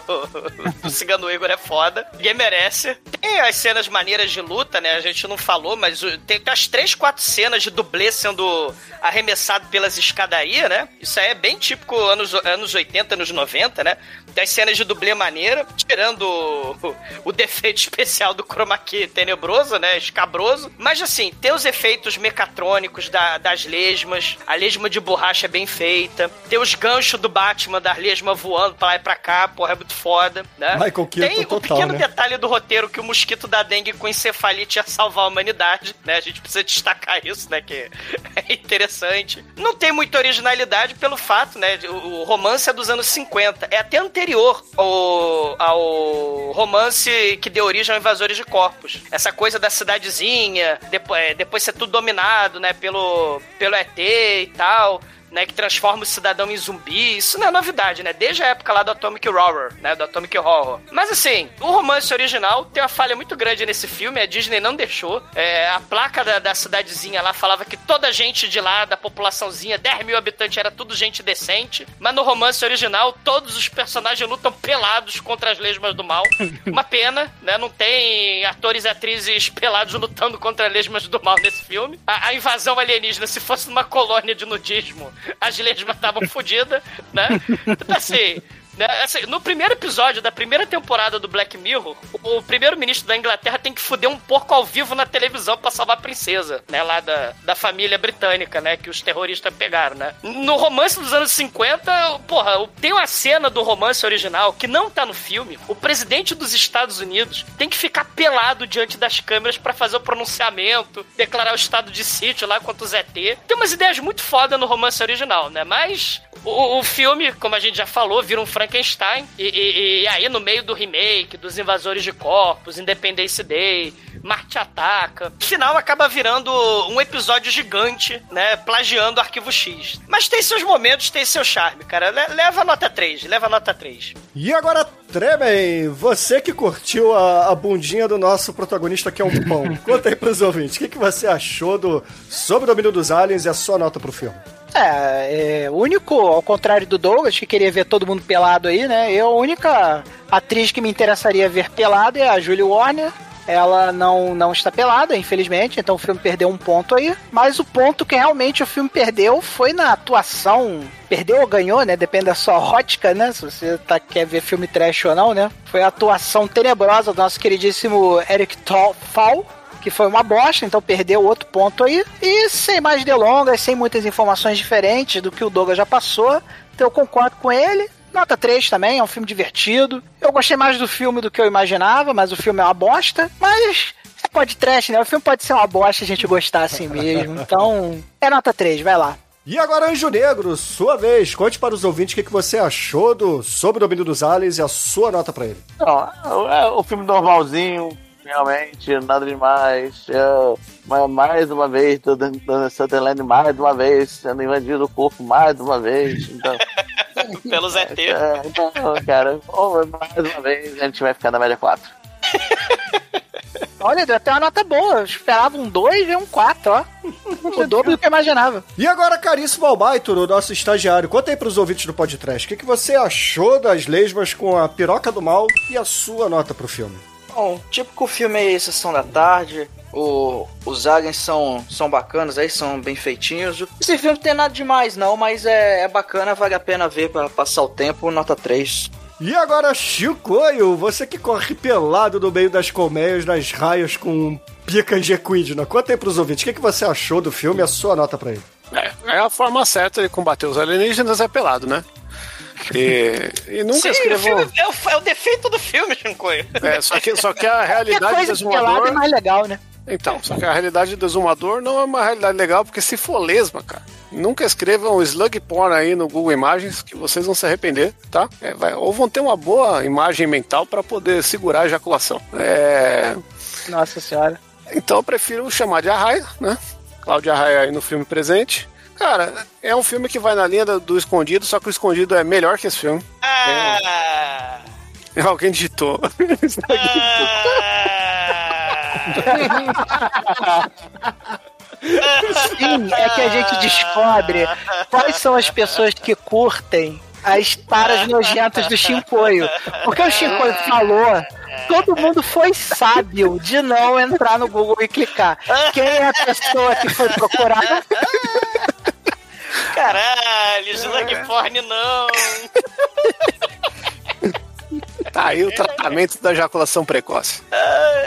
do Cigano Igor é foda. Ninguém merece. Tem as cenas maneiras de luta, né? A gente não falou, mas tem as três, quatro cenas de dublê sendo arremessado pelas escadarias, né? Isso aí é bem típico anos, anos 80, anos 90, né? Tem as cenas de dublê maneira, tirando o, o defeito especial do chroma key tenebroso, né? Escabroso. Mas assim, tem os efeitos mecatrônicos da- das lesmas, a lesma de borracha é bem feita, tem os ganchos do Batman da lesma voando pra lá e pra cá, porra, é muito foda, né? Michael Keaton tem o total, pequeno né? detalhe do roteiro que o mosquito da dengue com encefalite ia salvar a humanidade, né? A gente precisa destacar isso, né? Que [LAUGHS] é interessante. Não tem muita originalidade pelo fato, né? O, o romance é dos anos 50. É até anterior ao, ao romance que deu origem ao Invasores de Corpos. Essa coisa da cidadezinha, depois, depois ser tudo dominado, né? Pelo, pelo ET e tal né, que transforma o cidadão em zumbi. Isso não é novidade, né? Desde a época lá do Atomic Horror, né? Do Atomic Horror. Mas assim, o romance original tem uma falha muito grande nesse filme. A Disney não deixou. É, a placa da, da cidadezinha lá falava que toda a gente de lá, da populaçãozinha, 10 mil habitantes, era tudo gente decente. Mas no romance original, todos os personagens lutam pelados contra as lesmas do mal. Uma [LAUGHS] pena, né? Não tem atores e atrizes pelados lutando contra as lesmas do mal nesse filme. A, a invasão alienígena, se fosse numa colônia de nudismo, as lesmas estavam fodidas, né? Então, assim. Né, assim, no primeiro episódio da primeira temporada do Black Mirror, o, o primeiro-ministro da Inglaterra tem que fuder um porco ao vivo na televisão pra salvar a princesa, né? Lá da, da família britânica, né? Que os terroristas pegaram, né? No romance dos anos 50, porra, tem uma cena do romance original que não tá no filme. O presidente dos Estados Unidos tem que ficar pelado diante das câmeras pra fazer o pronunciamento, declarar o estado de sítio lá contra o ZT. Tem umas ideias muito foda no romance original, né? Mas o, o filme, como a gente já falou, vira um Frankenstein. E, e- e aí, no meio do remake, dos invasores de corpos, Independence Day, Marte Ataca, no final acaba virando um episódio gigante, né? Plagiando Arquivo X. Mas tem seus momentos, tem seu charme, cara. Le- leva a nota 3, leva a nota 3. E agora, Tremen, você que curtiu a, a bundinha do nosso protagonista que é um pão, [LAUGHS] conta aí pros ouvintes, o que, que você achou do Sobre o Domínio dos Aliens e a sua nota pro filme? É, é, único, ao contrário do Douglas, que queria ver todo mundo pelado aí, né? Eu, a única atriz que me interessaria ver pelada é a Julie Warner. Ela não, não está pelada, infelizmente, então o filme perdeu um ponto aí. Mas o ponto que realmente o filme perdeu foi na atuação. Perdeu ou ganhou, né? Depende da sua ótica, né? Se você tá, quer ver filme trash ou não, né? Foi a atuação tenebrosa do nosso queridíssimo Eric Fall que foi uma bosta, então perdeu outro ponto aí. E sem mais delongas, sem muitas informações diferentes do que o Douglas já passou, então eu concordo com ele. Nota 3 também, é um filme divertido. Eu gostei mais do filme do que eu imaginava, mas o filme é uma bosta. Mas é pode trash, né? O filme pode ser uma bosta a gente gostar assim mesmo. [LAUGHS] Então, é nota 3, vai lá. E agora, Anjo Negro, sua vez, conte para os ouvintes o que, que você achou do Sobre o Domínio dos Aliens e a sua nota pra ele. Não, é o filme normalzinho, realmente, nada demais. Eu, ma- mais uma vez, tô dando Sutherland mais uma vez, sendo invadido o corpo mais uma vez. Então, [LAUGHS] Pelo ZT. é, então cara, ou mais uma vez a gente vai ficar na média 4. [LAUGHS] Olha, deu até uma nota boa. Eu esperava um 2 e um 4, ó. O [LAUGHS] dobro do que eu imaginava. E agora, caríssimo Albaito, o nosso estagiário, conta aí pros ouvintes do podcast, o que, que você achou das lesmas com a piroca do mal e a sua nota pro filme? Bom, típico filme aí, Sessão da Tarde. O, os aliens são, são bacanas aí, são bem feitinhos. Esse filme não tem nada demais não, mas é, é bacana, vale a pena ver para passar o tempo, nota 3. E agora, Chicoio, você que corre pelado no meio das colmeias, das raias com pica equidna, conta aí pros ouvintes, o que, que você achou do filme e a sua nota pra ele? É, é a forma certa de combater os alienígenas é pelado, né? E, e nunca Sim, o é, o, é o defeito do filme, Shinkoio. É, só que, só que a realidade do de pelado é mais legal, né? Então, só que a realidade do exumador não é uma realidade legal, porque se for lesma, cara, nunca escrevam slug porn aí no Google Imagens, que vocês vão se arrepender, tá? É, vai- ou vão ter uma boa imagem mental para poder segurar a ejaculação. É, Nossa senhora. então eu prefiro chamar de Arraia, né? Cláudia Arraia aí no filme presente. Cara, é um filme que vai na linha do, do Escondido, só que o Escondido é melhor que esse filme. Ah, É, alguém digitou. Sim, é que a gente descobre quais são as pessoas que curtem as taras nojentas do Shinkoio. Porque o Shinkoio falou, todo mundo foi sábio de não entrar no Google e clicar. Quem é a pessoa que foi procurada? Caralho, slug porn não. Tá aí o tratamento da ejaculação precoce.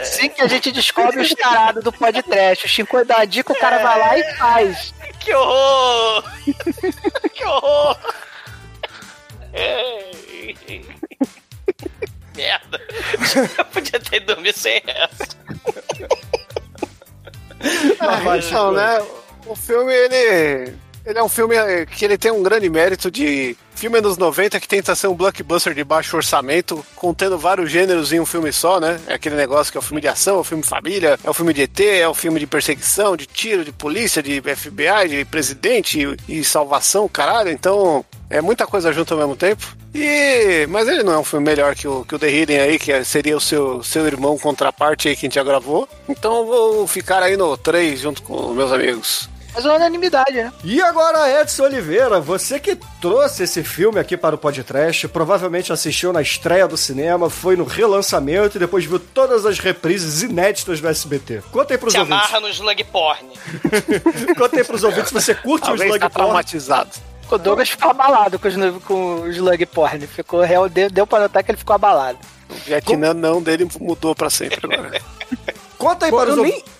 Sim que a gente descobre os tarados do podcast. O Shinkoio dá a dica, o cara vai lá e faz. Que horror! que horror! Merda. Eu podia ter dormido sem essa. Ah, então, né? O filme, ele. Ele é um filme eh, que ele tem um grande mérito de filme anos 90 que tenta ser um blockbuster de baixo orçamento, contendo vários gêneros em um filme só, né? É aquele negócio que é o filme de ação, é o filme família, é o filme de ET, é o filme de perseguição, de tiro, de polícia, de FBI, de presidente e, salvação, caralho. Então, é muita coisa junto ao mesmo tempo. E, mas ele não é um filme melhor que o, que o The Hidden aí, que é- seria o seu, seu irmão contraparte aí que a gente já gravou. Então vou ficar aí no 3 junto com meus amigos. Mas é unanimidade, né? E agora, Edson Oliveira, você que trouxe esse filme aqui para o podcast, provavelmente assistiu na estreia do cinema, foi no relançamento e depois viu todas as reprises inéditas do SBT. Conta aí pros Se ouvintes. amarra no slug porn. [LAUGHS] Conta aí pros ouvintes se você curte o Alguém slug está porn. traumatizado. O Douglas ficou abalado com, os, com o slug porn. Ficou real, deu, deu pra notar que ele ficou abalado. O Vietnã não dele mudou pra sempre agora. Conta aí Pô, para os ouvintes. nem,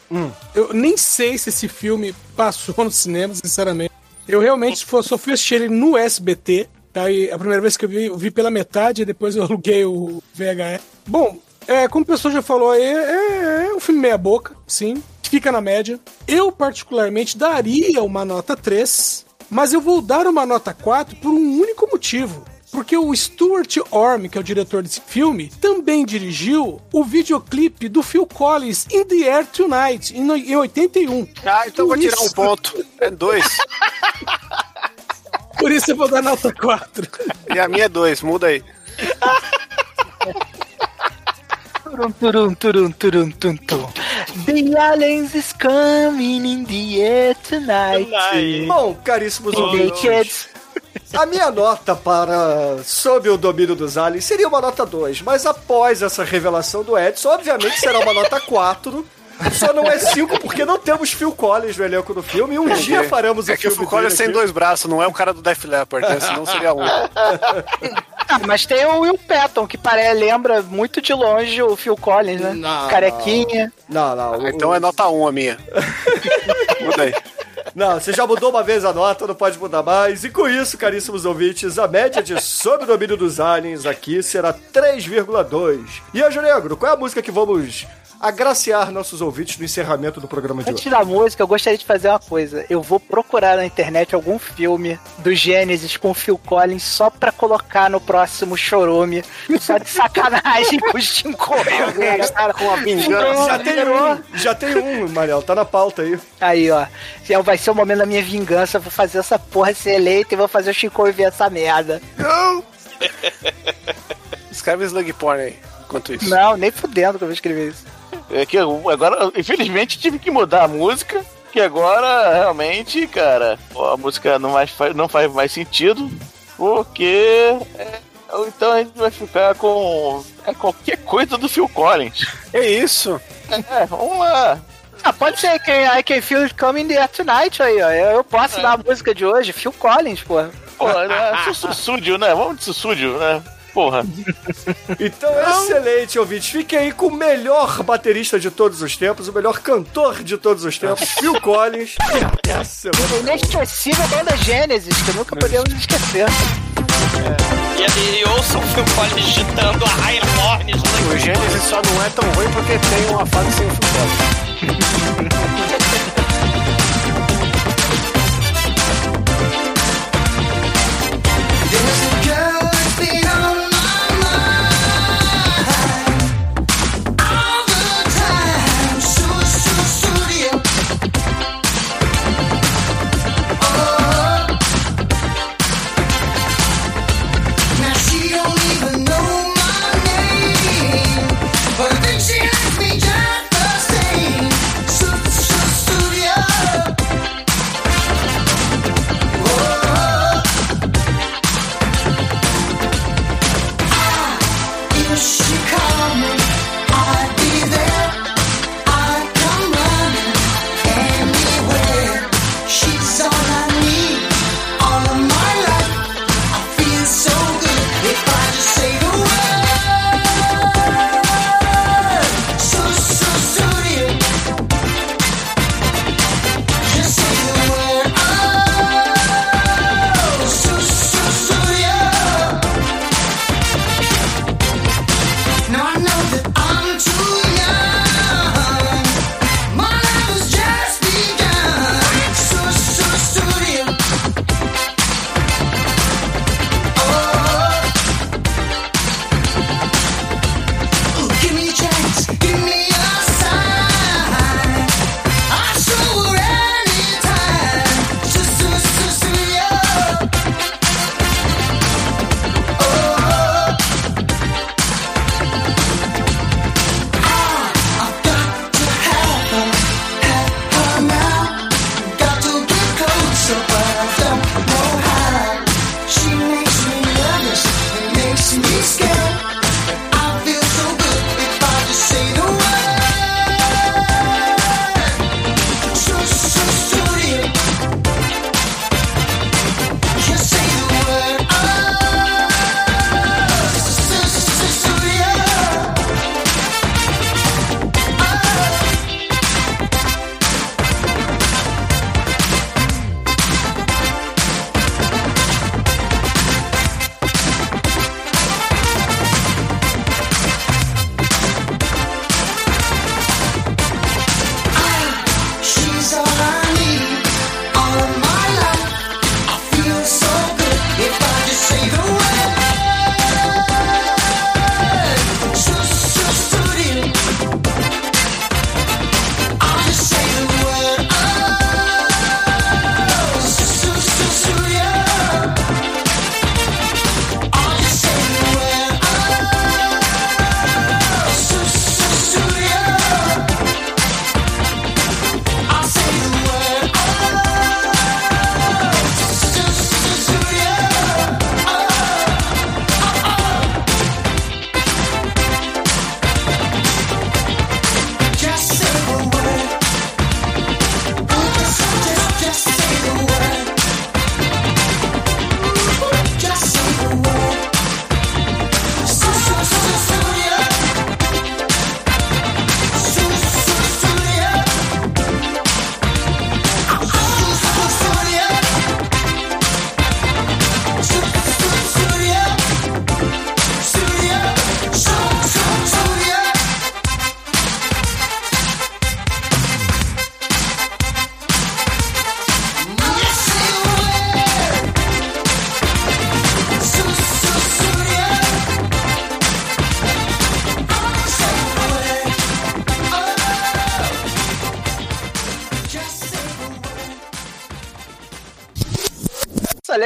eu nem sei se esse filme passou [LAUGHS] no cinema, sinceramente. Eu realmente fui assistir ele no SBT. Tá? E a primeira vez que eu vi, eu vi pela metade, e depois eu [LAUGHS] aluguei o VHS. Bom, é, como o pessoal já falou aí, é, é um filme meia boca, sim. Fica na média. Eu, particularmente, daria uma nota 3, mas eu vou dar uma nota 4 por um único motivo. Porque o Stuart Orme, que é o diretor desse filme, também dirigiu o videoclipe do Phil Collins In the Air Tonight, em, no- em 81. Ah, então eu vou Por tirar um isso- ponto. É dois. Por isso eu vou dar nota 4. E a minha é dois, muda aí. Turum, turum, turum, turum, tum, tum. The aliens is coming in the air tonight. Bom, caríssimos ouvintes. A minha nota para Sob o Domínio dos Aliens seria uma nota 2, mas após essa revelação do Edson, obviamente será uma nota 4. Só não é 5 porque não temos Phil Collins no elenco do filme e um dia faremos o É que o filme Phil Collins tem dois braços, não é o cara do Def Leppard, né? Senão seria um. [LAUGHS] Ah, mas tem o Will Patton, que pare... lembra muito de longe o Phil Collins, né? Não, Carequinha. Não, não. o- Então é nota 1 um a minha. [LAUGHS] Muda aí. Não, você já mudou uma vez a nota, não pode mudar mais. E com isso, caríssimos ouvintes, a média de Sob o Domínio dos Aliens aqui será 3,2. E, Anjo Negro, qual é a música que vamos agraciar nossos ouvintes no encerramento do programa de Antes hoje? da música, eu gostaria de fazer uma coisa. Eu vou procurar na internet algum filme do Gênesis com Phil Collins só pra colocar no próximo Chorume. Só de sacanagem com o Shinkoio, [LAUGHS] cara. Com a vingança. Já tem um, já tem um, Mariel, tá na pauta aí. Aí, ó. Vai ser o momento da minha vingança. eu Vou fazer essa porra ser eleita e vou fazer o Shinkoio ver essa merda. Não! Escreve slug porn aí, enquanto isso. Não, nem fudendo que eu vou escrever isso. É que eu- agora, infelizmente, tive que mudar a música. Que agora, realmente, cara, a música não, mais faz, não faz mais sentido. Porque. é, ou então a gente vai ficar com é, qualquer coisa do Phil Collins. É isso. É, vamos lá. Ah, pode ser que I Can Feel It Coming There Tonight aí, ó. Eu eu posso dar a música de hoje, Phil Collins, porra. Pô, né? Sussúdio, né? Vamos de sussúdio, né? Porra. Então, excelente, ouvintes. Fiquem aí com o melhor baterista de todos os tempos, o melhor cantor de todos os tempos, Phil Collins. E semana. A inesquecível banda Gênesis, que nunca podemos esquecer. E, e ouçam o Phil Collins digitando a Morne, slug O Gênesis só não é tão ruim porque tem uma fase sem futebol. [LAUGHS] Oh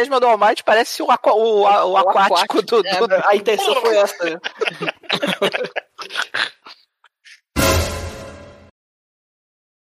Lesma do All Might parece o, aqua- o, a- o aquático do, do- É, a intenção foi essa. [LAUGHS]